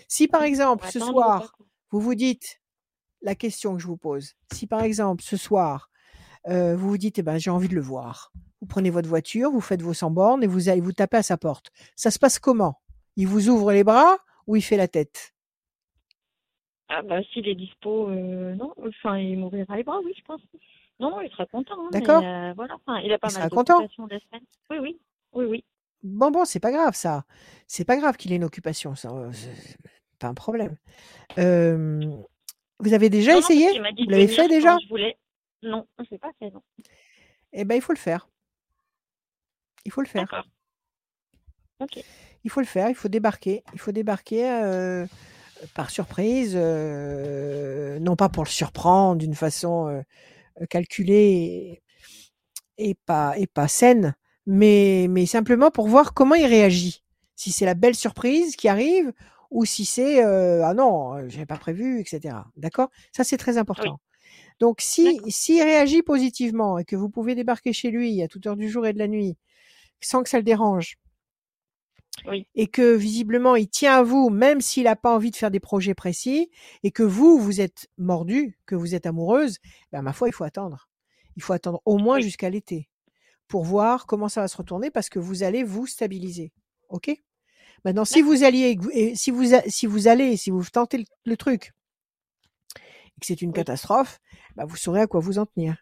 Si par Oui, exemple ce soir, vous vous dites la question que je vous pose, si par exemple ce soir, euh, vous vous dites, eh ben, j'ai envie de le voir. Vous prenez votre voiture, vous faites vos 100 bornes et vous allez vous taper à sa porte. Ça se passe comment? Il vous ouvre les bras ou il fait la tête? Ah bah s'il est dispo, euh, non, enfin il m'ouvrira les bras, oui, je pense. Non, non, il sera content, hein, D'accord euh, voilà, enfin, il a pas Il mal sera content. d'occupations la semaine. Oui, oui, oui, oui. Bon, bon, c'est pas grave ça. C'est pas grave qu'il ait une occupation, ça. euh, C'est pas un problème. Euh, vous avez déjà Non, non, essayé? dit Vous l'avez fait déjà? je voulais. Non, je l'ai pas fait, non. Eh ben, il faut le faire. Il faut le faire. D'accord. Ok. Il faut le faire. Il faut débarquer. Il faut débarquer euh, par surprise, euh, non pas pour le surprendre d'une façon euh, calculée et, et pas et pas saine, mais mais simplement pour voir comment il réagit. Si c'est la belle surprise qui arrive ou si c'est euh, ah non, euh, j'avais pas prévu, etc. D'accord? Ça c'est très Oui, important. Donc si s'il réagit positivement et que vous pouvez débarquer chez lui à toute heure du jour et de la nuit sans que ça le dérange Oui, et que visiblement il tient à vous même s'il n'a pas envie de faire des projets précis et que vous vous êtes mordu, que vous êtes amoureuse, ben ma foi il faut attendre. Il faut attendre au moins oui, jusqu'à l'été pour voir comment ça va se retourner parce que vous allez vous stabiliser. OK? Maintenant si vous alliez et si vous si vous allez si vous tentez le, le truc et que c'est une Oui, catastrophe, ben vous saurez à quoi vous en tenir.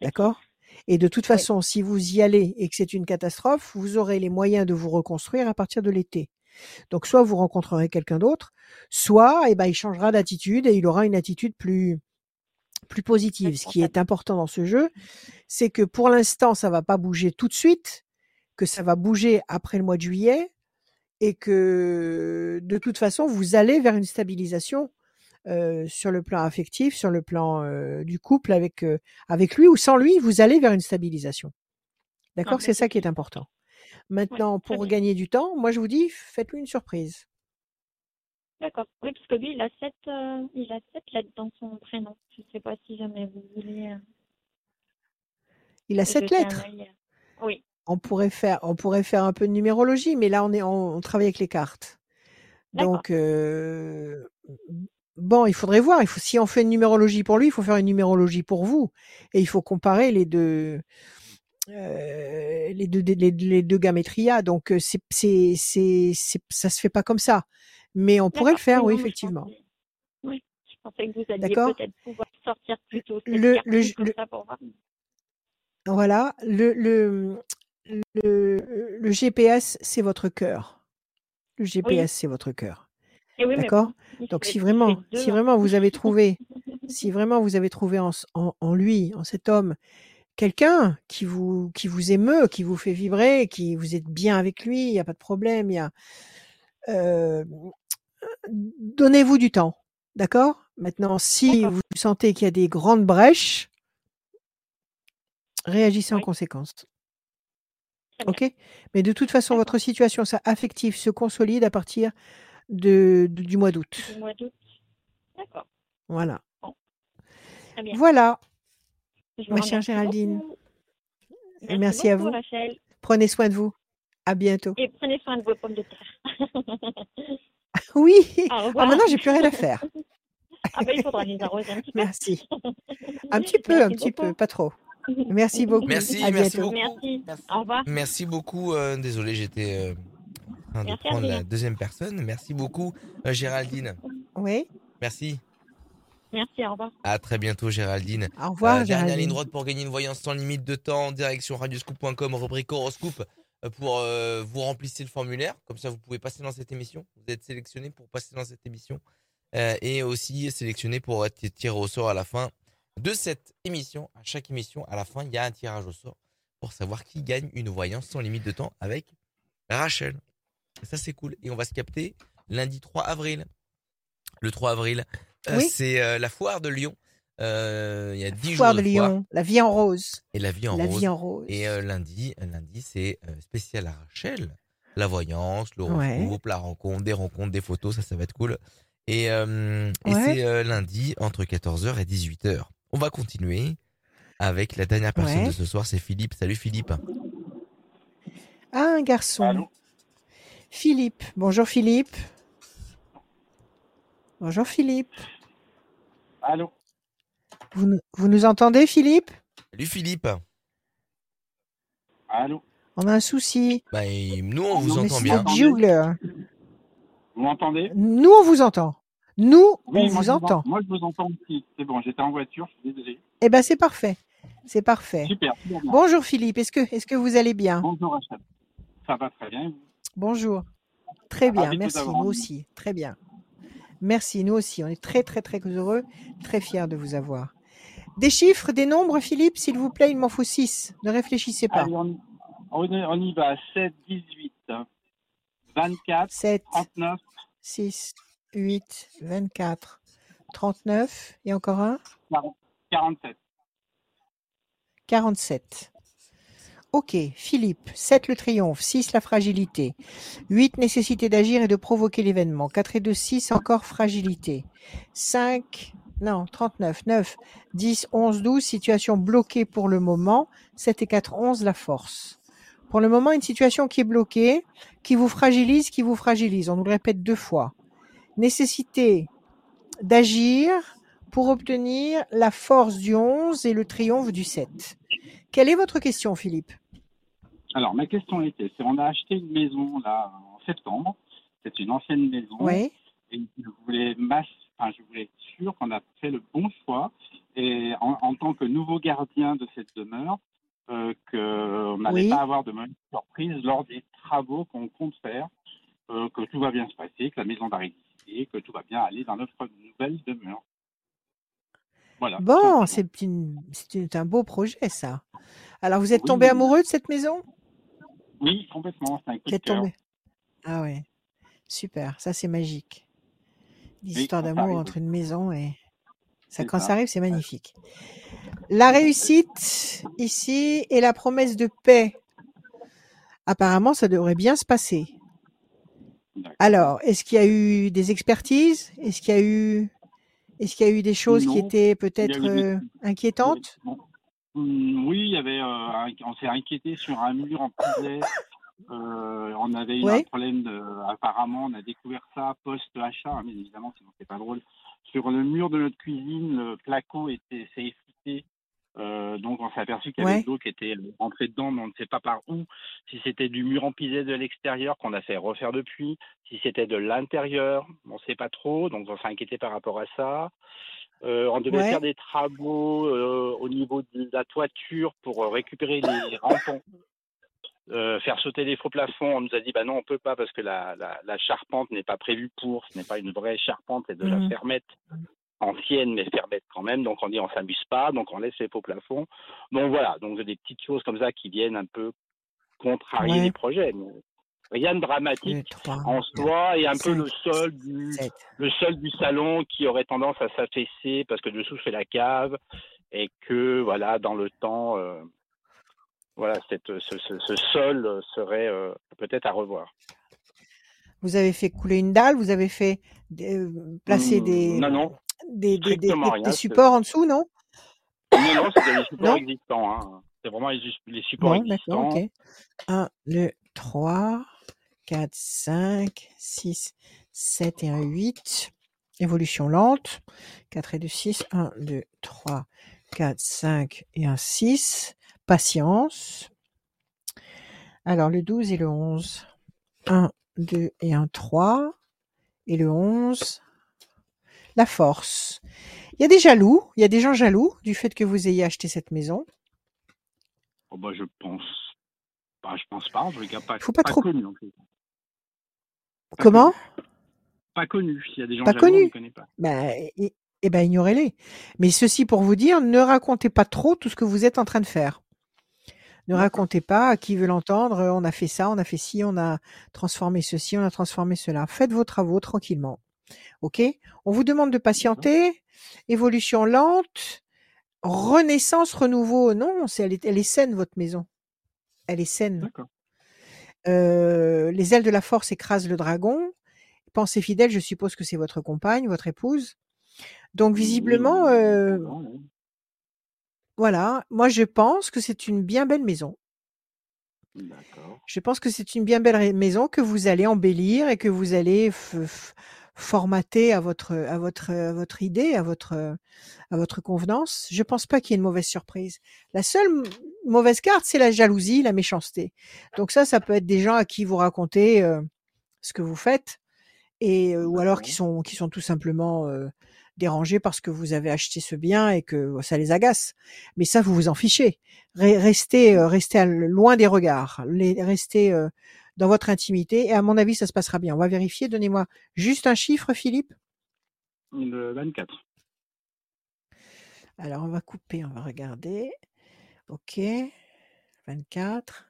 D'accord? Et de toute façon, si vous y allez et que c'est une catastrophe, vous aurez les moyens de vous reconstruire à partir de l'été. Donc, soit vous rencontrerez quelqu'un d'autre, soit eh ben, il changera d'attitude et il aura une attitude plus, plus positive. Ce qui est important dans ce jeu, c'est que pour l'instant, ça va pas bouger tout de suite, que ça va bouger après le mois de juillet et que de toute façon, vous allez vers une stabilisation euh, sur le plan affectif, sur le plan euh, du couple avec, euh, avec lui ou sans lui, vous allez vers une stabilisation. Non, D'accord? mais C'est ça qui est important. Maintenant, pour gagner du temps, moi je vous dis, faites-lui une surprise. D'accord. Oui, parce que lui, il a sept, il a sept lettres dans son prénom. Je sais pas si jamais vous voulez. Il a sept lettres. Oui, On pourrait faire, on pourrait faire un peu de numérologie, mais là on est, on, on travaille avec les cartes. Donc euh, bon, il faudrait voir. Il faut, si on fait une numérologie pour lui, il faut faire une numérologie pour vous, et il faut comparer les deux, euh, les deux, les, les deux gamétrias. Donc euh, c'est, c'est, c'est, ça se fait pas comme ça, mais on pourrait le faire, oui, je effectivement. Oui, je pensais que vous alliez peut-être pouvoir sortir plutôt cette Le, le, comme le- ça pour voir. voilà, le, le, le, le GPS, c'est votre cœur. Le Oui, GPS, c'est votre cœur. Oui, mais D'accord? Donc si vraiment, deux, si hein. vraiment vous avez trouvé, si vraiment vous avez trouvé en, s- en, en lui, en cet homme, quelqu'un qui vous, qui vous émeut, qui vous fait vibrer, qui vous êtes bien avec lui, il n'y a pas de problème, il y a, euh, donnez-vous du temps. D'accord? Maintenant, si D'accord. vous sentez qu'il y a des grandes brèches, réagissez en conséquence. OK? Mais de toute façon, votre situation ça, affective se consolide à partir de, de- du mois d'août. Du mois d'août. D'accord. Voilà. Bon, très bien. Voilà, Je ma chère Géraldine. beaucoup. Merci, Merci à vous. Rachel. Prenez soin de vous. À bientôt. Et prenez soin de vos pommes de terre. Oui. Au Ah, maintenant, j'ai plus rien à faire. Ah ben, il faudra les arroser un petit peu. Merci. Un petit peu, un petit peu, pas trop. Merci beaucoup. Merci, À merci bientôt. beaucoup. Merci. Merci, Au revoir. merci beaucoup. euh, désolé, j'étais euh, train de prendre la deuxième personne. Merci beaucoup, euh, Géraldine. Oui. Merci. Merci, au revoir. À très bientôt, Géraldine. Au revoir, Euh, dernière ligne droite pour gagner une voyance sans limite de temps. Direction radioscoop.com, rubrique horoscope euh, pour euh, vous remplissez le formulaire. Comme ça, vous pouvez passer dans cette émission. Vous êtes sélectionné pour passer dans cette émission. Euh, et aussi sélectionné pour être tiré au sort à la fin de cette émission. À chaque émission, à la fin, il y a un tirage au sort pour savoir qui gagne une voyance sans limite de temps avec Rachel. Ça, c'est cool. Et on va se capter lundi 3 avril. Le 3 avril, euh, c'est euh, la foire de Lyon. Euh, il y a 10 Foire jours de de foire Lyon, la vie en rose. et la vie en La rose. vie en rose. Et euh, lundi, lundi c'est euh, spécial à Rachel. La voyance, l'horoscope, Ouais. la rencontre, des rencontres, des photos, ça, ça va être cool. Et, euh, et Ouais. c'est euh, lundi entre 14h et 18h. On va continuer avec la dernière personne Ouais. de ce soir, c'est Philippe. Salut Philippe. Ah, un garçon. Allô? Philippe. Bonjour Philippe. Bonjour Philippe. Allô Vous, nous- vous nous entendez Philippe? Salut Philippe. Allô On a un souci. Bah, nous, on vous Non, entend C'est bien. Vous m'entendez? Nous, on vous entend. Nous, on moi, vous entend. Moi, je vous entends aussi. C'est bon, j'étais en voiture, je suis désolé. Eh ben, c'est parfait. C'est parfait. Super, bien. Bonjour Philippe. Est-ce que, est-ce que vous allez bien? Bonjour Rachel. Ça va très bien. Bonjour. Très bien. Ravi Merci. Nous aussi. Très bien. Merci. Nous aussi. On est très, très, très heureux, très fiers de vous avoir. Des chiffres, des nombres, Philippe, s'il vous plaît. Il m'en faut six. Ne réfléchissez pas. Allez, on y, on y- va. 7, 18, 24, 7, 39, 6, 8, 24, 39. Et encore un? 40, 47. 47. Ok, Philippe, 7 le triomphe, 6 la fragilité, 8 nécessité d'agir et de provoquer l'événement, 4 et 2, 6 encore fragilité, 5, non, 39, 9, 10, 11, 12 situation bloquée pour le moment, 7 et 4, 11 la force. Pour le moment, une situation qui est bloquée, qui vous fragilise, qui vous fragilise, on nous le répète deux fois. Nécessité d'agir pour obtenir la force du 11 et le triomphe du 7. Quelle est votre question, Philippe? Alors, ma question était, c'est on a acheté une maison là en septembre. C'est une ancienne maison. Oui. Et je voulais, enfin, je voulais être sûr qu'on a fait le bon choix. Et en, en tant que nouveau gardien de cette demeure, euh, qu'on n'allait Oui. pas avoir de mauvaises surprises lors des travaux qu'on compte faire, euh, que tout va bien se passer, que la maison va résister, que tout va bien aller dans notre nouvelle demeure. Voilà. Bon, c'est un beau projet, ça. Alors, vous êtes Oui, tombé oui. amoureux de cette maison? Oui, complètement. C'est un coup Vous de êtes cœur. tombé Ah ouais, super, ça c'est magique. L'histoire d'amour entre une maison et... Ça, quand ça. ça arrive, c'est magnifique. La réussite ici et la promesse de paix. Apparemment, ça devrait bien se passer. Alors, est-ce qu'il y a eu des expertises? Est-ce qu'il y a eu, est-ce qu'il y a eu des choses qui étaient peut-être eu euh, inquiétantes? Hum, oui, il y avait, euh, on s'est inquiété sur un mur en pizet. Euh, on avait eu un problème de, apparemment, on a découvert ça post-achat, hein, mais évidemment, sinon c'est pas drôle. Sur le mur de notre cuisine, le placo était, s'est effrité. Euh, donc on s'est aperçu qu'il y avait Ouais. de l'eau qui était rentrée dedans, mais on ne sait pas par où. Si c'était du mur pizet de l'extérieur qu'on a fait refaire depuis, si c'était de l'intérieur, on ne sait pas trop, donc on s'est inquiété par rapport à ça. Euh, on devait Ouais. faire des travaux euh, au niveau de la toiture pour récupérer les rampons, euh, faire sauter les faux plafonds. On nous a dit bah non, on peut pas parce que la, la, la charpente n'est pas prévue pour. Ce n'est pas une vraie charpente, c'est de la fermette ancienne, mais fermette quand même. Donc on dit on s'amuse pas, donc on laisse les faux plafonds. Donc voilà, donc des petites choses comme ça qui viennent un peu contrarier Ouais. les projets. mais rien de 2, dramatique 3, en soi et un peu 5, le sol du 7. le sol du salon qui aurait tendance à s'affaisser parce que dessous c'est la cave et que voilà dans le temps euh, voilà cette, ce, ce, ce sol serait euh, peut-être à revoir. Vous avez fait couler une dalle, vous avez fait euh, placer Hmm, des, non non des, des, des, rien. des supports en dessous, non? Non non c'est des supports Non existants. Hein. C'est vraiment les, les supports Bon, existants. ok. 1, 2, 3, 4, 5, 6, 7 et un 8. Évolution lente. 4 et 2, 6. 1, 2, 3, 4, 5 et un 6. Patience. Alors, le 12 et le 11. 1, 2 et un 3. Et le 11. La force. Il y a des jaloux. Il y a des gens jaloux du fait que vous ayez acheté cette maison. Oh, bah, je pense bah, je pense pas en tout cas pas, Faut pas pas trop- connu en. Pas Comment? connu. Pas connu. S'il y a des gens Pas jaloux, on connu. ne connaît pas. Ben, et, eh ben, ignorez-les. Mais ceci pour vous dire, ne racontez pas trop tout ce que vous êtes en train de faire. Ne racontez pas à qui veut l'entendre, on a fait ça, on a fait ci, on a transformé ceci, on a transformé cela. Faites vos travaux tranquillement. OK? On vous demande de patienter. Évolution lente. Renaissance, renouveau. Non, c'est, elle, est, elle est saine, votre maison. Elle est saine. D'accord. Euh, les ailes de la force écrasent le dragon. Pensée fidèle, je suppose que c'est votre compagne, votre épouse. Donc visiblement, euh, voilà, moi je pense que c'est une bien belle maison. D'accord. Je pense que c'est une bien belle maison que vous allez embellir et que vous allez f- f- formater à votre à votre à votre idée, à votre à votre convenance. Je pense pas qu'il y ait une mauvaise surprise. La seule mauvaise carte, c'est la jalousie, la méchanceté. Donc ça, ça peut être des gens à qui vous racontez euh, ce que vous faites et euh, ou alors qui sont qui sont tout simplement euh, dérangés parce que vous avez acheté ce bien et que ça les agace. Mais ça, vous vous en fichez. Re- Restez euh, restez loin des regards. Les- Restez euh, dans votre intimité et à mon avis, ça se passera bien. On va vérifier. Donnez-moi juste un chiffre, Philippe. Le 24. Alors, on va couper, on va regarder. OK. 24.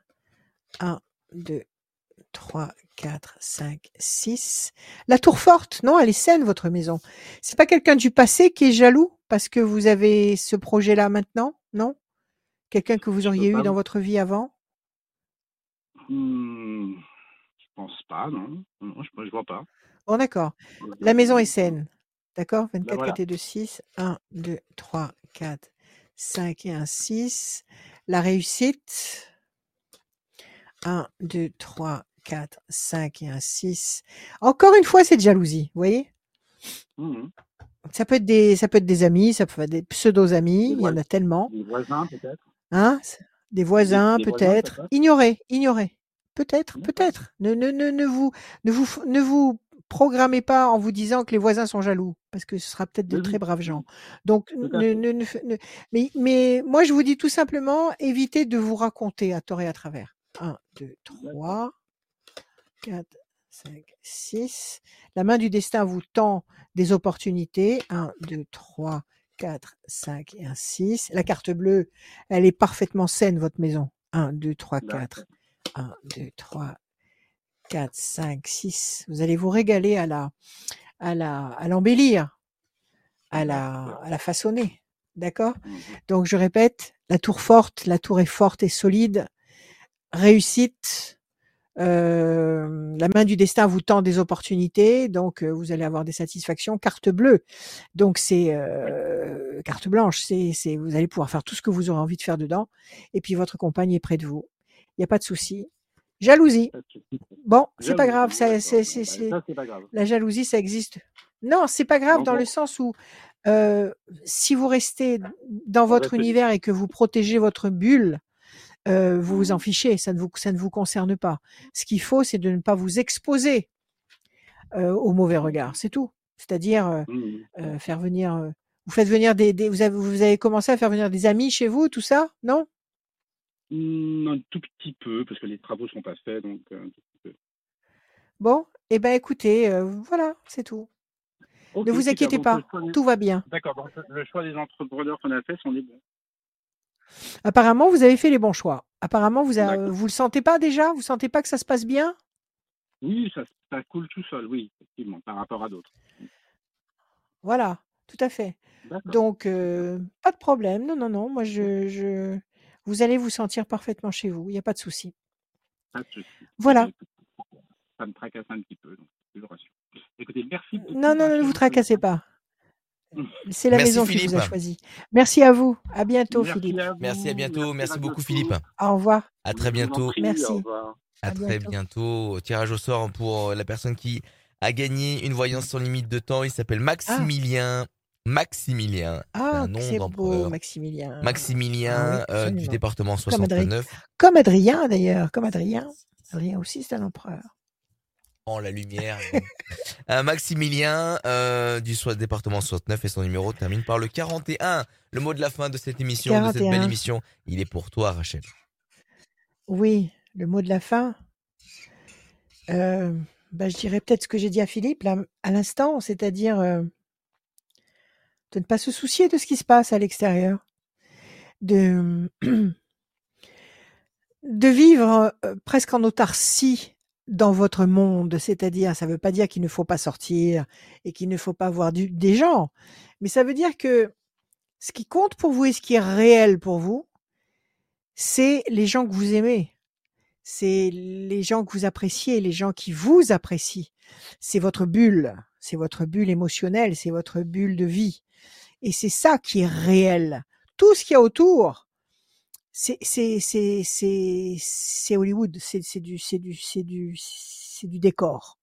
1, 2, 3, 4, 5, 6. La tour forte, non, elle est saine, votre maison. C'est pas quelqu'un du passé qui est jaloux parce que vous avez ce projet-là maintenant, non? Quelqu'un que vous auriez eu dans votre vie avant? Hmm, je pense pas, non. Non, je, je vois pas. Bon, d'accord. La maison est saine. D'accord? 24, Ben voilà. 4 et 2, 6. 1, 2, 3, 4, 5 et 1, 6. La réussite? 1, 2, 3, 4, 5 et 1, 6. Encore une fois, c'est de jalousie, vous voyez? Mhm. ça peut, être des, ça peut être des amis, ça peut être des pseudo-amis, il y en a tellement. Des voisins, peut-être Hein? Des voisins, peut-être. peut-être Ignorez, ignorez. Peut-être, D'accord. peut-être. Ne, ne, ne, ne, vous, ne, vous, ne vous programmez pas en vous disant que les voisins sont jaloux, parce que ce sera peut-être de Oui, très braves gens. Donc, Tout à ne, ne, ne mais, mais moi, je vous dis tout simplement, évitez de vous raconter à tort et à travers. 1, 2, 3, 4, 5, 6. La main du destin vous tend des opportunités. 1, 2, 3, 4, 5 et un 6. La carte bleue, elle est parfaitement saine, votre maison. 1, 2, 3, 4. 1, 2, 3, 4, 5, 6. Vous allez vous régaler à la, à la, à l'embellir, à la, à la façonner. D'accord? Mhm. Donc, je répète, la tour forte, la tour est forte et solide. Réussite. euh, la main du destin vous tend des opportunités, donc euh, vous allez avoir des satisfactions. Carte bleue, donc c'est euh, carte blanche. C'est, c'est, vous allez pouvoir faire tout ce que vous aurez envie de faire dedans. Et puis votre compagne est près de vous. Il n'y a pas de souci. Jalousie. Bon, c'est pas grave. Ça, d'accord. c'est, Bon, c'est, c'est- Ça, c'est pas grave. la jalousie, ça existe. Non, c'est pas grave Non, dans bon. le sens où euh, si vous restez dans votre univers et que vous protégez votre bulle, euh, vous vous en fichez, ça ne vous, ça ne vous concerne pas. Ce qu'il faut, c'est de ne pas vous exposer euh, au mauvais regard, c'est tout. C'est-à-dire faire venir. vous faites venir des, des- vous, avez, vous avez commencé à faire venir des amis chez vous, tout ça, non? Hmm, un tout petit peu, parce que les travaux sont pas faits, donc euh, un tout petit peu. Bon, eh ben écoutez, euh, voilà, c'est tout. Ne vous inquiétez pas, des- tout va bien. D'accord, donc le choix des entrepreneurs qu'on a fait sont les bons. Apparemment, vous avez fait les bons choix. Apparemment, vous D'accord. vous le sentez pas déjà? Vous sentez pas que ça se passe bien? Oui, ça, ça coule tout seul, oui, effectivement, par rapport à d'autres. Voilà, tout à fait. Donc, euh, pas de problème. Non, non, non. Moi, je, je, vous allez vous sentir parfaitement chez vous. Il n'y a pas de souci. Pas de souci. Voilà. Ça me tracasse un petit peu, donc je vous rassure. Écoutez, merci beaucoup. Non, non, ne vous tracassez pas. C'est la Merci, maison qui vous a choisi. Merci à vous. À bientôt, Merci Philippe. à vous. Merci, à bientôt. Merci beaucoup, Philippe. Au revoir. À très bientôt. Merci. Au revoir. À À très bientôt. bientôt. Tirage au sort pour la personne qui a gagné une voyance sans limite de temps. Il s'appelle Maximilien. Maximilien. Ah, un nom c'est beau. Maximilien. Maximilien Ah oui, euh, du département Comme Adrien. 69. Comme Adrien, d'ailleurs. Comme Adrien. Adrien aussi, c'est un empereur. En la lumière. Euh, Maximilien euh, du département 69 et son numéro termine par le 41. Le mot de la fin de cette émission, de cette 41. belle émission, il est pour toi, Rachel. Oui, le mot de la fin. Euh, bah, je dirais peut-être ce que j'ai dit à Philippe là, à l'instant, c'est-à-dire de ne pas se soucier de ce qui se passe à l'extérieur, de vivre euh, presque en autarcie dans votre monde, c'est-à-dire, ça ne veut pas dire qu'il ne faut pas sortir et qu'il ne faut pas voir des gens, mais ça veut dire que ce qui compte pour vous et ce qui est réel pour vous, c'est les gens que vous aimez, c'est les gens que vous appréciez, les gens qui vous apprécient. C'est votre bulle, c'est votre bulle émotionnelle, c'est votre bulle de vie. Et c'est ça qui est réel. Tout ce qu'il y a autour, c'est Hollywood, c'est du du du du décor.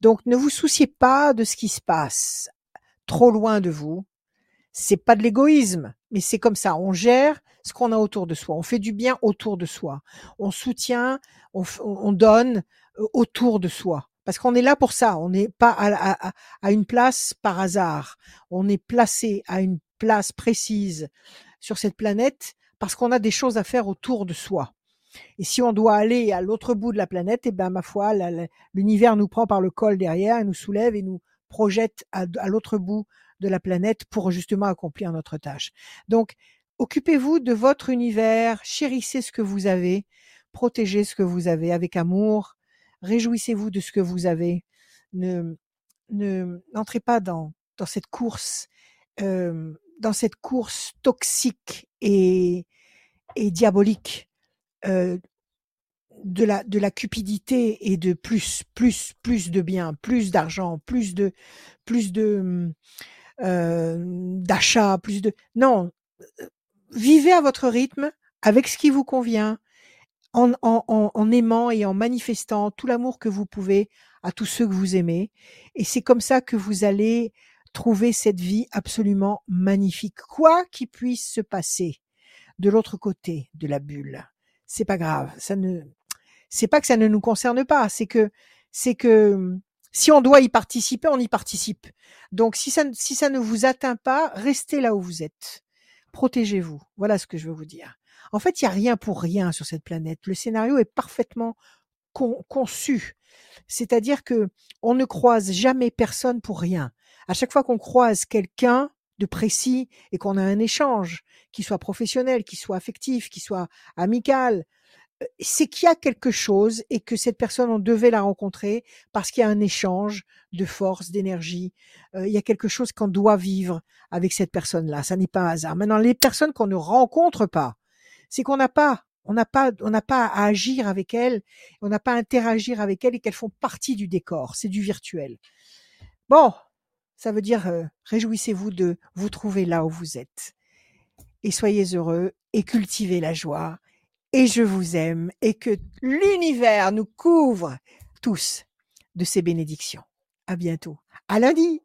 Donc ne vous souciez pas de ce qui se passe trop loin de vous. C'est pas de l'égoïsme, mais c'est comme ça. On gère ce qu'on a autour de soi. On fait du bien autour de soi. On soutient, on donne euh, autour de soi. Parce qu'on est là pour ça. On n'est pas à, une place par hasard. On est placé à une place précise sur cette planète parce qu'on a des choses à faire autour de soi. Et si on doit aller à l'autre bout de la planète, eh ben ma foi, l'univers nous prend par le col derrière, et nous soulève et nous projette à, à l'autre bout de la planète pour justement accomplir notre tâche. Donc, occupez-vous de votre univers, chérissez ce que vous avez, protégez ce que vous avez avec amour, réjouissez-vous de ce que vous avez. Ne ne n'entrez pas dans cette course toxique et diabolique de la cupidité et de plus plus plus de biens, plus d'argent, plus de plus de euh, d'achat, plus de non, vivez à votre rythme avec ce qui vous convient en, en, en, aimant et en manifestant tout l'amour que vous pouvez à tous ceux que vous aimez. Et c'est comme ça que vous allez trouver cette vie absolument magnifique. Quoi qu'il puisse se passer de l'autre côté de la bulle c'est pas grave. Ça ne c'est pas que ça ne nous concerne pas c'est que c'est que si on doit y participer on y participe. Donc si ça si ça ne vous atteint pas restez là où vous êtes. Protégez-vous. Voilà ce que je veux vous dire en fait il y a rien pour rien sur cette planète le scénario est parfaitement con- conçu c'est-à-dire que on ne croise jamais personne pour rien à chaque fois qu'on croise quelqu'un de précis et qu'on a un échange qui soit professionnel qui soit affectif qui soit amical euh, c'est qu'il y a quelque chose et que cette personne, on devait la rencontrer parce qu'il y a un échange de force, d'énergie. Euh, il y a quelque chose qu'on doit vivre avec cette personne-là. Ça n'est pas un hasard. Maintenant, les personnes qu'on ne rencontre pas, c'est qu'on n'a pas, on n'a pas, à agir avec elles, on n'a pas à interagir avec elles et qu'elles font partie du décor. C'est du virtuel. Bon, Ça veut dire euh, réjouissez-vous de vous trouver là où vous êtes. Et soyez heureux et cultivez la joie. Et je vous aime et que l'univers nous couvre tous de ses bénédictions. À bientôt. À lundi!